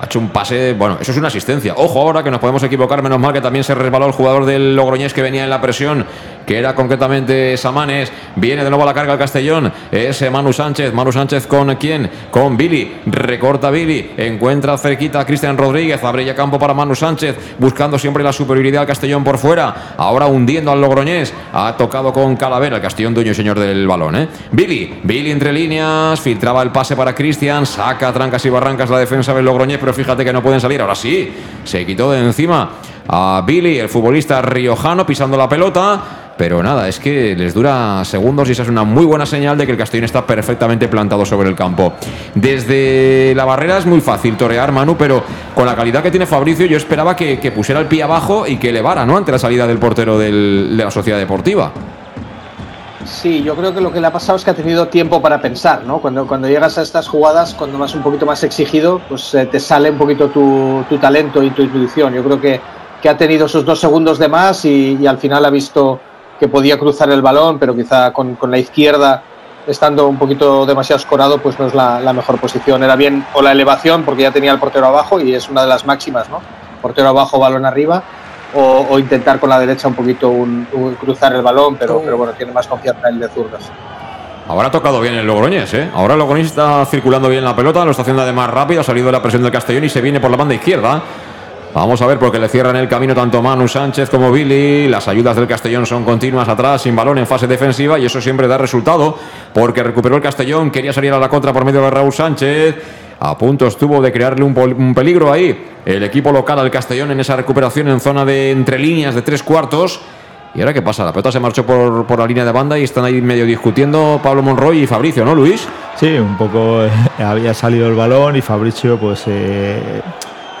Ha hecho un pase, bueno, eso es una asistencia. Ojo ahora que nos podemos equivocar, menos mal que también se resbaló el jugador del Logroñés que venía en la presión que era concretamente Samanes. Viene de nuevo a la carga el Castellón. Es Manu Sánchez. Manu Sánchez con quién? Con Billy. Recorta Billy. Encuentra cerquita a Cristian Rodríguez. Abre ya campo para Manu Sánchez. Buscando siempre la superioridad al Castellón por fuera. Ahora hundiendo al Logroñés. Ha tocado con Calavera. El Castellón dueño y señor del balón. ¿eh? Billy. Billy entre líneas. Filtraba el pase para Cristian. Saca trancas y barrancas la defensa del Logroñés. Pero fíjate que no pueden salir. Ahora sí. Se quitó de encima a Billy, el futbolista riojano, pisando la pelota. Pero nada, es que les dura segundos y esa es una muy buena señal de que el Castellón está perfectamente plantado sobre el campo. Desde la barrera es muy fácil torear, Manu, pero con la calidad que tiene Fabricio, yo esperaba que, pusiera el pie abajo y que elevara, ¿no? Ante la salida del portero de la sociedad deportiva. Sí, yo creo que lo que le ha pasado es que ha tenido tiempo para pensar, ¿no? Cuando, cuando llegas a estas jugadas, cuando vas un poquito más exigido, pues eh, te sale un poquito tu, talento y tu intuición. Yo creo que, que ha tenido esos dos segundos de más y al final ha visto que podía cruzar el balón, pero quizá con, la izquierda, estando un poquito demasiado escorado, pues no es la, mejor posición. Era bien o la elevación, porque ya tenía el portero abajo y es una de las máximas, ¿no? Portero abajo, balón arriba, o, intentar con la derecha un poquito un, cruzar el balón, pero, pero bueno, tiene más confianza el de zurdas. Ahora ha tocado bien el Logroñés, ¿eh? Ahora el Logroñés está circulando bien la pelota, lo está haciendo además rápido, ha salido de la presión del Castellón y se viene por la banda izquierda. Vamos a ver porque le cierran el camino tanto Manu Sánchez como Billy. Las ayudas del Castellón son continuas atrás, sin balón en fase defensiva y eso siempre da resultado porque recuperó el Castellón, quería salir a la contra por medio de Raúl Sánchez. A punto estuvo de crearle un, peligro ahí el equipo local al Castellón en esa recuperación en zona de entre líneas de tres cuartos. ¿Y ahora qué pasa? La pelota se marchó por, la línea de banda y están ahí medio discutiendo Pablo Monroy y Fabricio, ¿no, Luis? Sí, un poco eh, había salido el balón y Fabricio pues eh,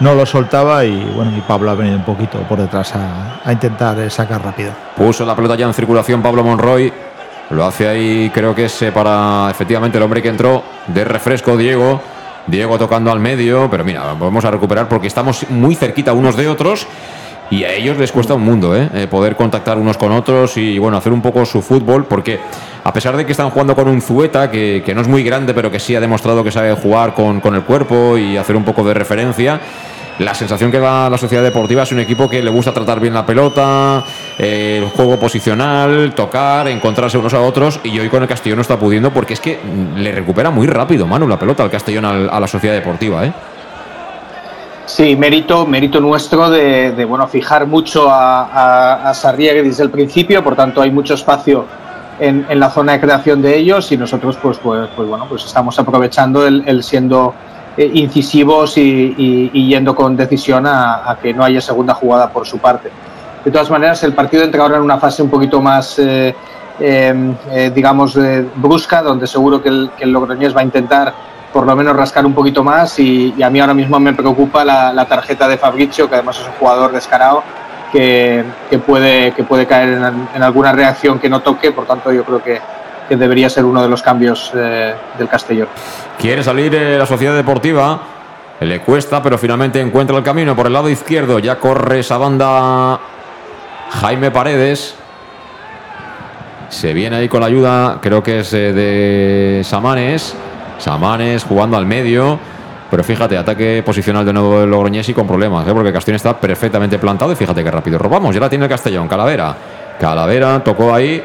no lo soltaba y bueno, y Pablo ha venido un poquito por detrás a, intentar eh, sacar rápido. Puso la pelota ya en circulación Pablo Monroy. Lo hace ahí, creo que es eh, para efectivamente el hombre que entró de refresco, Diego. Diego tocando al medio, pero mira, vamos a recuperar porque estamos muy cerquita unos de otros y a ellos les cuesta un mundo ¿eh? poder contactar unos con otros y bueno, hacer un poco su fútbol porque a pesar de que están jugando con un Zueta que, no es muy grande pero que sí ha demostrado que sabe jugar con, el cuerpo y hacer un poco de referencia la sensación que da la sociedad deportiva es un equipo que le gusta tratar bien la pelota, eh, el juego posicional, tocar, encontrarse unos a otros. Y hoy con el Castellón no está pudiendo porque es que le recupera muy rápido, Manu, la pelota al Castellón a la sociedad deportiva. ¿eh? Sí, mérito, mérito nuestro de, bueno, fijar mucho a, a, desde el principio, por tanto hay mucho espacio en, la zona de creación de ellos y nosotros pues, pues, pues bueno, pues estamos aprovechando el siendo eh, incisivos y, yendo con decisión a, que no haya segunda jugada por su parte. De todas maneras, el partido entra ahora en una fase un poquito más, eh, em, eh, digamos, brusca, donde seguro que el, que Logroñés va a intentar por lo menos rascar un poquito más y, a mí ahora mismo me preocupa la, tarjeta de Fabrizio, que además es un jugador descarado, que, puede, que puede caer en, alguna reacción que no toque, por tanto yo creo que, que debería ser uno de los cambios eh, del Castellón. Quiere salir eh, la Sociedad Deportiva, le cuesta, pero finalmente encuentra el camino por el lado izquierdo. Ya corre esa banda Jaime Paredes. Se viene ahí con la ayuda, creo que es eh, de Samanes. Samanes jugando al medio. Pero fíjate, ataque posicional de nuevo de Logroñés y con problemas, porque Castellón está perfectamente plantado. Y fíjate que rápido robamos. Ya la tiene el Castellón. Calavera. Calavera tocó ahí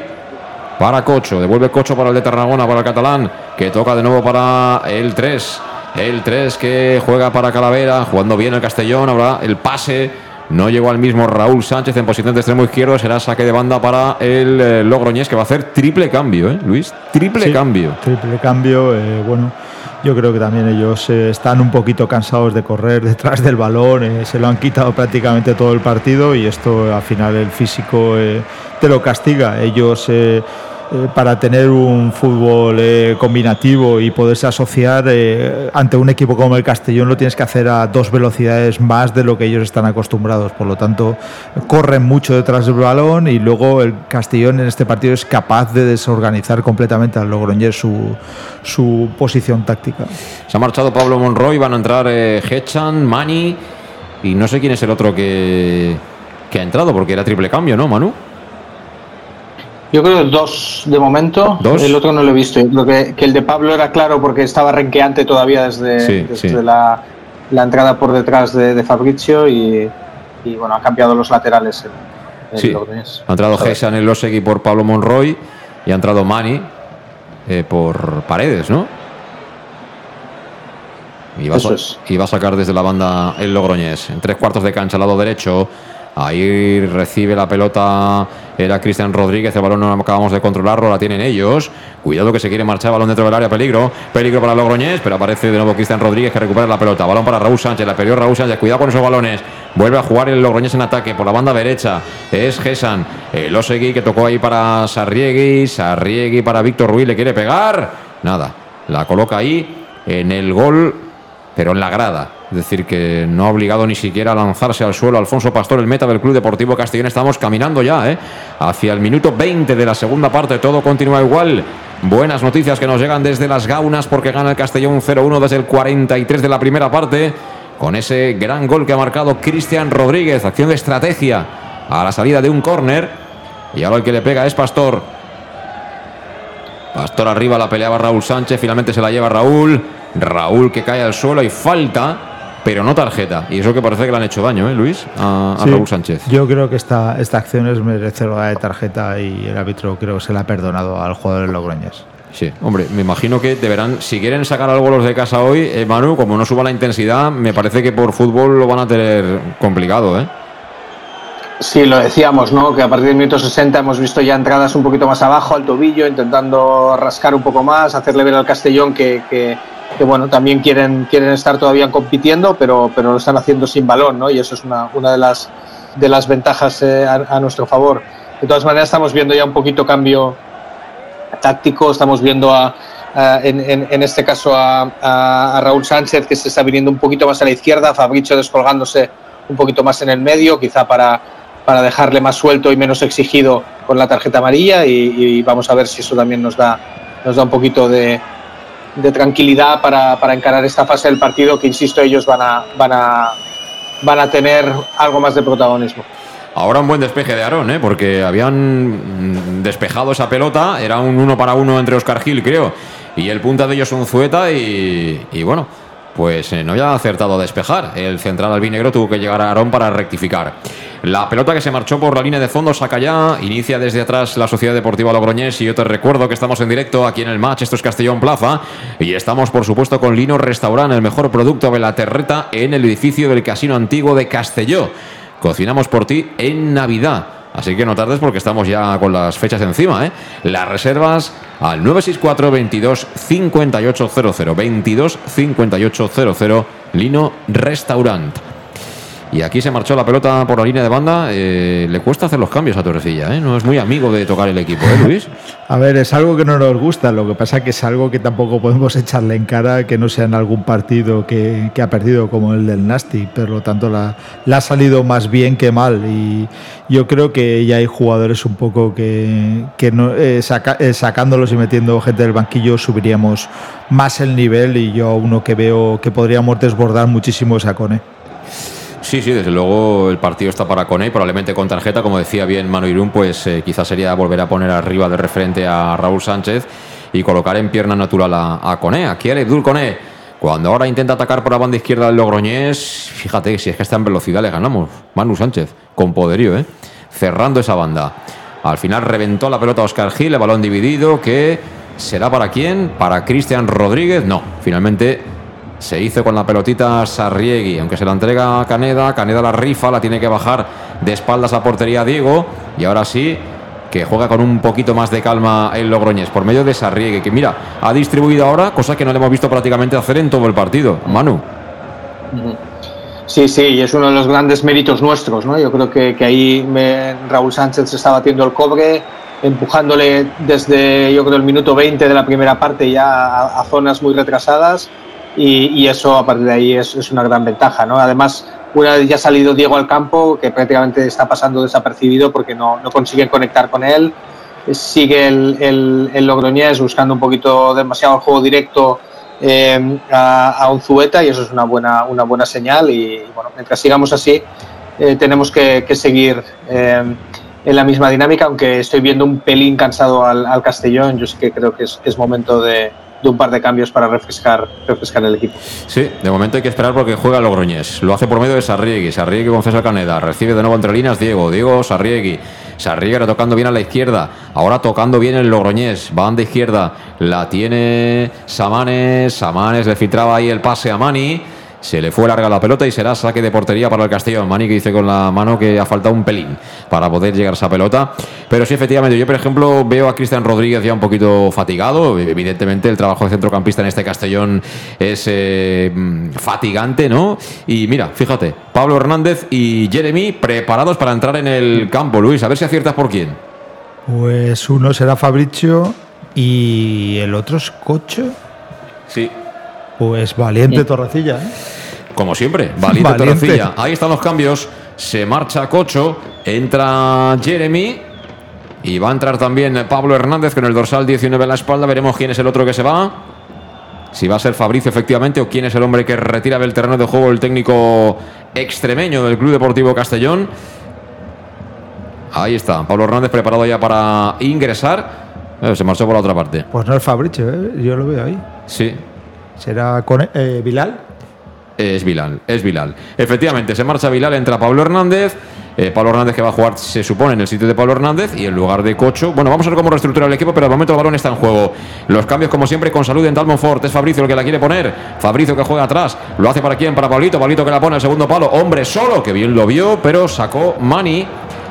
para Cocho. Devuelve Cocho para el de Tarragona, para el catalán, que toca de nuevo para el 3. El 3 que juega para Calavera, jugando bien el Castellón. Ahora el pase. No llegó al mismo Raúl Sánchez en posición de extremo izquierdo. Será saque de banda para el eh, Logroñés, que va a hacer triple cambio, ¿eh, Luis? Triple cambio. Triple cambio, eh, bueno. Yo creo que también ellos eh, están un poquito cansados de correr detrás del balón, se lo han quitado prácticamente todo el partido y esto al final el físico te lo castiga. Ellos eh, para tener un fútbol eh, combinativo y poderse asociar eh, ante un equipo como el Castellón lo tienes que hacer a dos velocidades más de lo que ellos están acostumbrados. Por lo tanto, corren mucho detrás del balón y luego el Castellón en este partido es capaz de desorganizar completamente al Logroñés su, su posición táctica. Se ha marchado Pablo Monroy, van a entrar Hechan, Mani y no sé quién es el otro que, que ha entrado porque era triple cambio, ¿no, Manu? Yo creo dos de momento. El otro no lo he visto. creo que, el de Pablo era claro porque estaba renqueante todavía desde, La, entrada por detrás de, Fabrizio y, bueno, ha cambiado los laterales. sí. Ha entrado Gesan en Losegui por Pablo Monroy y ha entrado Mani eh, por Paredes, ¿no? Y va, y va a sacar desde la banda el Logroñés. En tres cuartos de cancha, al lado derecho. Ahí recibe la pelota, era Cristian Rodríguez, el balón no acabamos de controlarlo, la tienen ellos. Cuidado que se quiere marchar, balón dentro del área, peligro, peligro para Logroñés, pero aparece de nuevo Cristian Rodríguez que recupera la pelota. Balón para Raúl Sánchez, la perdió Raúl Sánchez, cuidado con esos balones. Vuelve a jugar el Logroñés en ataque por la banda derecha. Es Gesan, el Osegui que tocó ahí para Sarriegui, Sarriegui para Víctor Ruiz, le quiere pegar. Nada, la coloca ahí en el gol, pero en la grada. Es decir, que no ha obligado ni siquiera a lanzarse al suelo Alfonso Pastor, el meta del Club Deportivo Castellón. Estamos caminando ya ¿eh? hacia el minuto 20 de la segunda parte. Todo continúa igual. Buenas noticias que nos llegan desde las Gaunas porque gana el Castellón 0-1 desde el 43 de la primera parte. Con ese gran gol que ha marcado Cristian Rodríguez. Acción de estrategia a la salida de un córner. Y ahora el que le pega es Pastor. Pastor arriba la peleaba Raúl Sánchez. Finalmente se la lleva Raúl. Raúl que cae al suelo y falta pero no tarjeta. Y eso que parece que le han hecho daño, ¿eh, Luis? A, Raúl Sánchez. Yo creo que esta, esta acción es merecedora de tarjeta y el árbitro creo que se la ha perdonado al jugador de Logroñés. Sí, hombre, me imagino que deberán, si quieren sacar algo los de casa hoy, eh, Manu, como no suba la intensidad, me parece que por fútbol lo van a tener complicado, ¿eh? Sí, lo decíamos, ¿no? Que a partir del minuto 60 hemos visto ya entradas un poquito más abajo, al tobillo, intentando rascar un poco más, hacerle ver al Castellón que, que, bueno, también quieren, quieren estar todavía compitiendo, pero, pero lo están haciendo sin balón, ¿no? Y eso es una, una de, las, de las ventajas eh, a, nuestro favor. De todas maneras, estamos viendo ya un poquito cambio táctico, estamos viendo a, en, en, este caso a, a, Raúl Sánchez que se está viniendo un poquito más a la izquierda, Fabricio descolgándose un poquito más en el medio, quizá para para dejarle más suelto y menos exigido con la tarjeta amarilla y, vamos a ver si eso también nos da, nos da un poquito de, tranquilidad para, encarar esta fase del partido que, insisto, ellos van a, van a, van a tener algo más de protagonismo. Ahora un buen despeje de Aarón, ¿eh? porque habían despejado esa pelota, era un uno para uno entre Oscar Gil, creo, y el punta de ellos un Zueta y, y bueno, pues eh, no había acertado a despejar. El central albinegro tuvo que llegar a Aarón para rectificar. La pelota que se marchó por la línea de fondo saca ya, inicia desde atrás la Sociedad Deportiva Logroñés y yo te recuerdo que estamos en directo aquí en el match, esto es Castellón Plaza y estamos por supuesto con Lino Restaurant, el mejor producto de la terreta en el edificio del Casino Antiguo de Castelló. Cocinamos por ti en Navidad. Así que no tardes porque estamos ya con las fechas encima. ¿eh? Las reservas al 964 22 5800 22 5800 Lino Restaurant. Y aquí se marchó la pelota por la línea de banda. Eh, le cuesta hacer los cambios a Torrecilla, ¿eh? No es muy amigo de tocar el equipo, ¿eh, Luis? a ver, es algo que no nos gusta. Lo que pasa es que es algo que tampoco podemos echarle en cara que no sea en algún partido que, ha perdido como el del Nasty. Por lo tanto, la, ha salido más bien que mal. Y yo creo que ya hay jugadores un poco que, no, eh, eh, sacándolos y metiendo gente del banquillo subiríamos más el nivel. Y yo uno que veo que podríamos desbordar muchísimo es a Cone. Sí, sí, desde luego el partido está para Cone, probablemente con tarjeta, como decía bien Manu Irún, pues eh, quizás sería volver a poner arriba de referente a Raúl Sánchez y colocar en pierna natural a, a Cone. Aquí Abdul Cone, cuando ahora intenta atacar por la banda izquierda del Logroñés, fíjate, si es que está en velocidad le ganamos. Manu Sánchez, con poderío, ¿eh? cerrando esa banda. Al final reventó la pelota Oscar Gil, el balón dividido, que será para quién? Para Cristian Rodríguez. No, finalmente se hizo con la pelotita Sarriegui, aunque se la entrega a Caneda, Caneda la rifa, la tiene que bajar de espaldas a portería Diego y ahora sí que juega con un poquito más de calma el Logroñés por medio de Sarriegui, que mira, ha distribuido ahora, cosa que no le hemos visto prácticamente hacer en todo el partido. Manu. Sí, sí, y es uno de los grandes méritos nuestros, ¿no? Yo creo que, ahí Raúl Sánchez se está batiendo el cobre, empujándole desde, yo creo, el minuto 20 de la primera parte ya a zonas muy retrasadas y, eso a partir de ahí es, una gran ventaja. ¿no? Además, una vez ya ha salido Diego al campo, que prácticamente está pasando desapercibido porque no, no consiguen conectar con él, sigue el, el, el, Logroñés buscando un poquito demasiado el juego directo eh, a, a un Zueta y eso es una buena, una buena señal y bueno, mientras sigamos así eh, tenemos que, que seguir eh, en la misma dinámica, aunque estoy viendo un pelín cansado al, al Castellón, yo sí que creo que es, es momento de, de un par de cambios para refrescar, refrescar el equipo. Sí, de momento hay que esperar porque juega Logroñés. Lo hace por medio de Sarriegui. Sarriegui con César Caneda. Recibe de nuevo entre líneas Diego. Diego Sarriegui. Sarriegui tocando bien a la izquierda. Ahora tocando bien el Logroñés. Van de izquierda. La tiene Samanes. Samanes le filtraba ahí el pase a Mani. Se le fue larga la pelota y será saque de portería para el Castillo. Mani que dice con la mano que ha faltado un pelín para poder llegar a esa pelota. Pero sí, efectivamente, yo por ejemplo veo a Cristian Rodríguez ya un poquito fatigado. Evidentemente el trabajo de centrocampista en este Castellón es eh, fatigante, ¿no? Y mira, fíjate, Pablo Hernández y Jeremy preparados para entrar en el campo. Luis, a ver si aciertas por quién. Pues uno será Fabricio y el otro es Cocho. Sí, pues valiente Torrecilla, ¿eh? Como siempre, valiente, Torrecilla. Ahí están los cambios. Se marcha Cocho, entra Jeremy. Y va a entrar también Pablo Hernández con el dorsal 19 en la espalda. Veremos quién es el otro que se va. Si va a ser Fabricio efectivamente o quién es el hombre que retira del terreno de juego el técnico extremeño del Club Deportivo Castellón. Ahí está, Pablo Hernández preparado ya para ingresar. Eh, se marchó por la otra parte. Pues no es Fabricio, ¿eh? yo lo veo ahí. Sí, ¿Será con eh, Bilal? Es Bilal, es Bilal. Efectivamente, se marcha Bilal, entra Pablo Hernández. eh, Pablo Hernández que va a jugar, se supone, en el sitio de Pablo Hernández y en lugar de Cocho. Bueno, vamos a ver cómo reestructura el equipo, pero al momento el balón está en juego. Los cambios, como siempre, con salud en Talmonfort. Es Fabricio el que la quiere poner. Fabricio que juega atrás. Lo hace para quién? Para Pablito. Pablito que la pone el segundo palo. Hombre solo, que bien lo vio, pero sacó Mani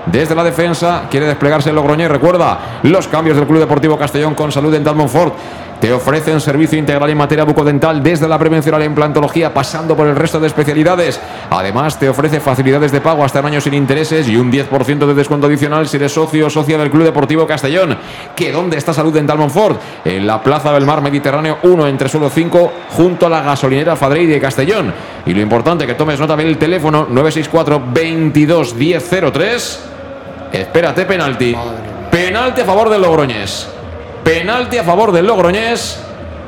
desde la defensa. Quiere desplegarse el Logroñés. Recuerda los cambios del Club Deportivo Castellón con salud en Talmonfort. Te ofrecen servicio integral en materia bucodental desde la prevención a la implantología, pasando por el resto de especialidades. Además, te ofrece facilidades de pago hasta en años sin intereses y un 10% de descuento adicional si eres socio o socia del Club Deportivo Castellón. ¿Que dónde está Salud Dental Monfort? En la Plaza del Mar Mediterráneo 1, entre suelo 5, junto a la gasolinera Fadrey de Castellón. Y lo importante que tomes nota del teléfono 964 22 1003. Espérate, penalti. Penalti a favor del Logroñés. Penalti a favor del Logroñés.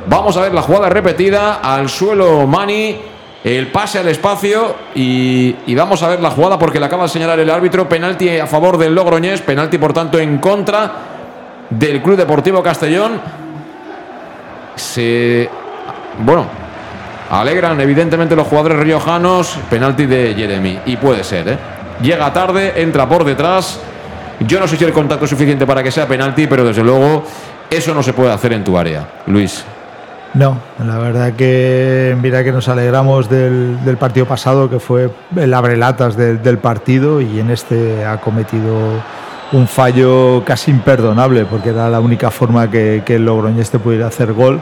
Vamos a ver la jugada repetida. Al suelo Mani. El pase al espacio. Y, vamos a ver la jugada porque le acaba de señalar el árbitro. Penalti a favor del Logroñés. Penalti, por tanto, en contra del Club Deportivo Castellón. Se. Bueno, alegran evidentemente los jugadores riojanos. Penalti de Jeremy. Y puede ser, ¿eh? Llega tarde, entra por detrás. Yo no sé si el contacto es suficiente para que sea penalti, pero desde luego eso no se puede hacer en tu área, Luis. No, la verdad que mira que nos alegramos del, partido pasado, que fue el abrelatas del partido, y en este ha cometido un fallo casi imperdonable, porque era la única forma que, que el Logroñés pudiera hacer gol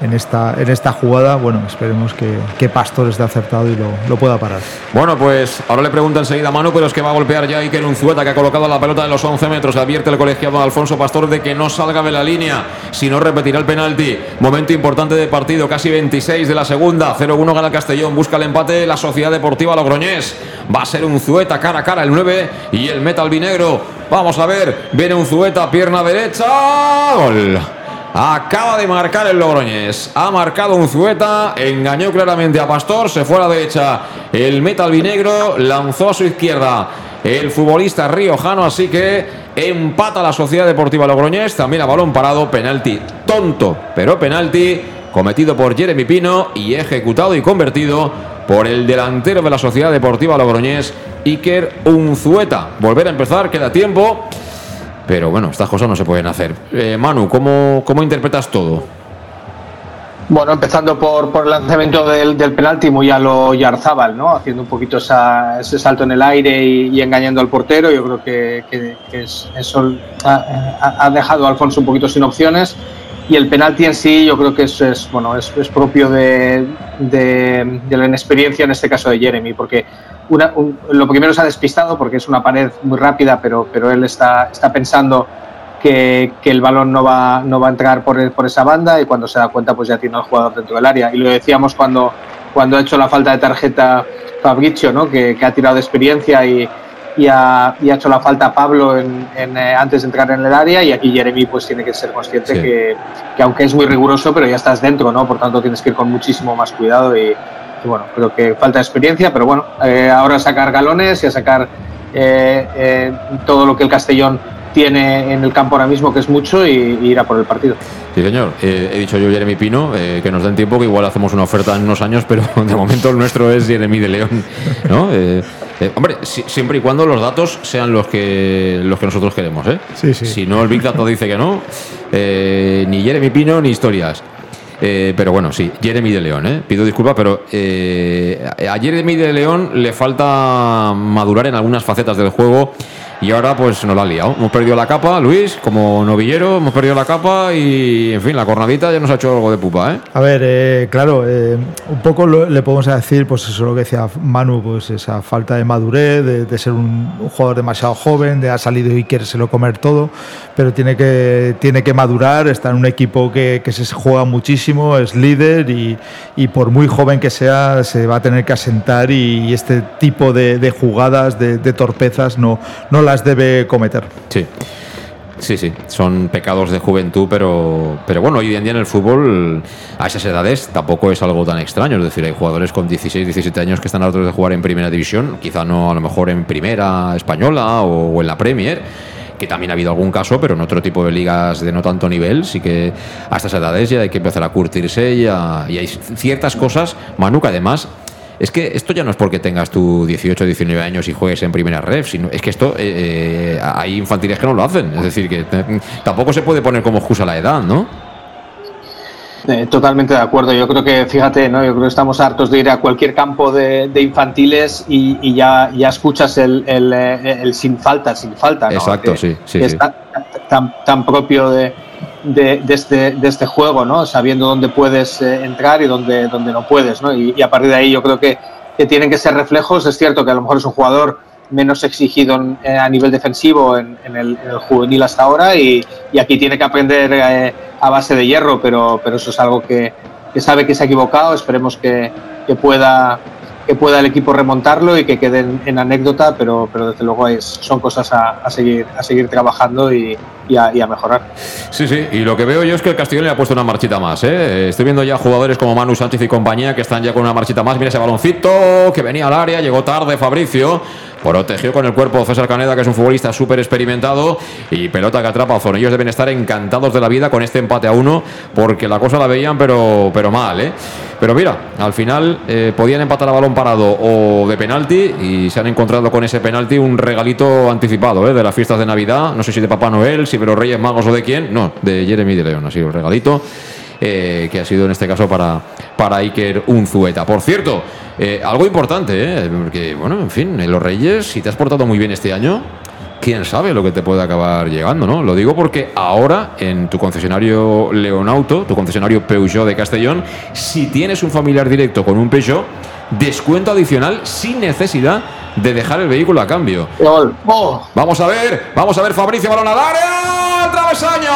en esta, en esta jugada. Bueno, esperemos que, que Pastor esté acertado y lo, pueda parar. Bueno, pues ahora le pregunta enseguida a Manu, pero es que va a golpear ya Iker Unzueta, que ha colocado la pelota de los 11 metros. Advierte el colegiado Alfonso Pastor de que no salga de la línea, si no repetirá el penalti. Momento importante de partido, casi 26 de la segunda. 0-1 gana el Castellón, busca el empate la Sociedad Deportiva Logroñés. Va a ser Unzueta cara a cara el 9 y el metal vinegro. Vamos a ver, viene Unzueta, pierna derecha. Gol. Acaba de marcar el Logroñés. Ha marcado un Zueta. Engañó claramente a Pastor. Se fue a la derecha el metal vinegro. Lanzó a su izquierda el futbolista riojano. Así que empata la Sociedad Deportiva Logroñés. También a balón parado. Penalti tonto, pero penalti cometido por Jeremy Pino y ejecutado y convertido por el delantero de la Sociedad Deportiva Logroñés, Iker Unzueta. Volver a empezar, queda tiempo. Pero bueno, estas cosas no se pueden hacer. Eh, Manu, ¿cómo, ¿cómo interpretas todo? Bueno, empezando por, por el lanzamiento del, del, penalti muy a lo Yarzábal, ¿no? Haciendo un poquito ese salto en el aire y, engañando al portero. Yo creo que, que, eso ha, dejado a Alfonso un poquito sin opciones. Y el penalti en sí, yo creo que es, es bueno, es, es propio de, de, de, la inexperiencia, en este caso de Jeremy, porque lo primero se ha despistado porque es una pared muy rápida, pero, pero él está, está pensando que, que, el balón no va, no va a entrar por, por, esa banda y cuando se da cuenta pues ya tiene al jugador dentro del área. Y lo decíamos cuando, cuando ha hecho la falta de tarjeta Fabricio, ¿no? que, que ha tirado de experiencia y, y, ha, y, ha, hecho la falta Pablo en, en, eh, antes de entrar en el área y aquí Jeremy pues tiene que ser consciente que, que, aunque es muy riguroso, pero ya estás dentro, ¿no? por tanto tienes que ir con muchísimo más cuidado y, bueno, creo que falta experiencia, pero bueno, eh, ahora sacar galones y a sacar eh, eh, todo lo que el Castellón tiene en el campo ahora mismo, que es mucho, y, ir a por el partido. Sí, señor. he dicho yo Jeremy Pino, que nos den tiempo, que igual hacemos una oferta en unos años, pero de momento el nuestro es Jeremy de León. ¿no? Hombre, siempre y cuando los datos sean los que, los que nosotros queremos. ¿eh? Sí, sí. Si no, el Big Data dice que no, ni Jeremy Pino ni historias. Eh, pero bueno, sí, Jeremy de León, ¿eh? pido disculpas, pero eh, a Jeremy de León le falta madurar en algunas facetas del juego y ahora pues nos la ha liado. Hemos perdido la capa, Luis, como novillero, hemos perdido la capa y en fin, la cornadita ya nos ha hecho algo de pupa. ¿eh? A ver, eh, claro, eh, un poco le podemos decir, pues eso lo que decía Manu, pues esa falta de madurez, de, ser un, jugador demasiado joven, de ha salido y lo comer todo, pero tiene que, tiene que madurar, está en un equipo que, que se juega muchísimo, es líder y, y, por muy joven que sea, se va a tener que asentar y, este tipo de, jugadas, de, de torpezas, no, no la debe cometer. Sí. Sí, sí, son pecados de juventud, pero, pero bueno, hoy en día en el fútbol a esas edades tampoco es algo tan extraño. Es decir, hay jugadores con 16, 17 años que están a otros de jugar en primera división, quizá no a lo mejor en primera española o, en la Premier, que también ha habido algún caso, pero en otro tipo de ligas de no tanto nivel, sí que a estas edades ya hay que empezar a curtirse y, y hay ciertas cosas, Manu, que además es que esto ya no es porque tengas tu 18, 19 años y juegues en primera ref, sino es que esto eh, eh, hay infantiles que no lo hacen. Es decir, que tampoco se puede poner como excusa la edad, ¿no? Eh, totalmente de acuerdo. Yo creo que, fíjate, ¿no? Yo creo que estamos hartos de ir a cualquier campo de, infantiles y, ya, ya escuchas el, el, sin falta, sin falta. ¿no? Exacto, sí. sí, tan, tan, propio de, de, este, de este juego, ¿no? Sabiendo dónde puedes eh, entrar y dónde, dónde no puedes, ¿no? Y, a partir de ahí yo creo que, que, tienen que ser reflejos. Es cierto que a lo mejor es un jugador menos exigido eh, a nivel defensivo en, el, juvenil hasta ahora y, y aquí tiene que aprender eh, a base de hierro, pero, pero eso es algo que, sabe que se ha equivocado. Esperemos que pueda que pueda el equipo remontarlo y que quede en, anécdota, pero, pero desde luego es, son cosas a, seguir, a seguir trabajando y, a, mejorar. Sí, sí, y lo que veo yo es que el Castellón le ha puesto una marchita más. ¿eh? Estoy viendo ya jugadores como Manu Sánchez y compañía que están ya con una marchita más. Mira ese baloncito que venía al área, llegó tarde Fabricio. Protegió con el cuerpo César Caneda, que es un futbolista súper experimentado. Y pelota que atrapa a Ellos deben estar encantados de la vida con este empate a uno, porque la cosa la veían, pero, pero mal, ¿eh? Pero mira, al final eh, podían empatar a balón parado o de penalti y se han encontrado con ese penalti un regalito anticipado ¿eh? de las fiestas de Navidad. No sé si de Papá Noel, si de los Reyes Magos o de quién. No, de Jeremy de León. Ha sido el regalito. Eh, que ha sido en este caso para, para Iker Unzueta. Por cierto, eh, algo importante, porque, bueno, en fin, los Reyes, si te has portado muy bien este año, quién sabe lo que te puede acabar llegando, ¿no? Lo digo porque ahora en tu concesionario Leonauto, tu concesionario Peugeot de Castellón, si tienes un familiar directo con un Peugeot, descuento adicional sin necesidad de dejar el vehículo a cambio. Oh. Vamos a ver, vamos a ver Fabricio balón al área, al travesaño.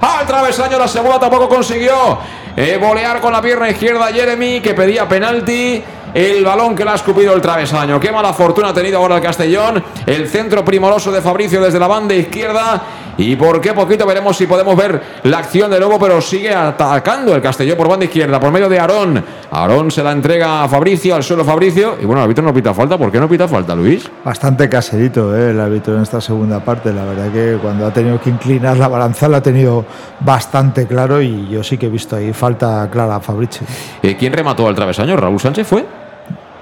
Al travesaño la segunda tampoco consiguió eh, volear con la pierna izquierda Jeremy que pedía penalti el balón que le ha escupido el travesaño. Qué mala fortuna ha tenido ahora el Castellón. El centro primoroso de Fabricio desde la banda izquierda. Y por qué poquito veremos si podemos ver la acción de nuevo, pero sigue atacando el Castellón por banda izquierda, por medio de Aarón. Aarón se la entrega a Fabricio, al suelo Fabricio. Y bueno, el árbitro no pita falta. ¿Por qué no pita falta, Luis? Bastante caserito ¿eh? el árbitro en esta segunda parte. La verdad que cuando ha tenido que inclinar la balanza la ha tenido bastante claro y yo sí que he visto ahí falta clara a Fabricio. Eh, ¿Quién remató al travesaño? ¿Raúl Sánchez fue?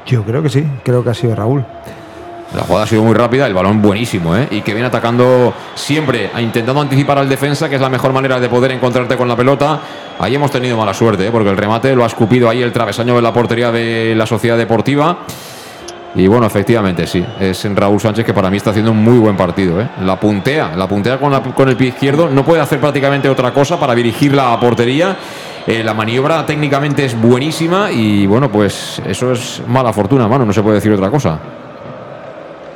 Yo creo que sí, creo que ha sido Raúl. La jugada ha sido muy rápida, el balón buenísimo, ¿eh? Y que viene atacando siempre, intentando anticipar al defensa, que es la mejor manera de poder encontrarte con la pelota. Ahí hemos tenido mala suerte, ¿eh? porque el remate lo ha escupido ahí el travesaño de la portería de la Sociedad Deportiva. Y bueno, efectivamente, sí. Es Raúl Sánchez que para mí está haciendo un muy buen partido. ¿eh? La puntea, la puntea con, con el pie izquierdo. No puede hacer prácticamente otra cosa para dirigir la portería. Eh, la maniobra técnicamente es buenísima y bueno, pues eso es mala fortuna, mano, no se puede decir otra cosa.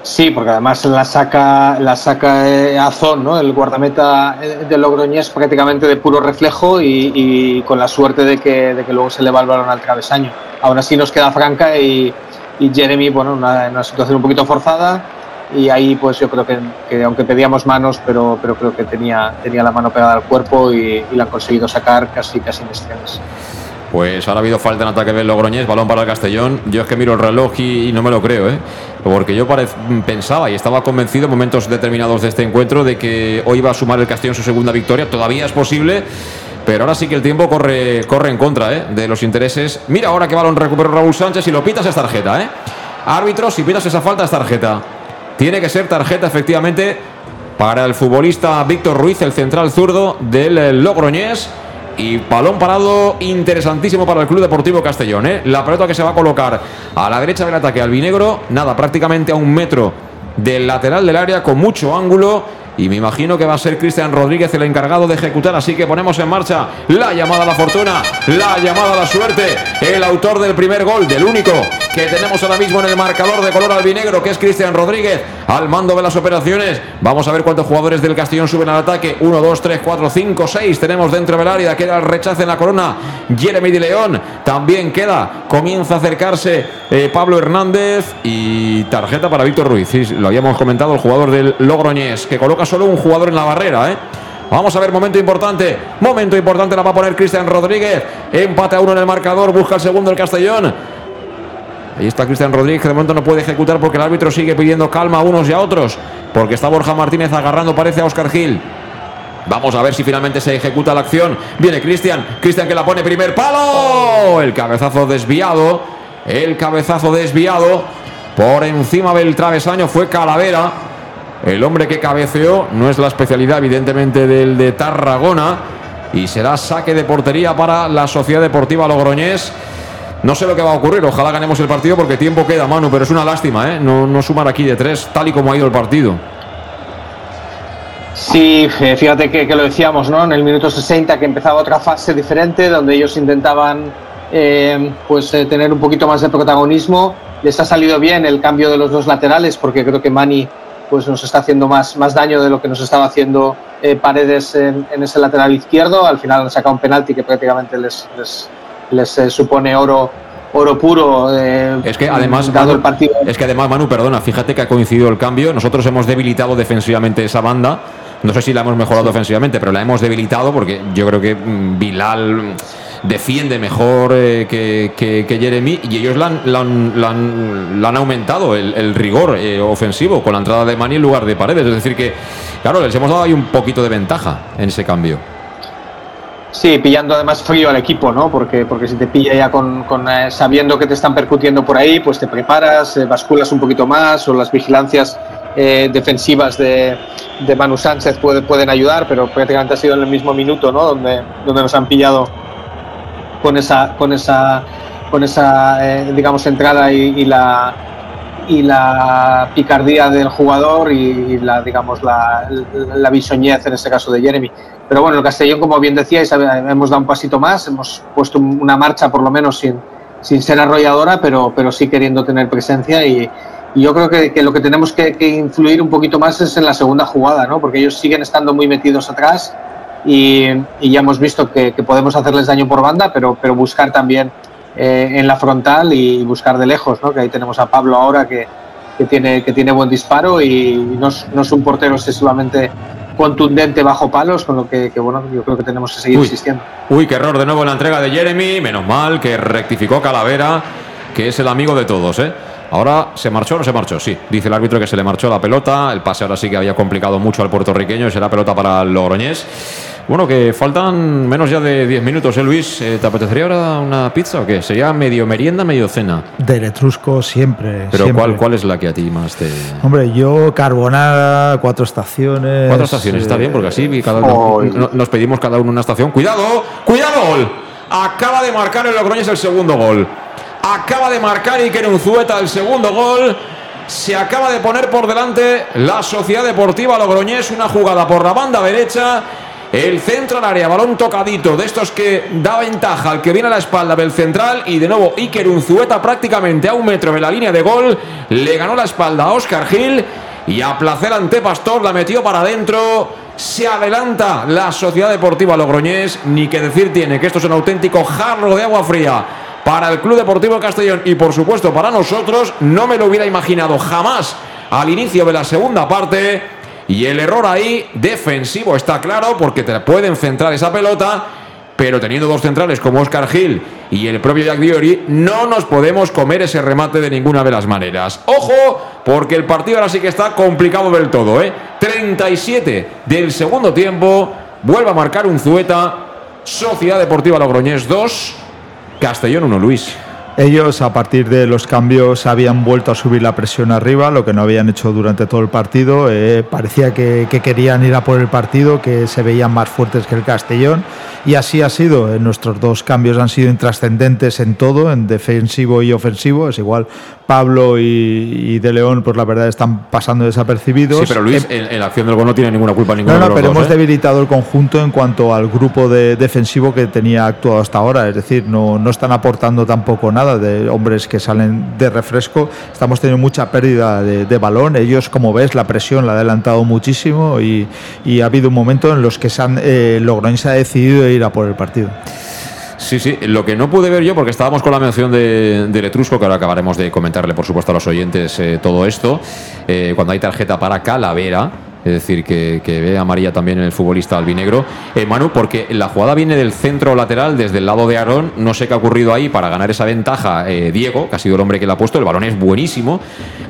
Sí, porque además la saca, la saca eh, Azón, ¿no? El guardameta eh, de Logroñés prácticamente de puro reflejo y, con la suerte de que, de que, luego se le va el balón al travesaño. Aún así nos queda Franca y, Jeremy, bueno, una, una situación un poquito forzada y ahí pues yo creo que, aunque pedíamos manos, pero, pero creo que tenía, tenía la mano pegada al cuerpo y, la han conseguido sacar casi casi en. Pues ahora ha habido falta en ataque del Logroñés, balón para el Castellón. Yo es que miro el reloj y, no me lo creo, ¿eh? porque yo pensaba y estaba convencido en momentos determinados de este encuentro de que hoy iba a sumar el Castellón su segunda victoria. Todavía es posible, pero ahora sí que el tiempo corre, corre en contra ¿eh? de los intereses. Mira ahora que balón recuperó Raúl Sánchez y lo pitas es tarjeta. ¿eh? Árbitro, si pitas esa falta es tarjeta. Tiene que ser tarjeta efectivamente para el futbolista Víctor Ruiz, el central zurdo del eh, Logroñés. Y balón parado interesantísimo para el Club Deportivo Castellón. ¿eh? La pelota que se va a colocar a la derecha del ataque albinegro. Nada, prácticamente a un metro del lateral del área con mucho ángulo y me imagino que va a ser Cristian Rodríguez el encargado de ejecutar, así que ponemos en marcha la llamada a la fortuna, la llamada a la suerte, el autor del primer gol, del único que tenemos ahora mismo en el marcador de color albinegro, que es Cristian Rodríguez, al mando de las operaciones. Vamos a ver cuántos jugadores del Castellón suben al ataque. 1, 2, 3, 4, 5, 6 tenemos dentro del área, queda el rechazo en la corona, Jeremy de León, también queda, comienza a acercarse eh, Pablo Hernández y tarjeta para Víctor Ruiz, lo habíamos comentado, el jugador del Logroñés, que coloca solo un jugador en la barrera, ¿eh? Vamos a ver, momento importante. Momento importante la va a poner Cristian Rodríguez. Empate a uno en el marcador. Busca el segundo el Castellón. Ahí está Cristian Rodríguez, que de momento no puede ejecutar porque el árbitro sigue pidiendo calma a unos y a otros. Porque está Borja Martínez agarrando, parece a Oscar Gil. Vamos a ver si finalmente se ejecuta la acción. Viene Cristian. Cristian que la pone primer palo. El cabezazo desviado. El cabezazo desviado. Por encima del travesaño fue Calavera. El hombre que cabeceó no es la especialidad, evidentemente, del de Tarragona. Y será saque de portería para la Sociedad Deportiva Logroñés. No sé lo que va a ocurrir, ojalá ganemos el partido porque tiempo queda, Manu, pero es una lástima, ¿eh? No, no sumar aquí de tres, tal y como ha ido el partido. Sí, eh, fíjate que, lo decíamos, ¿no? En el minuto 60 que empezaba otra fase diferente donde ellos intentaban eh, pues eh, tener un poquito más de protagonismo. Les ha salido bien el cambio de los dos laterales porque creo que Mani pues nos está haciendo más, más daño de lo que nos estaba haciendo Paredes en, ese lateral izquierdo. Al final han sacado un penalti que prácticamente les, les, les supone oro oro puro. es que además, dado el partido. es que además, Manu, perdona, fíjate que ha coincidido el cambio. Nosotros hemos debilitado defensivamente esa banda no sé si la hemos mejorado ofensivamente, pero la hemos debilitado porque yo creo que mm, Bilal defiende mejor eh, que, Jeremy y ellos la han, aumentado el, rigor eh, ofensivo con la entrada de Mani en lugar de Paredes. Es decir, que, claro, les hemos dado ahí un poquito de ventaja en ese cambio. Sí, pillando además frío al equipo, ¿no? Porque, porque si te pilla ya con, eh, sabiendo que te están percutiendo por ahí, pues te preparas, basculas un poquito más o las vigilancias eh, defensivas de, de, Manu Sánchez pueden ayudar, pero prácticamente ha sido en el mismo minuto, ¿no? Donde, donde nos han pillado con esa, con esa, con esa eh, digamos, entrada y, la y la picardía del jugador y, la digamos la, la, en este caso de Jeremy. Pero bueno, el Castellón, como bien decíais, hemos dado un pasito más, hemos puesto una marcha por lo menos sin, sin ser arrolladora, pero, pero sí queriendo tener presencia y, yo creo que, lo que tenemos que, influir un poquito más es en la segunda jugada, ¿no? porque ellos siguen estando muy metidos atrás y, ya hemos visto que, podemos hacerles daño por banda, pero, pero buscar también eh, en la frontal y buscar de lejos, ¿no? que ahí tenemos a Pablo ahora que, tiene, que tiene buen disparo y no es, un portero excesivamente contundente bajo palos, con lo que, bueno, yo creo que tenemos que seguir insistiendo. Uy, qué error de nuevo en la entrega de Jeremy, menos mal que rectificó Calavera, que es el amigo de todos, ¿eh? Ahora se marchó o no se marchó, sí. Dice el árbitro que se le marchó la pelota. El pase ahora sí que había complicado mucho al puertorriqueño. Será pelota para el Logroñés. Bueno, que faltan menos ya de 10 minutos, ¿eh, Luis? Eh, ¿Te apetecería ahora una pizza o qué? ¿Sería medio merienda, medio cena? De Letrusco siempre. ¿Pero ¿cuál, cuál es la que a ti más te...? Hombre, yo carbonara, cuatro estaciones... Cuatro estaciones, está bien, porque así cada nos pedimos cada uno una estación. ¡Cuidado! ¡Cuidado! Gol! Acaba de marcar el Logroñés el segundo gol. Acaba de marcar Iker Unzueta el segundo gol. Se acaba de poner por delante la Sociedad Deportiva Logroñés. Una jugada por la banda derecha. El centro al área, balón tocadito, de estos que da ventaja al que viene a la espalda del central. Y de nuevo Iker Unzueta prácticamente a un metro de la línea de gol. Le ganó la espalda a Oscar Gil. Y a placer ante Pastor la metió para adentro. Se adelanta la Sociedad Deportiva Logroñés. Ni que decir tiene que esto es un auténtico jarro de agua fría para el Club Deportivo Castellón y por supuesto para nosotros. No me lo hubiera imaginado jamás al inicio de la segunda parte. Y el error ahí defensivo está claro porque te pueden centrar esa pelota. Pero teniendo dos centrales como Oscar Gil y el propio Jack Diori, no nos podemos comer ese remate de ninguna de las maneras. Ojo, porque el partido ahora sí que está complicado del todo. ¿eh? 37 del segundo tiempo. Vuelve a marcar un Zueta. Sociedad Deportiva Logroñés 2. Castellón 1, Luis. Ellos a partir de los cambios habían vuelto a subir la presión arriba, lo que no habían hecho durante todo el partido. Eh, parecía que, querían ir a por el partido, que se veían más fuertes que el Castellón. Y así ha sido. Eh, nuestros dos cambios han sido intrascendentes en todo, en defensivo y ofensivo. Es igual, Pablo y, De León, pues la verdad están pasando desapercibidos. Sí, pero Luis, eh, en, la acción del gol no tiene ninguna culpa. No, no, pero hemos debilitado el conjunto en cuanto al grupo de defensivo que tenía actuado hasta ahora. Es decir, no, no están aportando tampoco nada de hombres que salen de refresco. Estamos teniendo mucha pérdida de, balón. Ellos, como ves, la presión la ha adelantado muchísimo y, ha habido un momento en los que se han, eh, se ha decidido ir a por el partido. Sí, sí, lo que no pude ver yo, porque estábamos con la mención de, de Letrusco, que ahora acabaremos de comentarle, por supuesto, a los oyentes eh, todo esto, eh, cuando hay tarjeta para Calavera, es decir, que, ve a María también el futbolista albinegro. Eh, Manu, porque la jugada viene del centro lateral, desde el lado de Aarón. No sé qué ha ocurrido ahí para ganar esa ventaja. Eh, Diego, que ha sido el hombre que la ha puesto, el balón es buenísimo,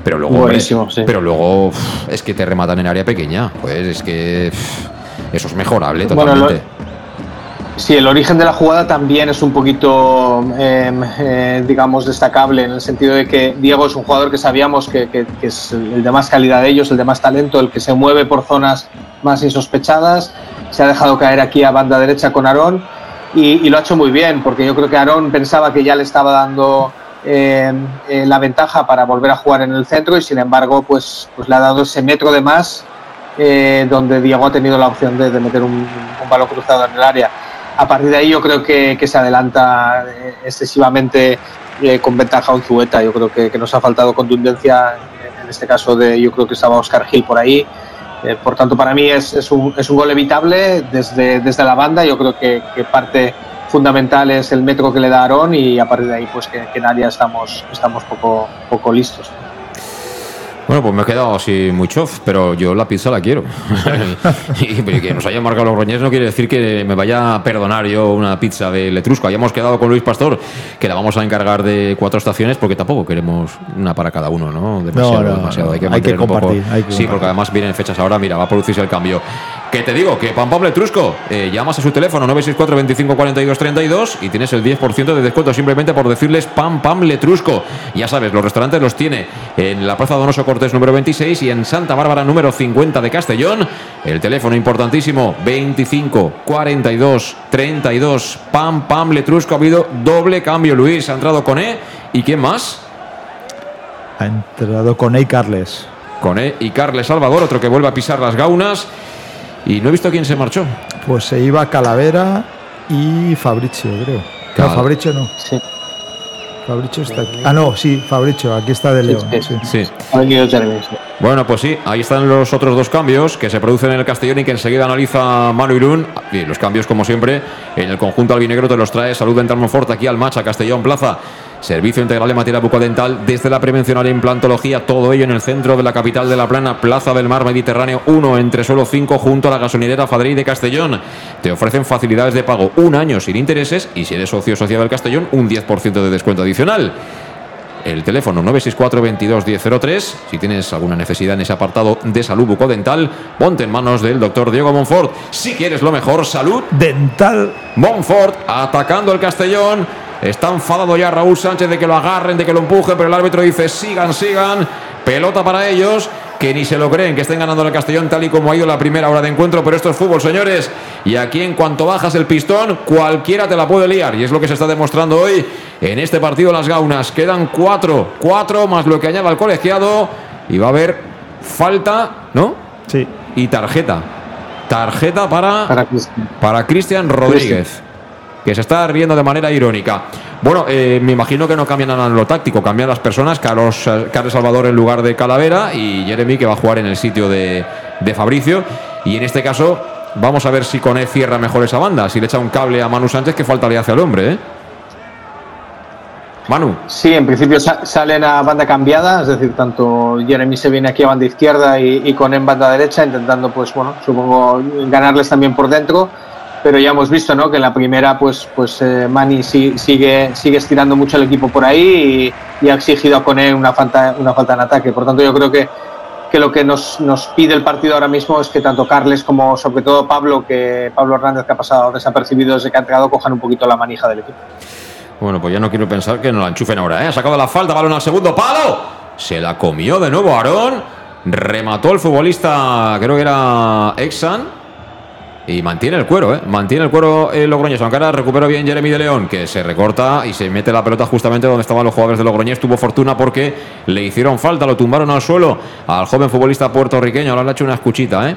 pero luego, pero luego es que te rematan en área pequeña. Pues es que. eso es mejorable totalmente. Sí, el origen de la jugada también es un poquito, em, eh, digamos, destacable en el sentido de que Diego es un jugador que sabíamos que, es el de más calidad de ellos, el de más talento, el que se mueve por zonas más insospechadas. Se ha dejado caer aquí a banda derecha con Aarón y, lo ha hecho muy bien, porque yo creo que Aarón pensaba que ya le estaba dando em, eh, la ventaja para volver a jugar en el centro y sin embargo, pues, pues le ha dado ese metro de más eh, donde Diego ha tenido la opción de, meter un, un balón cruzado en el área a partir de ahí yo creo que, se adelanta eh, excesivamente eh, con ventaja un Zueta. Yo creo que, nos ha faltado contundencia, en este caso de yo creo que estaba Oscar Gil por ahí. Eh, por tanto, para mí es, un, es, un, gol evitable desde, desde la banda. Yo creo que, parte fundamental es el metro que le da Aarón y a partir de ahí pues que, en área estamos, estamos poco, poco listos. Bueno, pues me he quedado así muy chof, pero yo la pizza la quiero. y que nos haya marcado los roñes no quiere decir que me vaya a perdonar yo una pizza de Letrusco. Hayamos quedado con Luis Pastor, que la vamos a encargar de cuatro estaciones, porque tampoco queremos una para cada uno, ¿no? Demasiado, no, demasiado. Hay que, compartir. sí, porque además vienen fechas ahora, mira, va a producirse el cambio. Que te digo, que Pam Pam Letrusco, eh, llamas a su teléfono 964 25 42 32 y tienes el 10% de descuento simplemente por decirles Pam Pam Letrusco. Ya sabes, los restaurantes los tiene en la Plaza Donoso número 26 y en Santa Bárbara número 50 de Castellón. El teléfono importantísimo 25 42 32 Pam Pam Letrusco. Ha habido doble cambio. Luis ha entrado con E. ¿Y quién más? Ha entrado con E y Carles. Con E y Carles Salvador, otro que vuelve a pisar las gaunas. Y no he visto quién se marchó. Pues se iba Calavera y Fabricio, creo. Claro, Fabricio no. Sí. Fabricio está aquí. Ah, no, sí, Fabricio, aquí está de León. Sí. Bueno, pues sí, ahí están los otros dos cambios que se producen en el Castellón y que enseguida analiza Manu Irún. Y los cambios, como siempre, en el conjunto albinegro te los trae Salud Dental Monfort aquí al match a Castellón Plaza. Servicio integral de materia bucodental desde la prevención a la implantología, todo ello en el centro de la capital de La Plana, Plaza del Mar Mediterráneo 1, entre suelo 5, junto a la gasolinera Fadrey de Castellón. Te ofrecen facilidades de pago un año sin intereses y si eres socio asociado del Castellón, un 10% de descuento adicional. El teléfono 964 22 1003. Si tienes alguna necesidad en ese apartado de salud bucodental, ponte en manos del doctor Diego Monfort. Si quieres lo mejor, salud dental. Monfort atacando el Castellón Está enfadado ya Raúl Sánchez de que lo agarren, de que lo empujen, pero el árbitro dice sigan, sigan. Pelota para ellos, que ni se lo creen que estén ganando el Castellón tal y como ha ido la primera hora de encuentro, pero esto es fútbol, señores. Y aquí en cuanto bajas el pistón, cualquiera te la puede liar. Y es lo que se está demostrando hoy en este partido Las Gaunas. Quedan cuatro, cuatro más lo que añada el colegiado. Y va a haber falta, ¿no? Sí. Y tarjeta. Tarjeta para, para Cristian Rodríguez que se está riendo de manera irónica. Bueno, eh, me imagino que no cambian nada en lo táctico, cambian las personas, Carlos, eh, Carlos Salvador en lugar de Calavera y Jeremy que va a jugar en el sitio de, Fabricio. Y en este caso, vamos a ver si Cone cierra mejor esa banda, si le echa un cable a Manu Sánchez, que falta le hace al hombre, ¿eh? Manu. Sí, en principio salen a banda cambiada, es decir, tanto Jeremy se viene aquí a banda izquierda y, y con en banda derecha, intentando, pues bueno, supongo ganarles también por dentro pero ya hemos visto ¿no? que en la primera pues, pues eh, Mani sigue, sigue estirando mucho el equipo por ahí y, ha exigido a Cone una falta, una falta en ataque. Por tanto, yo creo que, que lo que nos, nos, pide el partido ahora mismo es que tanto Carles como sobre todo Pablo, que Pablo Hernández que ha pasado desapercibido desde que ha entregado, cojan un poquito la manija del equipo. Bueno, pues ya no quiero pensar que no la enchufen ahora, ¿eh? Ha sacado la falta, balón al segundo palo. Se la comió de nuevo Aarón. Remató el futbolista, creo que era Exan y mantiene el cuero, ¿eh? Mantiene el cuero el Logroñés. Aunque ahora recupera bien Jeremy de León, que se recorta y se mete la pelota justamente donde estaban los jugadores de Logroñés. Tuvo fortuna porque le hicieron falta, lo tumbaron al suelo al joven futbolista puertorriqueño. Ahora le ha hecho una escuchita, ¿eh?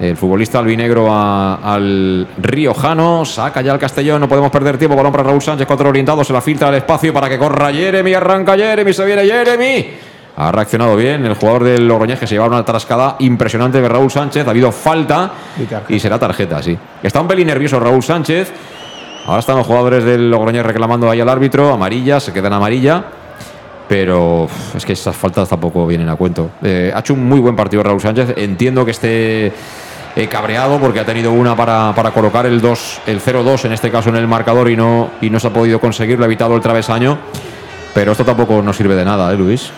El futbolista albinegro al riojano. Saca ya el Castellón. No podemos perder tiempo. Balón para Raúl Sánchez. Cuatro orientados. Se la filtra al espacio para que corra Jeremy. Arranca Jeremy. Se viene Jeremy. Ha reaccionado bien el jugador del Logroñés que se lleva una trascada impresionante de Raúl Sánchez. Ha habido falta y, será tarjeta, sí. Está un pelín nervioso Raúl Sánchez. Ahora están los jugadores del Logroñés reclamando ahí al árbitro. Amarilla, se quedan amarilla. Pero es que esas faltas tampoco vienen a cuento. Eh, ha hecho un muy buen partido Raúl Sánchez. Entiendo que esté eh, cabreado porque ha tenido una para, colocar el 2, el 0-2 en este caso en el marcador y no, y no se ha podido conseguirlo, ha evitado el travesaño. Pero esto tampoco nos sirve de nada, ¿eh, Luis?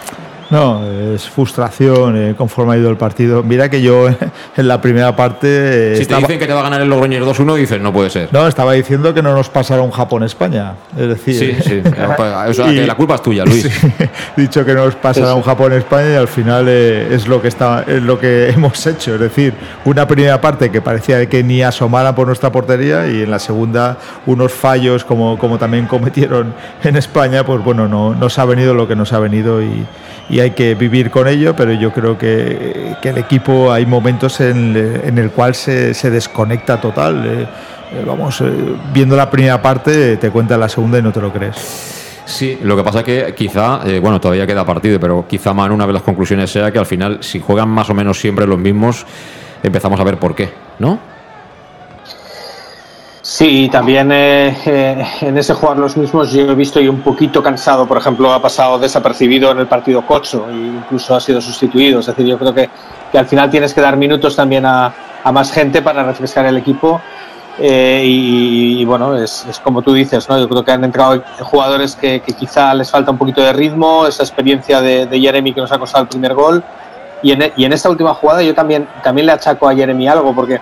No, es frustración eh, conforme ha ido el partido. Mira que yo en la primera parte. Eh, si te dicen que te va a ganar el Logroñés 2-1, dices no puede ser. No, estaba diciendo que no nos pasaron Japón-España. Es decir. Sí, sí. la culpa es tuya, Luis. dicho que nos pasaron Japón-España y al final eh, es, lo que está, es lo que hemos hecho. Es decir, una primera parte que parecía que ni asomaran por nuestra portería y en la segunda unos fallos como, como también cometieron en España, pues bueno, no nos ha venido lo que nos ha venido y y hay que vivir con ello, pero yo creo que, el equipo hay momentos en, el cual se, desconecta total. Eh, eh, vamos, eh, viendo la primera parte te cuenta la segunda y no te lo crees. Sí, lo que pasa es que quizá, bueno, todavía queda partido, pero quizá Manu, una de las conclusiones sea que al final, si juegan más o menos siempre los mismos, empezamos a ver por qué, ¿no? Sí, también eh, eh, en ese jugar los mismos yo he visto y un poquito cansado, por ejemplo, ha pasado desapercibido en el partido Cocho e incluso ha sido sustituido. Es decir, yo creo que, que al final tienes que dar minutos también a, a más gente para refrescar el equipo. Eh, y, bueno, es, como tú dices, ¿no? yo creo que han entrado jugadores que, que, quizá les falta un poquito de ritmo, esa experiencia de, de Jeremy que nos ha costado el primer gol. Y en, en esta última jugada yo también, también le achaco a Jeremy algo, porque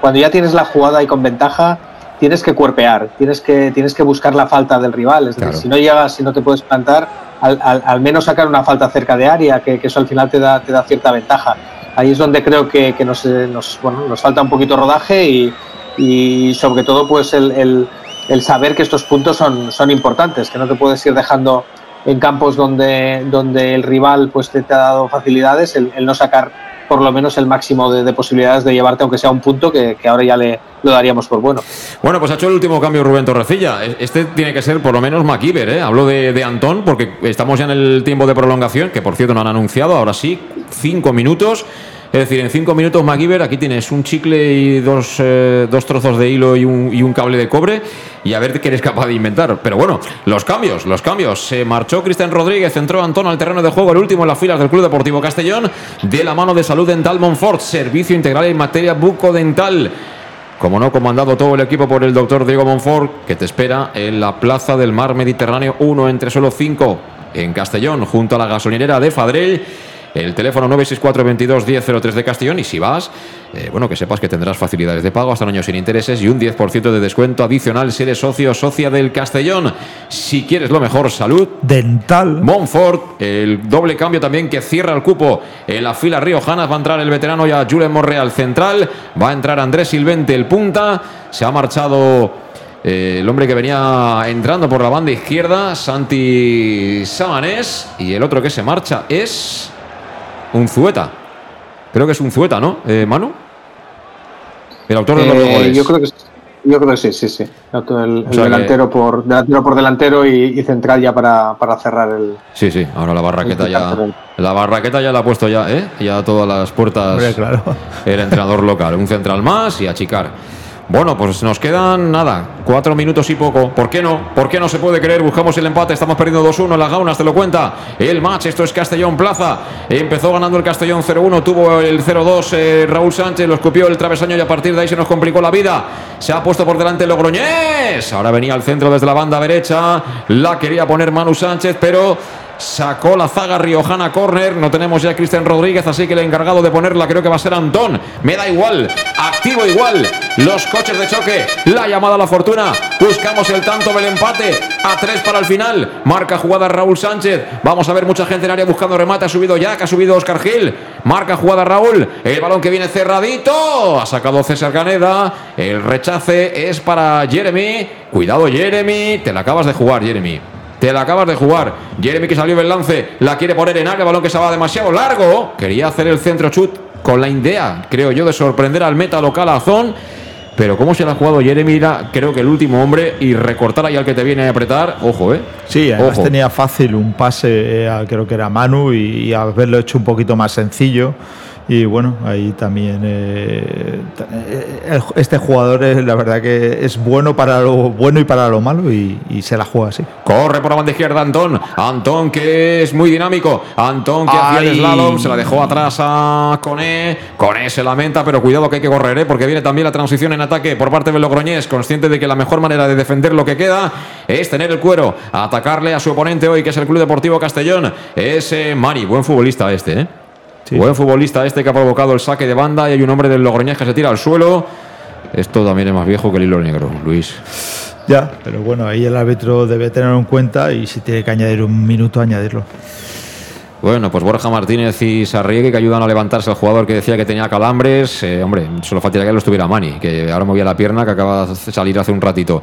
cuando ya tienes la jugada y con ventaja, tienes que cuerpear, tienes que, tienes que buscar la falta del rival. Es decir, si no llegas, si no te puedes plantar, al, al, menos sacar una falta cerca de área, que, eso al final te da, te da cierta ventaja. Ahí es donde creo que, que nos, nos, bueno, nos falta un poquito rodaje y, y sobre todo pues el, el, el, saber que estos puntos son, son importantes, que no te puedes ir dejando en campos donde, donde el rival pues te, te ha dado facilidades, el, el no sacar por lo menos el máximo de, posibilidades de llevarte, aunque sea un punto, que, ahora ya le lo daríamos por bueno. Bueno, pues ha hecho el último cambio Rubén Torrecilla. E, este tiene que ser por lo menos McIver, ¿eh? Hablo de, de Antón, porque estamos ya en el tiempo de prolongación, que por cierto no han anunciado, ahora sí, cinco minutos. Es decir, en cinco minutos, MacGyver, aquí tienes un chicle y dos, eh, dos trozos de hilo y un, cable de cobre y a ver qué eres capaz de inventar. Pero bueno, los cambios, los cambios. Se marchó Cristian Rodríguez, entró Antón al terreno de juego, el último en las filas del Club Deportivo Castellón, de la mano de Salud Dental Monfort, servicio integral en materia bucodental. Como no, comandado todo el equipo por el doctor Diego Monfort, que te espera en la Plaza del Mar Mediterráneo 1 entre solo 5 en Castellón, junto a la gasolinera de Fadrell el teléfono 964 22 1003 de Castellón y si vas, eh, bueno, que sepas que tendrás facilidades de pago hasta un año sin intereses y un 10% de descuento adicional si eres socio o socia del Castellón. Si quieres lo mejor, salud. Dental. Monfort, el doble cambio también que cierra el cupo en la fila riojanas. Va a entrar el veterano ya Julen Morreal central. Va a entrar Andrés Silvente el punta. Se ha marchado... Eh, el hombre que venía entrando por la banda izquierda, Santi Samanés. Y el otro que se marcha es un Zueta. Creo que es un Zueta, ¿no, eh, Manu? El autor de los eh, goles. Yo creo que yo creo que sí, sí, sí. El, delantero, por, delantero por delantero y, central ya para, para, cerrar el. Sí, sí, ahora la barraqueta ya. La barraqueta ya la ha puesto ya, ¿eh? Ya todas las puertas. claro. El entrenador local. Un central más y achicar. Bueno, pues nos quedan nada, cuatro minutos y poco. ¿Por qué no? ¿Por qué no se puede creer? Buscamos el empate, estamos perdiendo 2-1 en las gaunas, te lo cuenta. El match, esto es Castellón Plaza. Empezó ganando el Castellón 0-1, tuvo el 0-2 eh, Raúl Sánchez, lo escupió el travesaño y a partir de ahí se nos complicó la vida. Se ha puesto por delante Logroñés. Ahora venía al centro desde la banda derecha, la quería poner Manu Sánchez, pero Sacó la zaga riojana corner. No tenemos ya Cristian Rodríguez, así que el encargado de ponerla creo que va a ser Antón. Me da igual, activo igual. Los coches de choque, la llamada a la fortuna. Buscamos el tanto del empate. A tres para el final. Marca jugada Raúl Sánchez. Vamos a ver mucha gente en área buscando remate. Ha subido Jack, ha subido Oscar Gil. Marca jugada Raúl. El balón que viene cerradito. Ha sacado César Caneda. El rechace es para Jeremy. Cuidado, Jeremy. Te la acabas de jugar, Jeremy. Te la acabas de jugar. Jeremy que salió del lance, la quiere poner en área, balón que se va demasiado largo. Quería hacer el centro chut con la idea, creo yo, de sorprender al meta local Azón. Pero cómo se la ha jugado Jeremy, era creo que el último hombre y recortar ahí al que te viene a apretar, ojo, ¿eh? Sí, además tenía fácil un pase, eh, creo que era Manu, y, haberlo hecho un poquito más sencillo. Y bueno, ahí también eh, este jugador es la verdad que es bueno para lo bueno y para lo malo y, se la juega así. Corre por la banda izquierda Antón, Antón que es muy dinámico, Antón que hacía el slalom, se la dejó atrás a Cone, Cone se lamenta, pero cuidado que hay que correr, ¿eh? porque viene también la transición en ataque por parte de Logroñés, consciente de que la mejor manera de defender lo que queda es tener el cuero, atacarle a su oponente hoy que es el Club Deportivo Castellón, es eh, Mari, buen futbolista este, ¿eh? Buen futbolista este que ha provocado el saque de banda y hay un hombre del Logroñés que se tira al suelo. Esto también es más viejo que el hilo negro, Luis. Ya, pero bueno, ahí el árbitro debe tenerlo en cuenta y si tiene que añadir un minuto, añadirlo. Bueno, pues Borja Martínez y Sarriegui que ayudan a levantarse al jugador que decía que tenía calambres. Eh, hombre, solo faltaría que lo estuviera Mani, que ahora movía la pierna que acaba de salir hace un ratito.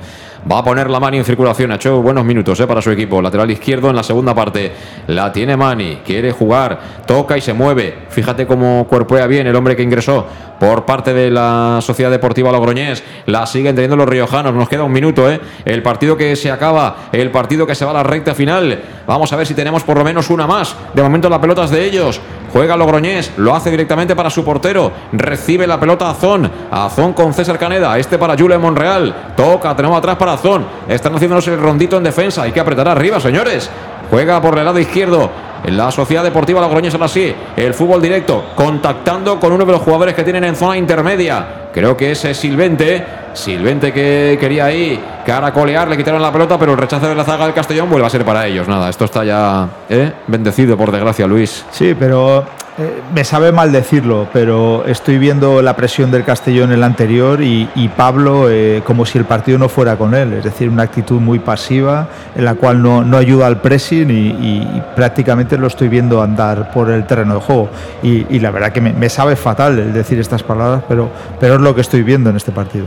Va a poner la Mani en circulación. Ha hecho buenos minutos eh, para su equipo. Lateral izquierdo en la segunda parte. La tiene Mani. Quiere jugar. Toca y se mueve. Fíjate cómo cuerpea bien el hombre que ingresó por parte de la Sociedad Deportiva Logroñés. La siguen teniendo los riojanos. Nos queda un minuto, ¿eh? El partido que se acaba, el partido que se va a la recta final. Vamos a ver si tenemos por lo menos una más. De momento la pelota de ellos. Juega Logroñés, lo hace directamente para su portero. Recibe la pelota Azón. Azón con César Caneda. Este para Julio Monreal. Toca, tenemos atrás para Azón. Están haciéndonos el rondito en defensa. Hay que apretar arriba, señores. Juega por el lado izquierdo. En la Sociedad Deportiva Logroñés ahora sí, el fútbol directo, contactando con uno de los jugadores que tienen en zona intermedia. Creo que es Silvente. Silvente que quería ahí caracolear, le quitaron la pelota, pero el rechazo de la zaga del Castellón vuelve a ser para ellos. Nada, esto está ya ¿eh? bendecido, por desgracia, Luis. Sí, pero eh, me sabe mal decirlo, pero estoy viendo la presión del Castellón en el anterior y, Pablo eh, como si el partido no fuera con él, es decir, una actitud muy pasiva en la cual no, ayuda al pressing y, prácticamente lo estoy viendo andar por el terreno de juego. Y, la verdad que me, sabe fatal el decir estas palabras, pero, pero es lo que estoy viendo en este partido.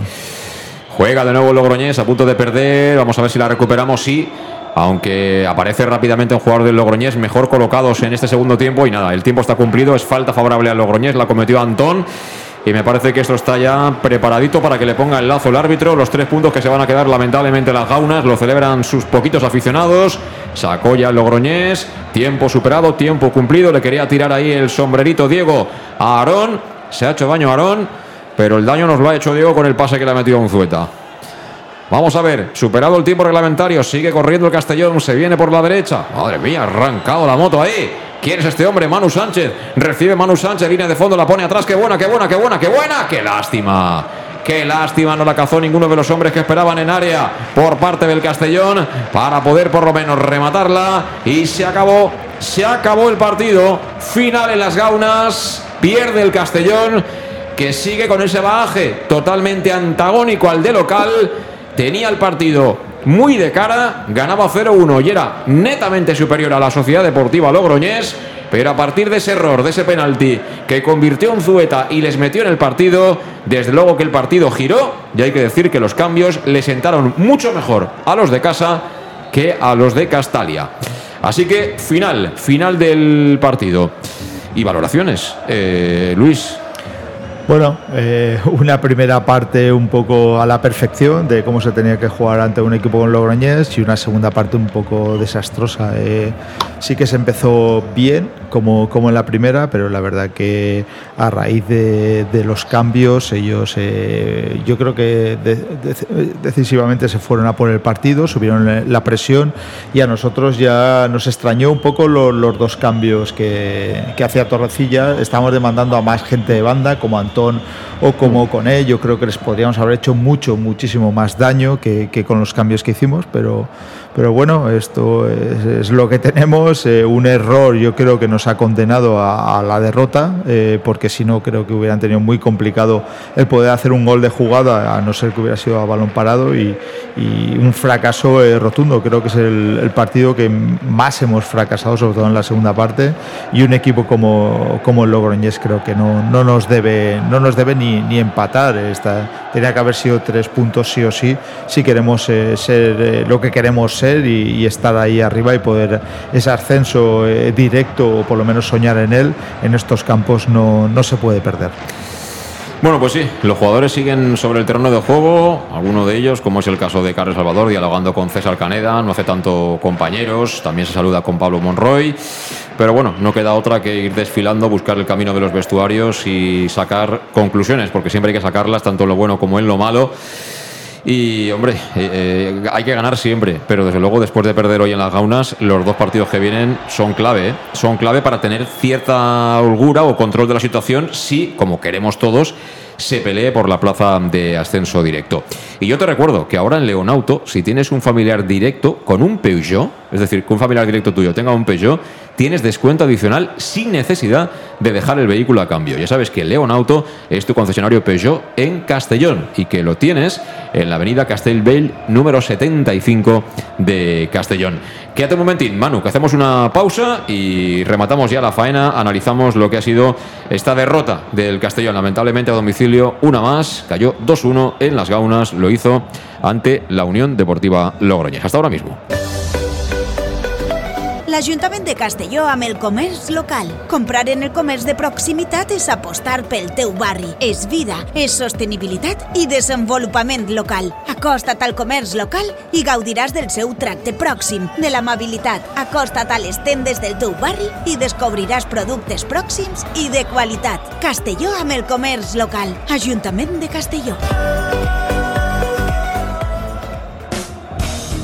Juega de nuevo Logroñés a punto de perder, vamos a ver si la recuperamos, sí aunque aparece rápidamente un jugador del Logroñés mejor colocados en este segundo tiempo y nada, el tiempo está cumplido, es falta favorable al Logroñés, la cometió Antón y me parece que esto está ya preparadito para que le ponga el lazo el árbitro, los tres puntos que se van a quedar lamentablemente las gaunas, lo celebran sus poquitos aficionados, sacó ya el Logroñés, tiempo superado, tiempo cumplido, le quería tirar ahí el sombrerito Diego a Aarón, se ha hecho daño Aarón, pero el daño nos lo ha hecho Diego con el pase que le ha metido Unzueta. Vamos a ver, superado el tiempo reglamentario, sigue corriendo el Castellón, se viene por la derecha. Madre mía, arrancado la moto ahí. ¿Quién es este hombre? Manu Sánchez. Recibe Manu Sánchez, línea de fondo, la pone atrás. ¡Qué buena, qué buena, qué buena, qué buena! ¡Qué lástima! Qué lástima, no la cazó ninguno de los hombres que esperaban en área por parte del Castellón para poder por lo menos rematarla. Y se acabó, se acabó el partido. Final en las gaunas, pierde el Castellón que sigue con ese bagaje totalmente antagónico al de local tenía el partido muy de cara, ganaba 0-1 y era netamente superior a la Sociedad Deportiva Logroñés, pero a partir de ese error, de ese penalti que convirtió en Zueta y les metió en el partido, desde luego que el partido giró y hay que decir que los cambios le sentaron mucho mejor a los de casa que a los de Castalia. Así que final, final del partido. Y valoraciones, eh, Luis. Bueno, eh, una primera parte un poco a la perfección de cómo se tenía que jugar ante un equipo con Logroñés y una segunda parte un poco desastrosa. Eh, sí que se empezó bien, como, como en la primera, pero la verdad que a raíz de, los cambios ellos eh, yo creo que decisivamente se fueron a por el partido, subieron la presión y a nosotros ya nos extrañó un poco los, dos cambios que, que hacía Torrecilla. Estamos demandando a más gente de banda como O como con él. Yo creo que les podríamos haber hecho mucho, muchísimo más daño que, con los cambios que hicimos, pero pero bueno, esto es, lo que tenemos. Eh, un error yo creo que nos ha condenado a, la derrota, eh, porque si no creo que hubieran tenido muy complicado el poder hacer un gol de jugada, a no ser que hubiera sido a balón parado, y, un fracaso eh, rotundo. Creo que es el, partido que más hemos fracasado, sobre todo en la segunda parte, y un equipo como, como el Logroñés creo que no, no nos debe, no nos debe ni, ni empatar. Esta, tenía que haber sido tres puntos sí o sí, si queremos ser lo que queremos ser y, estar ahí arriba y poder ese ascenso eh, directo o por lo menos soñar en él en estos campos no, no se puede perder. Bueno, pues sí, los jugadores siguen sobre el terreno de juego, alguno de ellos, como es el caso de Carlos Salvador, dialogando con César Caneda, no hace tanto compañeros, también se saluda con Pablo Monroy, pero bueno, no queda otra que ir desfilando, buscar el camino de los vestuarios y sacar conclusiones, porque siempre hay que sacarlas, tanto en lo bueno como en lo malo. Y hombre, eh, eh, hay que ganar siempre, pero desde luego después de perder hoy en las gaunas, los dos partidos que vienen son clave, ¿eh? son clave para tener cierta holgura o control de la situación si, como queremos todos, se pelee por la plaza de ascenso directo. Y yo te recuerdo que ahora en Leonauto, si tienes un familiar directo con un Peugeot, es decir, que un familiar directo tuyo tenga un Peugeot, tienes descuento adicional sin necesidad de dejar el vehículo a cambio. Ya sabes que Leon Auto es tu concesionario Peugeot en Castellón y que lo tienes en la avenida Castellbell número 75 de Castellón. Quédate un momentín, Manu, que hacemos una pausa y rematamos ya la faena, analizamos lo que ha sido esta derrota del Castellón, lamentablemente a domicilio, una más, cayó 2-1 en las gaunas, lo hizo ante la Unión Deportiva Logroñés. Hasta ahora mismo. L'Ajuntament de Castelló amb el comerç local. Comprar en el comerç de proximitat és apostar pel teu barri. És vida, és sostenibilitat i desenvolupament local. Acosta't al comerç local i gaudiràs del seu tracte pròxim, de l'amabilitat. Acosta't a les tendes del teu barri i descobriràs productes pròxims i de qualitat. Castelló amb el comerç local. Ajuntament de Castelló.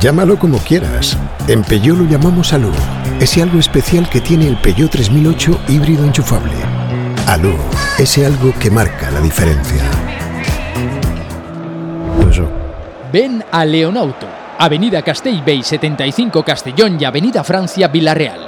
Llámalo como quieras. En Peugeot lo llamamos Alú. Ese algo especial que tiene el Peugeot 3008 híbrido enchufable. Alú, ese algo que marca la diferencia. Ven a Leonauto, Avenida Castellbey 75 Castellón y Avenida Francia Villarreal.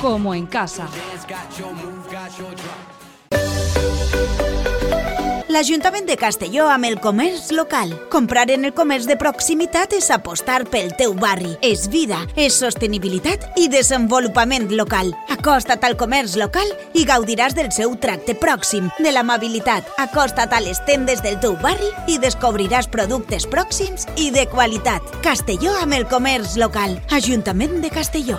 como en casa. L'Ajuntament de Castelló amb el comerç local. Comprar en el comerç de proximitat és apostar pel teu barri. És vida, és sostenibilitat i desenvolupament local. Acosta't al comerç local i gaudiràs del seu tracte pròxim, de l'amabilitat. Acosta't a les tendes del teu barri i descobriràs productes pròxims i de qualitat. Castelló amb el comerç local. Ajuntament de Castelló.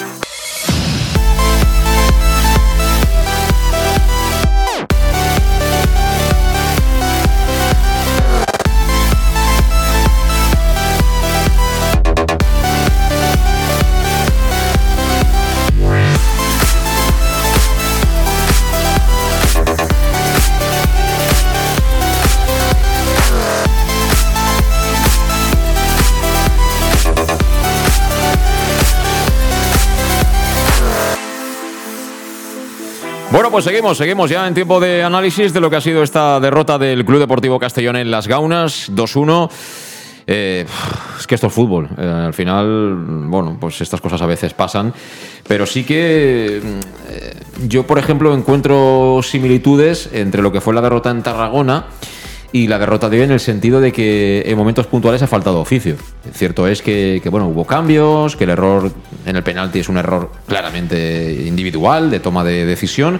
Pues seguimos, seguimos ya en tiempo de análisis de lo que ha sido esta derrota del Club Deportivo Castellón en Las Gaunas, 2-1. Eh, es que esto es fútbol. Eh, al final, bueno, pues estas cosas a veces pasan. Pero sí que eh, yo, por ejemplo, encuentro similitudes entre lo que fue la derrota en Tarragona y la derrota de en el sentido de que en momentos puntuales ha faltado oficio. Cierto es que, que, bueno, hubo cambios, que el error en el penalti es un error claramente individual de toma de decisión.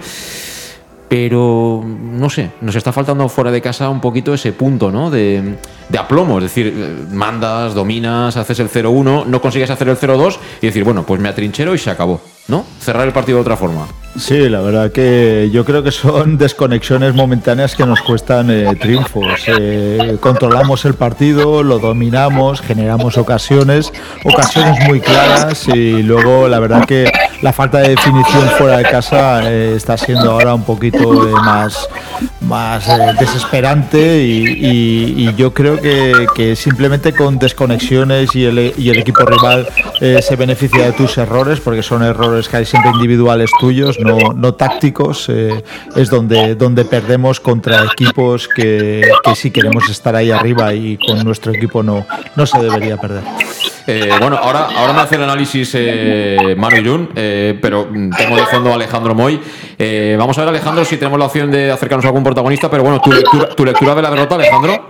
Pero no sé, nos está faltando fuera de casa un poquito ese punto ¿no? de, de aplomo. Es decir, mandas, dominas, haces el 0-1, no consigues hacer el 0-2 y decir, bueno, pues me atrinchero y se acabó. ¿No? Cerrar el partido de otra forma. Sí, la verdad que yo creo que son desconexiones momentáneas que nos cuestan eh, triunfos. Eh, controlamos el partido, lo dominamos, generamos ocasiones, ocasiones muy claras y luego la verdad que la falta de definición fuera de casa eh, está siendo ahora un poquito eh, más, más desesperante y, yo creo que, que simplemente con desconexiones y el, y el equipo rival se beneficia de tus errores porque son errores que hay siempre individuales tuyos, no, no tácticos, eh, es donde, donde perdemos contra equipos que, que sí queremos estar ahí arriba y con nuestro equipo no, no se debería perder. Eh, bueno, ahora, ahora me hace el análisis eh, Manu Yun, eh, pero tengo de fondo a Alejandro Moy. Eh, vamos a ver, Alejandro, si tenemos la opción de acercarnos a algún protagonista, pero bueno, tu lectura, tu lectura de la derrota, Alejandro.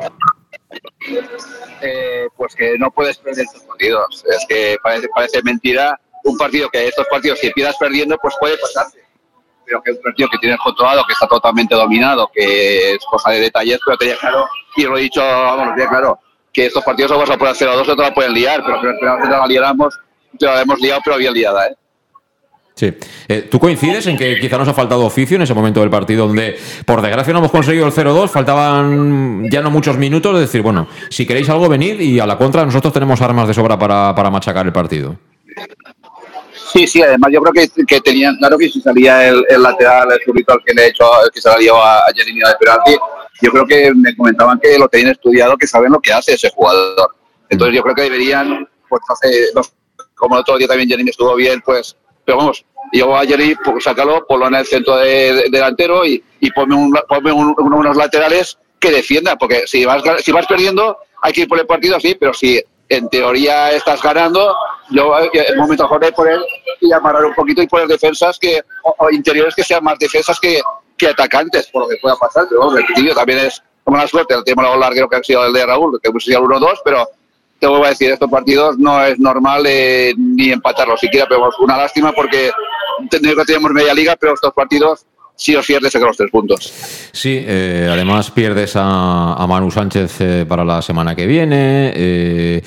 eh, pues que no puedes perder estos partidos. Es que parece, parece mentira un partido que estos partidos, si empiezas perdiendo, pues puede pasarse. Pero que un partido que tienes controlado, que está totalmente dominado, que es cosa de detalles, pero tenía claro, y lo he dicho, vamos, tenía claro, que estos partidos vas a dos, no te la pueden liar, pero que esperamos que la liáramos, te la hemos liado, pero bien liada, ¿eh? Sí. Eh, ¿Tú coincides en que quizá nos ha faltado oficio en ese momento del partido donde, por desgracia, no hemos conseguido el 0-2, faltaban ya no muchos minutos de decir, bueno, si queréis algo, venid y a la contra nosotros tenemos armas de sobra para, para machacar el partido? Sí, sí, además yo creo que, que tenían claro que si salía el, lateral, el zurrito, el que le he hecho, el que se la a, a Jeremy de penalti, yo creo que me comentaban que lo tenían estudiado, que saben lo que hace ese jugador. Entonces yo creo que deberían, pues hace, como el otro día también Jeremy estuvo bien, pues, pero vamos, yo ayer pues, sácalo, ponlo en el centro de, delantero y, y ponme, unos laterales que defiendan, porque si vas, si vas perdiendo hay que ir por el partido así, pero si en teoría estás ganando, yo en el momento mejor por él y amarrar un poquito y poner defensas que, o, interiores que sean más defensas que, que atacantes, por lo que pueda pasar. El tío también es como la suerte, el tema larguero que ha sido el de Raúl, que hemos sido el 1-2, pero te voy a decir, estos partidos no es normal eh, ni empatarlos siquiera, pero es una lástima porque tenemos media liga, pero estos partidos sí o sí es de los tres puntos. Sí, eh, además pierdes a, a Manu Sánchez eh, para la semana que viene. Eh,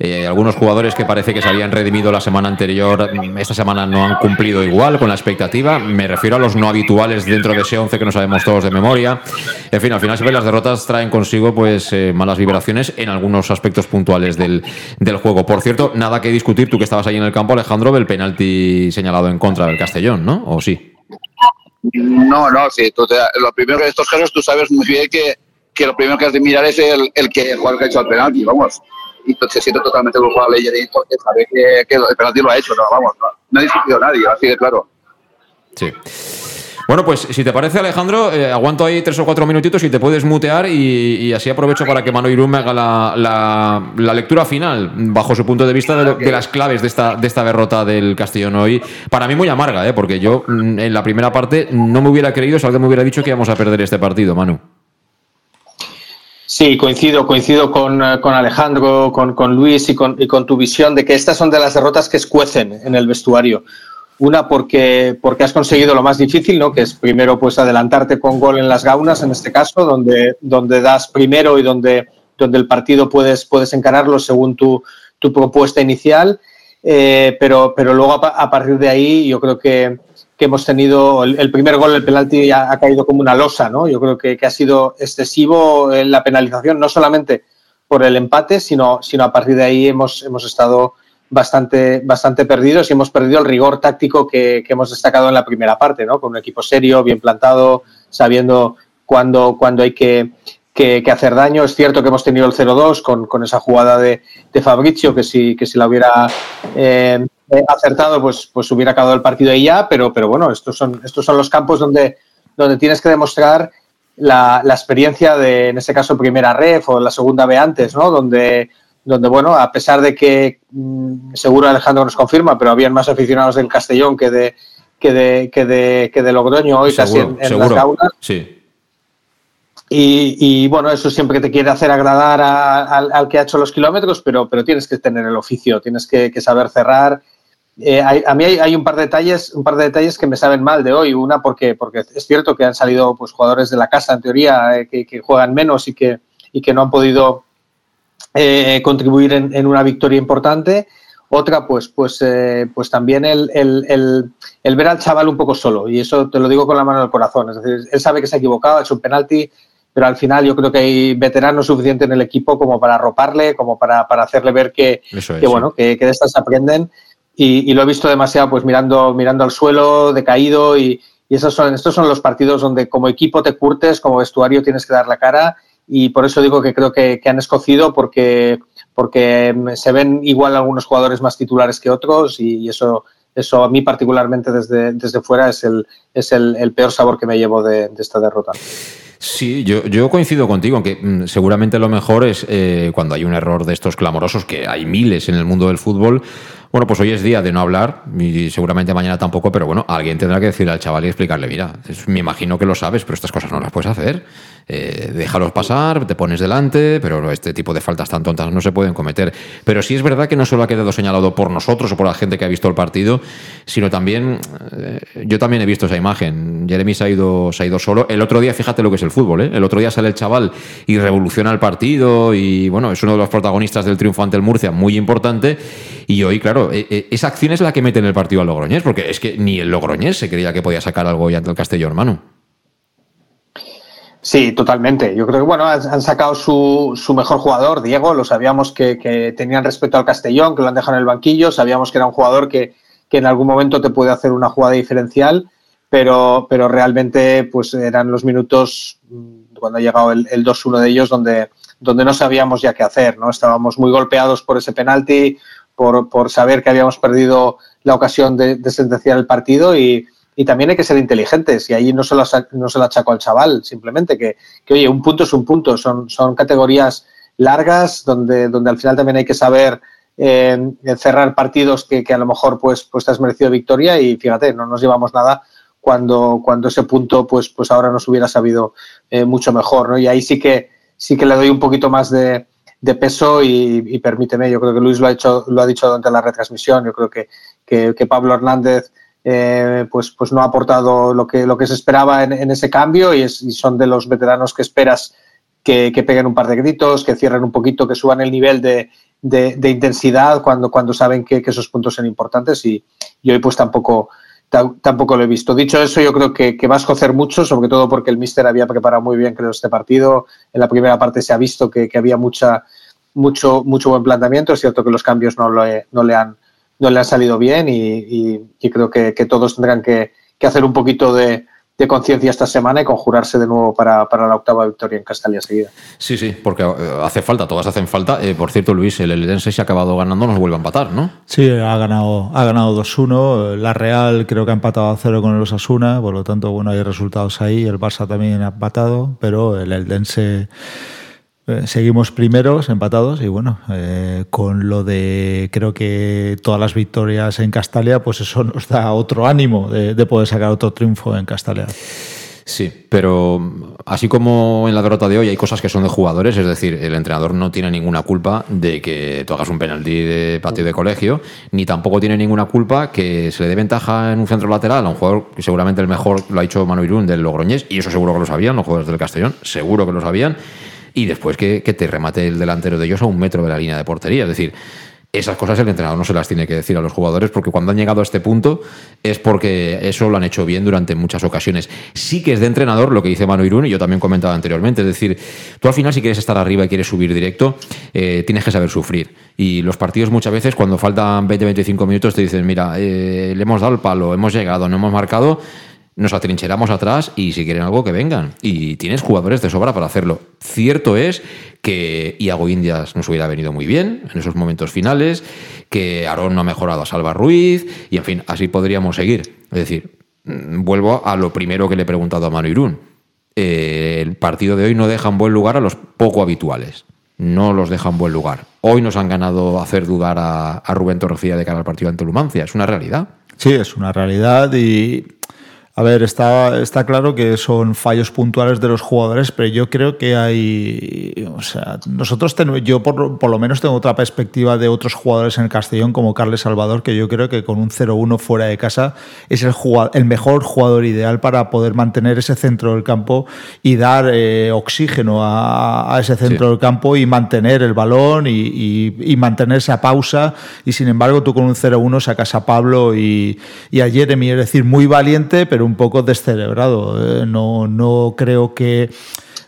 eh, algunos jugadores que parece que se habían redimido la semana anterior, esta semana no han cumplido igual con la expectativa. Me refiero a los no habituales dentro de ese 11 que no sabemos todos de memoria. En fin, al final siempre las derrotas traen consigo pues eh, malas vibraciones en algunos aspectos puntuales del, del, juego. Por cierto, nada que discutir, tú que estabas ahí en el campo, Alejandro, del penalti señalado en contra del Castellón, ¿no? ¿O sí? No, no, sí. lo primero que en estos casos tú sabes muy bien que, que lo primero que has de mirar es el, el que el que ha hecho el penalti, vamos y se siente totalmente culpable y porque sabe que, que el penalti lo ha hecho, no, vamos, no, ha discutido nadie, así de claro. Sí. Bueno, pues si te parece, Alejandro, eh, aguanto ahí tres o cuatro minutitos y te puedes mutear y, así aprovecho para que Manu Irún me haga la, la, lectura final, bajo su punto de vista, de, las claves de esta, de esta derrota del Castellón hoy. Para mí muy amarga, ¿eh? porque yo mm, en la primera parte no me hubiera creído, si alguien me hubiera dicho que íbamos a perder este partido, Manu. Sí, coincido, coincido con, eh, con Alejandro, con, con Luis y con, y con, tu visión de que estas son de las derrotas que escuecen en el vestuario. Una porque, porque has conseguido lo más difícil, ¿no? que es primero pues adelantarte con gol en las gaunas, en este caso, donde, donde das primero y donde, donde el partido puedes, puedes encararlo según tu, tu propuesta inicial. Eh, pero, pero luego a, a, partir de ahí yo creo que, que hemos tenido, el, primer gol, el penalti ha, ha, caído como una losa, ¿no? Yo creo que, que, ha sido excesivo en la penalización, no solamente por el empate, sino, sino a partir de ahí hemos, hemos estado bastante, bastante perdidos y hemos perdido el rigor táctico que, que hemos destacado en la primera parte, ¿no? Con un equipo serio, bien plantado, sabiendo cuándo, cuándo hay que, que, que, hacer daño. Es cierto que hemos tenido el 0-2 con, con, esa jugada de, de, Fabricio, que si, que si la hubiera eh, acertado, pues, pues hubiera acabado el partido ahí ya, pero, pero bueno, estos son, estos son los campos donde, donde tienes que demostrar la, la experiencia de, en este caso, primera ref o la segunda B antes, ¿no? Donde, donde, bueno, a pesar de que mmm, seguro Alejandro nos confirma, pero habían más aficionados del Castellón que de, que de, que de, que de Logroño hoy seguro, casi en, en las gaunas. Sí. Y, y, bueno, eso siempre te quiere hacer agradar a, a, al que ha hecho los kilómetros, pero, pero tienes que tener el oficio, tienes que, que saber cerrar eh, hay, a mí hay, hay, un par de detalles, un par de detalles que me saben mal de hoy. Una porque, porque es cierto que han salido pues, jugadores de la casa, en teoría, eh, que, que, juegan menos y que, y que no han podido eh, contribuir en, en, una victoria importante. Otra, pues, pues, eh, pues también el, el, el, el, ver al chaval un poco solo. Y eso te lo digo con la mano el corazón. Es decir, él sabe que se ha equivocado, ha hecho un penalti, pero al final yo creo que hay veteranos suficientes en el equipo como para arroparle, como para, para hacerle ver que, es, que bueno, que, que de estas aprenden y, lo he visto demasiado pues mirando, mirando al suelo, decaído y, y esos son, estos son los partidos donde como equipo te curtes, como vestuario tienes que dar la cara y por eso digo que creo que, que han escocido porque, porque se ven igual algunos jugadores más titulares que otros y, eso, eso a mí particularmente desde, desde fuera es, el, es el, peor sabor que me llevo de, esta derrota. Sí, yo, yo, coincido contigo, aunque mmm, seguramente lo mejor es eh, cuando hay un error de estos clamorosos, que hay miles en el mundo del fútbol, bueno, pues hoy es día de no hablar y seguramente mañana tampoco, pero bueno, alguien tendrá que decirle al chaval y explicarle, mira, me imagino que lo sabes, pero estas cosas no las puedes hacer. Eh, déjalos pasar, te pones delante, pero este tipo de faltas tan tontas no se pueden cometer. Pero sí es verdad que no solo ha quedado señalado por nosotros o por la gente que ha visto el partido, sino también, eh, yo también he visto esa imagen. Jeremy se ha, ido, se ha ido solo. El otro día, fíjate lo que es el fútbol, ¿eh? el otro día sale el chaval y revoluciona el partido y bueno, es uno de los protagonistas del triunfo ante el Murcia, muy importante. Y hoy, claro, eh, eh, esa acción es la que mete en el partido al Logroñés, porque es que ni el Logroñés se creía que podía sacar algo hoy ante el Castellón, hermano. Sí, totalmente. Yo creo que bueno, han sacado su, su mejor jugador, Diego. Lo sabíamos que, que, tenían respeto al Castellón, que lo han dejado en el banquillo. Sabíamos que era un jugador que, que en algún momento te puede hacer una jugada diferencial, pero, pero realmente pues eran los minutos mm, cuando ha llegado el, el 2-1 de ellos donde, donde no sabíamos ya qué hacer. ¿no? Estábamos muy golpeados por ese penalti, por, por saber que habíamos perdido la ocasión de, sentenciar el partido y, también hay que ser inteligentes. Y ahí no se lo, no se lo achaco al chaval, simplemente que, oye, un punto es un punto, son, son categorías largas donde, donde al final también hay que saber eh, cerrar partidos que, a lo mejor pues, pues te has merecido victoria. Y fíjate, no nos llevamos nada cuando, cuando ese punto pues, pues ahora nos hubiera sabido eh, mucho mejor, ¿no? Y ahí sí que sí que le doy un poquito más de, de peso y, permíteme, yo creo que Luis lo ha hecho, lo ha dicho durante la retransmisión, yo creo que, que, Pablo Hernández eh, pues, pues no ha aportado lo que, lo que se esperaba en, ese cambio y, es, y, son de los veteranos que esperas que, que, peguen un par de gritos, que cierren un poquito, que suban el nivel de, de, intensidad cuando, cuando saben que, esos puntos son importantes y, y hoy pues tampoco tampoco lo he visto. Dicho eso, yo creo que, va a escocer mucho, sobre todo porque el míster había preparado muy bien, creo, este partido. En la primera parte se ha visto que, había mucha, mucho, mucho buen planteamiento. Es cierto que los cambios no, no, le, han, no le han salido bien y, creo que, todos tendrán que hacer un poquito de, de conciencia esta semana y conjurarse de nuevo para, la octava victoria en Castalia seguida. Sí, sí, porque eh, hace falta, todas hacen falta. Eh, por cierto, Luis, el Eldense se ha acabado ganando, nos vuelve a empatar, ¿no? Sí, ha ganado, ha ganado 2-1. La Real creo que ha empatado a 0 con el Osasuna, por lo tanto, bueno, hay resultados ahí. El Barça también ha empatado, pero el Eldense seguimos primeros, empatados, y bueno, eh, con lo de creo que todas las victorias en Castalia, pues eso nos da otro ánimo de, poder sacar otro triunfo en Castalia. Sí, pero así como en la derrota de hoy hay cosas que son de jugadores, es decir, el entrenador no tiene ninguna culpa de que tú hagas un penalti de patio de colegio, ni tampoco tiene ninguna culpa que se le dé ventaja en un centro lateral a un jugador que seguramente el mejor lo ha hecho Manu Irún del Logroñés, y eso seguro que lo sabían los jugadores del Castellón, seguro que lo sabían y después que, te remate el delantero de ellos a un metro de la línea de portería. Es decir, esas cosas el entrenador no se las tiene que decir a los jugadores porque cuando han llegado a este punto es porque eso lo han hecho bien durante muchas ocasiones. Sí que es de entrenador lo que dice Manu Irún y yo también comentaba anteriormente. Es decir, tú al final si quieres estar arriba y quieres subir directo, eh, tienes que saber sufrir. Y los partidos muchas veces cuando faltan 20-25 minutos te dicen, mira, eh, le hemos dado el palo, hemos llegado, no hemos marcado nos atrincheramos atrás y si quieren algo que vengan. Y tienes jugadores de sobra para hacerlo. Cierto es que Iago Indias nos hubiera venido muy bien en esos momentos finales, que Aarón no ha mejorado a Salva Ruiz, y en fin, así podríamos seguir. Es decir, mm, vuelvo a lo primero que le he preguntado a Manu Irún. Eh, el partido de hoy no deja en buen lugar a los poco habituales. No los deja en buen lugar. Hoy nos han ganado hacer dudar a, a Rubén Torrecilla de cara al partido ante Lumancia. Es una realidad. Sí, es una realidad y a ver, está, está claro que son fallos puntuales de los jugadores, pero yo creo que hay. O sea, nosotros tenemos. Yo, por, por, lo menos, tengo otra perspectiva de otros jugadores en el Castellón, como Carles Salvador, que yo creo que con un 0-1 fuera de casa es el, el mejor jugador ideal para poder mantener ese centro del campo y dar eh, oxígeno a, ese centro del campo y mantener el balón y, y, mantener esa pausa. Y sin embargo, tú con un 0-1 sacas a Pablo y, y a Jeremy, es decir, muy valiente, pero un poco descerebrado. Eh, no, no creo que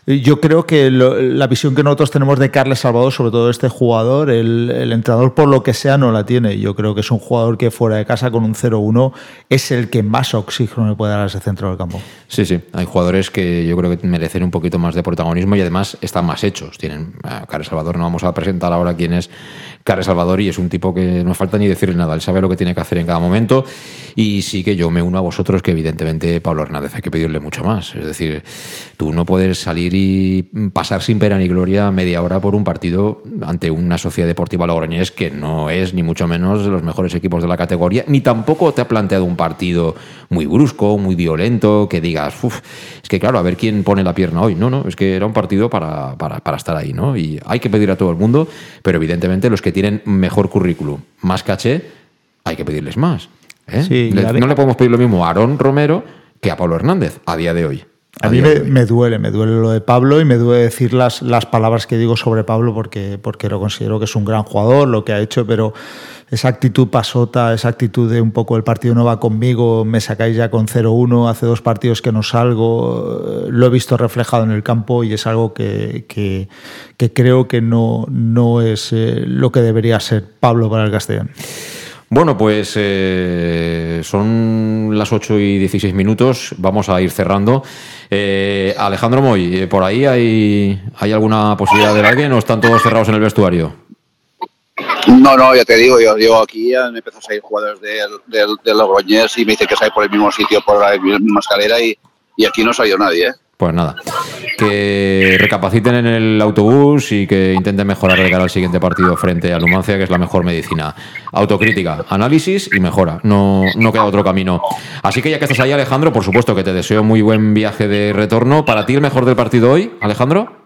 yo creo que la visión que nosotros tenemos de Carles Salvador, sobre todo este jugador, el, entrenador por lo que sea no la tiene. Yo creo que es un jugador que fuera de casa con un 0-1 es el que más oxígeno le puede dar a ese centro del campo. Sí, sí, hay jugadores que yo creo que merecen un poquito más de protagonismo y además están más hechos. Tienen a Carles Salvador, no vamos a presentar ahora quién es Carles Salvador y es un tipo que no falta ni decirle nada, él sabe lo que tiene que hacer en cada momento y sí que yo me uno a vosotros que evidentemente Pablo Hernández hay que pedirle mucho más. Es decir, tú no puedes salir y pasar sin pena ni gloria media hora por un partido ante una sociedad deportiva logroñés que no es ni mucho menos de los mejores equipos de la categoría, ni tampoco te ha planteado un partido muy brusco, muy violento, que digas, uff, es que claro, a ver quién pone la pierna hoy. No, no, es que era un partido para, para, estar ahí, ¿no? Y hay que pedir a todo el mundo, pero evidentemente los que tienen mejor currículum, más caché, hay que pedirles más. ¿eh? no le podemos pedir lo mismo a Aarón Romero que a Pablo Hernández a día de hoy. A, mí me, duele, me duele lo de Pablo y me duele decir las, las palabras que digo sobre Pablo porque, porque lo considero que es un gran jugador, lo que ha hecho, pero esa actitud pasota, esa actitud de un poco el partido no va conmigo, me sacáis ya con 0-1, hace dos partidos que no salgo, eh, lo he visto reflejado en el campo y es algo que, que, creo que no, no es eh, lo que debería ser Pablo para el Castellón. Bueno, pues eh, son las 8 y 16 minutos, vamos a ir cerrando. Alejandro Moy, ¿por ahí hay, hay alguna posibilidad de alguien o están todos cerrados en el vestuario? No, no, ya te digo, yo llego aquí, me empezó a salir jugadores del, del, de Logroñés y me dice que sale por el mismo sitio, por la misma escalera y, y aquí no salió nadie. ¿eh? Pues nada, que recapaciten en el autobús y que intenten mejorar de cara al siguiente partido frente a Numancia, que es la mejor medicina. Autocrítica, análisis y mejora. No, no queda otro camino. Así que ya que estás ahí, Alejandro, por supuesto que te deseo muy buen viaje de retorno. ¿Para ti el mejor del partido hoy, Alejandro?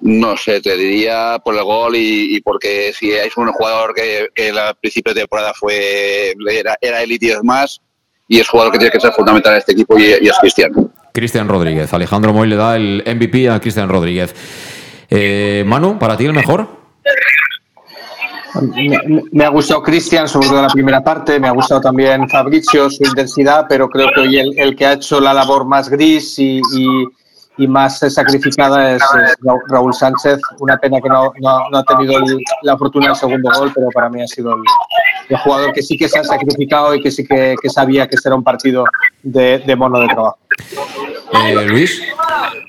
No sé, te diría por el gol y, porque si es un jugador que, que al principio de temporada fue era, era élite y más, y es jugador que tiene que ser fundamental en este equipo y, y es Cristian. Cristian Rodríguez. Alejandro Moy le da el MVP a Cristian Rodríguez. Eh, Manu, ¿para ti el mejor? Me, me ha gustado Cristian, sobre todo la primera parte, me ha gustado también Fabricio, su intensidad, pero creo que hoy el, el que ha hecho la labor más gris y, y, y más sacrificada es, es, Raúl Sánchez. Una pena que no, no, ha tenido la fortuna del segundo gol, pero para mí ha sido el, el jugador que sí que se ha sacrificado y que sí que, que sabía que será un partido de, de mono de trabajo. Eh, Luis.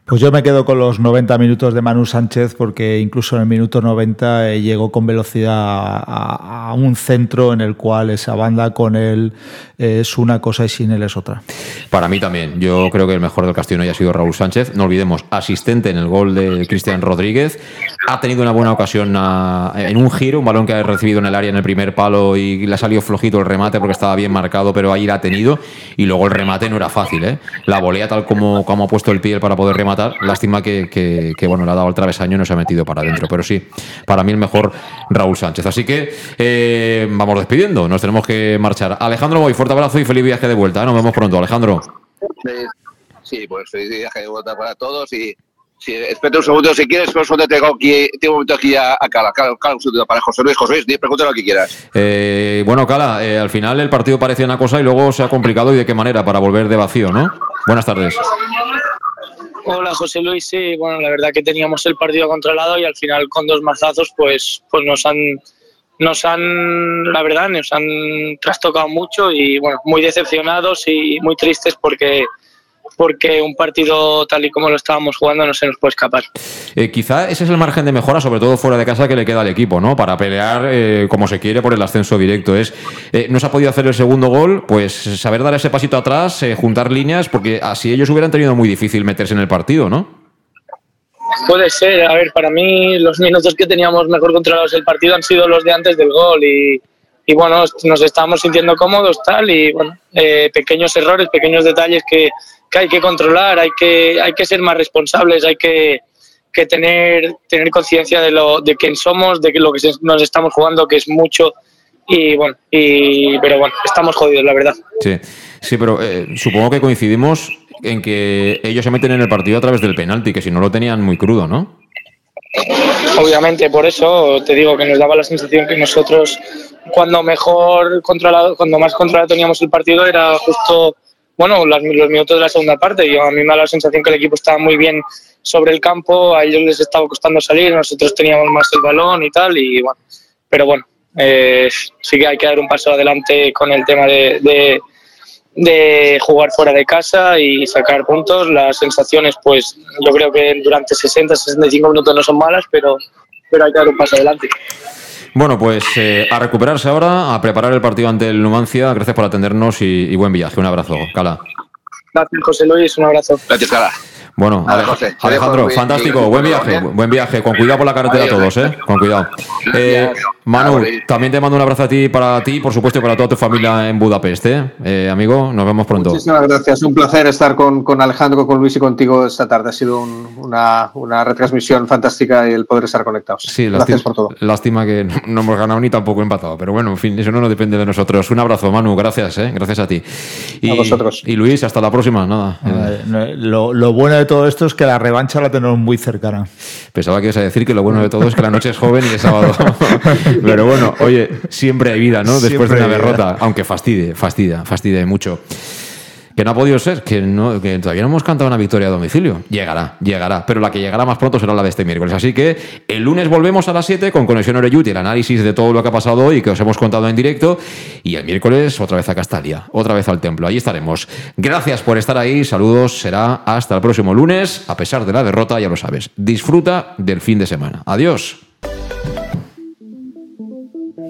Pues yo me quedo con los 90 minutos de Manu Sánchez porque incluso en el minuto 90 eh, llegó con velocidad a, a, un centro en el cual esa banda con él es una cosa y sin él es otra. Para mí también. Yo creo que el mejor del Castillo ya ha sido Raúl Sánchez. No olvidemos, asistente en el gol de Cristian Rodríguez. Ha tenido una buena ocasión a, en un giro, un balón que ha recibido en el área en el primer palo y le ha salido flojito el remate porque estaba bien marcado, pero ahí la ha tenido. Y luego el remate no era fácil. ¿eh? La volea tal como, como ha puesto el pie para poder rematar Lástima que, que, bueno, le ha dado el travesaño y no se ha metido para adentro. Pero sí, para mí el mejor Raúl Sánchez. Así que eh, vamos despidiendo, nos tenemos que marchar. Alejandro Boy, fuerte abrazo y feliz viaje de vuelta. ¿eh? Nos vemos pronto, Alejandro. Sí, pues feliz viaje de vuelta para todos y Sí, espera un segundo, si quieres, pues te tengo aquí, tengo un momento aquí a, a Cala, Cala, Cala, un segundo para José Luis, José Luis, pregúntale lo que quieras. Eh, bueno, Cala, eh, al final el partido parecía una cosa y luego se ha complicado y de qué manera para volver de vacío, ¿no? Buenas tardes. Hola José Luis, sí, bueno, la verdad que teníamos el partido controlado y al final con dos mazazos pues, pues nos han, nos han, la verdad, nos han trastocado mucho y bueno, muy decepcionados y muy tristes porque porque un partido tal y como lo estábamos jugando no se nos puede escapar. Eh, quizá ese es el margen de mejora, sobre todo fuera de casa, que le queda al equipo, ¿no? Para pelear eh, como se quiere por el ascenso directo. Es eh, no se ha podido hacer el segundo gol, pues saber dar ese pasito atrás, eh, juntar líneas, porque así ellos hubieran tenido muy difícil meterse en el partido, ¿no? Puede ser, a ver, para mí los minutos que teníamos mejor controlados el partido han sido los de antes del gol y, y bueno, nos estábamos sintiendo cómodos tal y bueno, eh, pequeños errores, pequeños detalles que, que, hay que controlar, hay que, hay que ser más responsables, hay que, que tener, tener conciencia de, lo, de quién somos, de que lo que nos estamos jugando, que es mucho y bueno, y, pero bueno, estamos jodidos, la verdad. Sí, sí pero eh, supongo que coincidimos en que ellos se meten en el partido a través del penalti, que si no lo tenían muy crudo, ¿no? Obviamente, por eso te digo que nos daba la sensación que nosotros cuando mejor controlado, cuando más controlado teníamos el partido era justo, bueno, los, minutos de la segunda parte. Y a mí me da la sensación que el equipo estaba muy bien sobre el campo, a ellos les estaba costando salir, nosotros teníamos más el balón y tal, y bueno, pero bueno, eh, sí que hay que dar un paso adelante con el tema de, de, de, jugar fuera de casa y sacar puntos. Las sensaciones, pues yo creo que durante 60, 65 minutos no son malas, pero, pero hay que dar un paso adelante. Bueno, pues eh, a recuperarse ahora, a preparar el partido ante el Numancia. Gracias por atendernos y, y buen viaje. Un abrazo, Cala. Gracias, José Luis. Un abrazo. Gracias, Cala. Bueno, José, Alejandro, fantástico, buen viaje, buen viaje, con cuidado por la carretera a todos, ¿eh? Con cuidado. Eh, Manu, también te mando un abrazo a ti, para ti, por supuesto, y para toda tu familia en Budapest, ¿eh? eh amigo, nos vemos pronto. Muchísimas gracias, un placer estar con, con Alejandro, con Luis y contigo esta tarde. Ha sido un, una, una, retransmisión fantástica y el poder estar conectados. Sí, gracias por todo. Lástima que no, no, hemos ganado ni tampoco empatado, pero bueno, en fin, eso no nos depende de nosotros. Un abrazo, Manu, gracias, ¿eh? Gracias a ti. Y, a vosotros. Y Luis, hasta la próxima, nada. Eh, lo, lo bueno de todo esto es que la revancha la tenemos muy cercana. Pensaba que ibas a decir que lo bueno de todo es que la noche es joven y es sábado. Pero bueno, oye, siempre hay vida, ¿no? Después siempre de una derrota, aunque fastide, fastida, fastide mucho. Que no ha podido ser, que, no, que todavía no hemos cantado una victoria a domicilio. Llegará, llegará. Pero la que llegará más pronto será la de este miércoles. Así que el lunes volvemos a las 7 con Conexión Oreyut y el análisis de todo lo que ha pasado hoy que os hemos contado en directo. Y el miércoles otra vez a Castalia, otra vez al templo. Allí estaremos. Gracias por estar ahí. Saludos. Será hasta el próximo lunes. A pesar de la derrota, ya lo sabes. Disfruta del fin de semana. Adiós.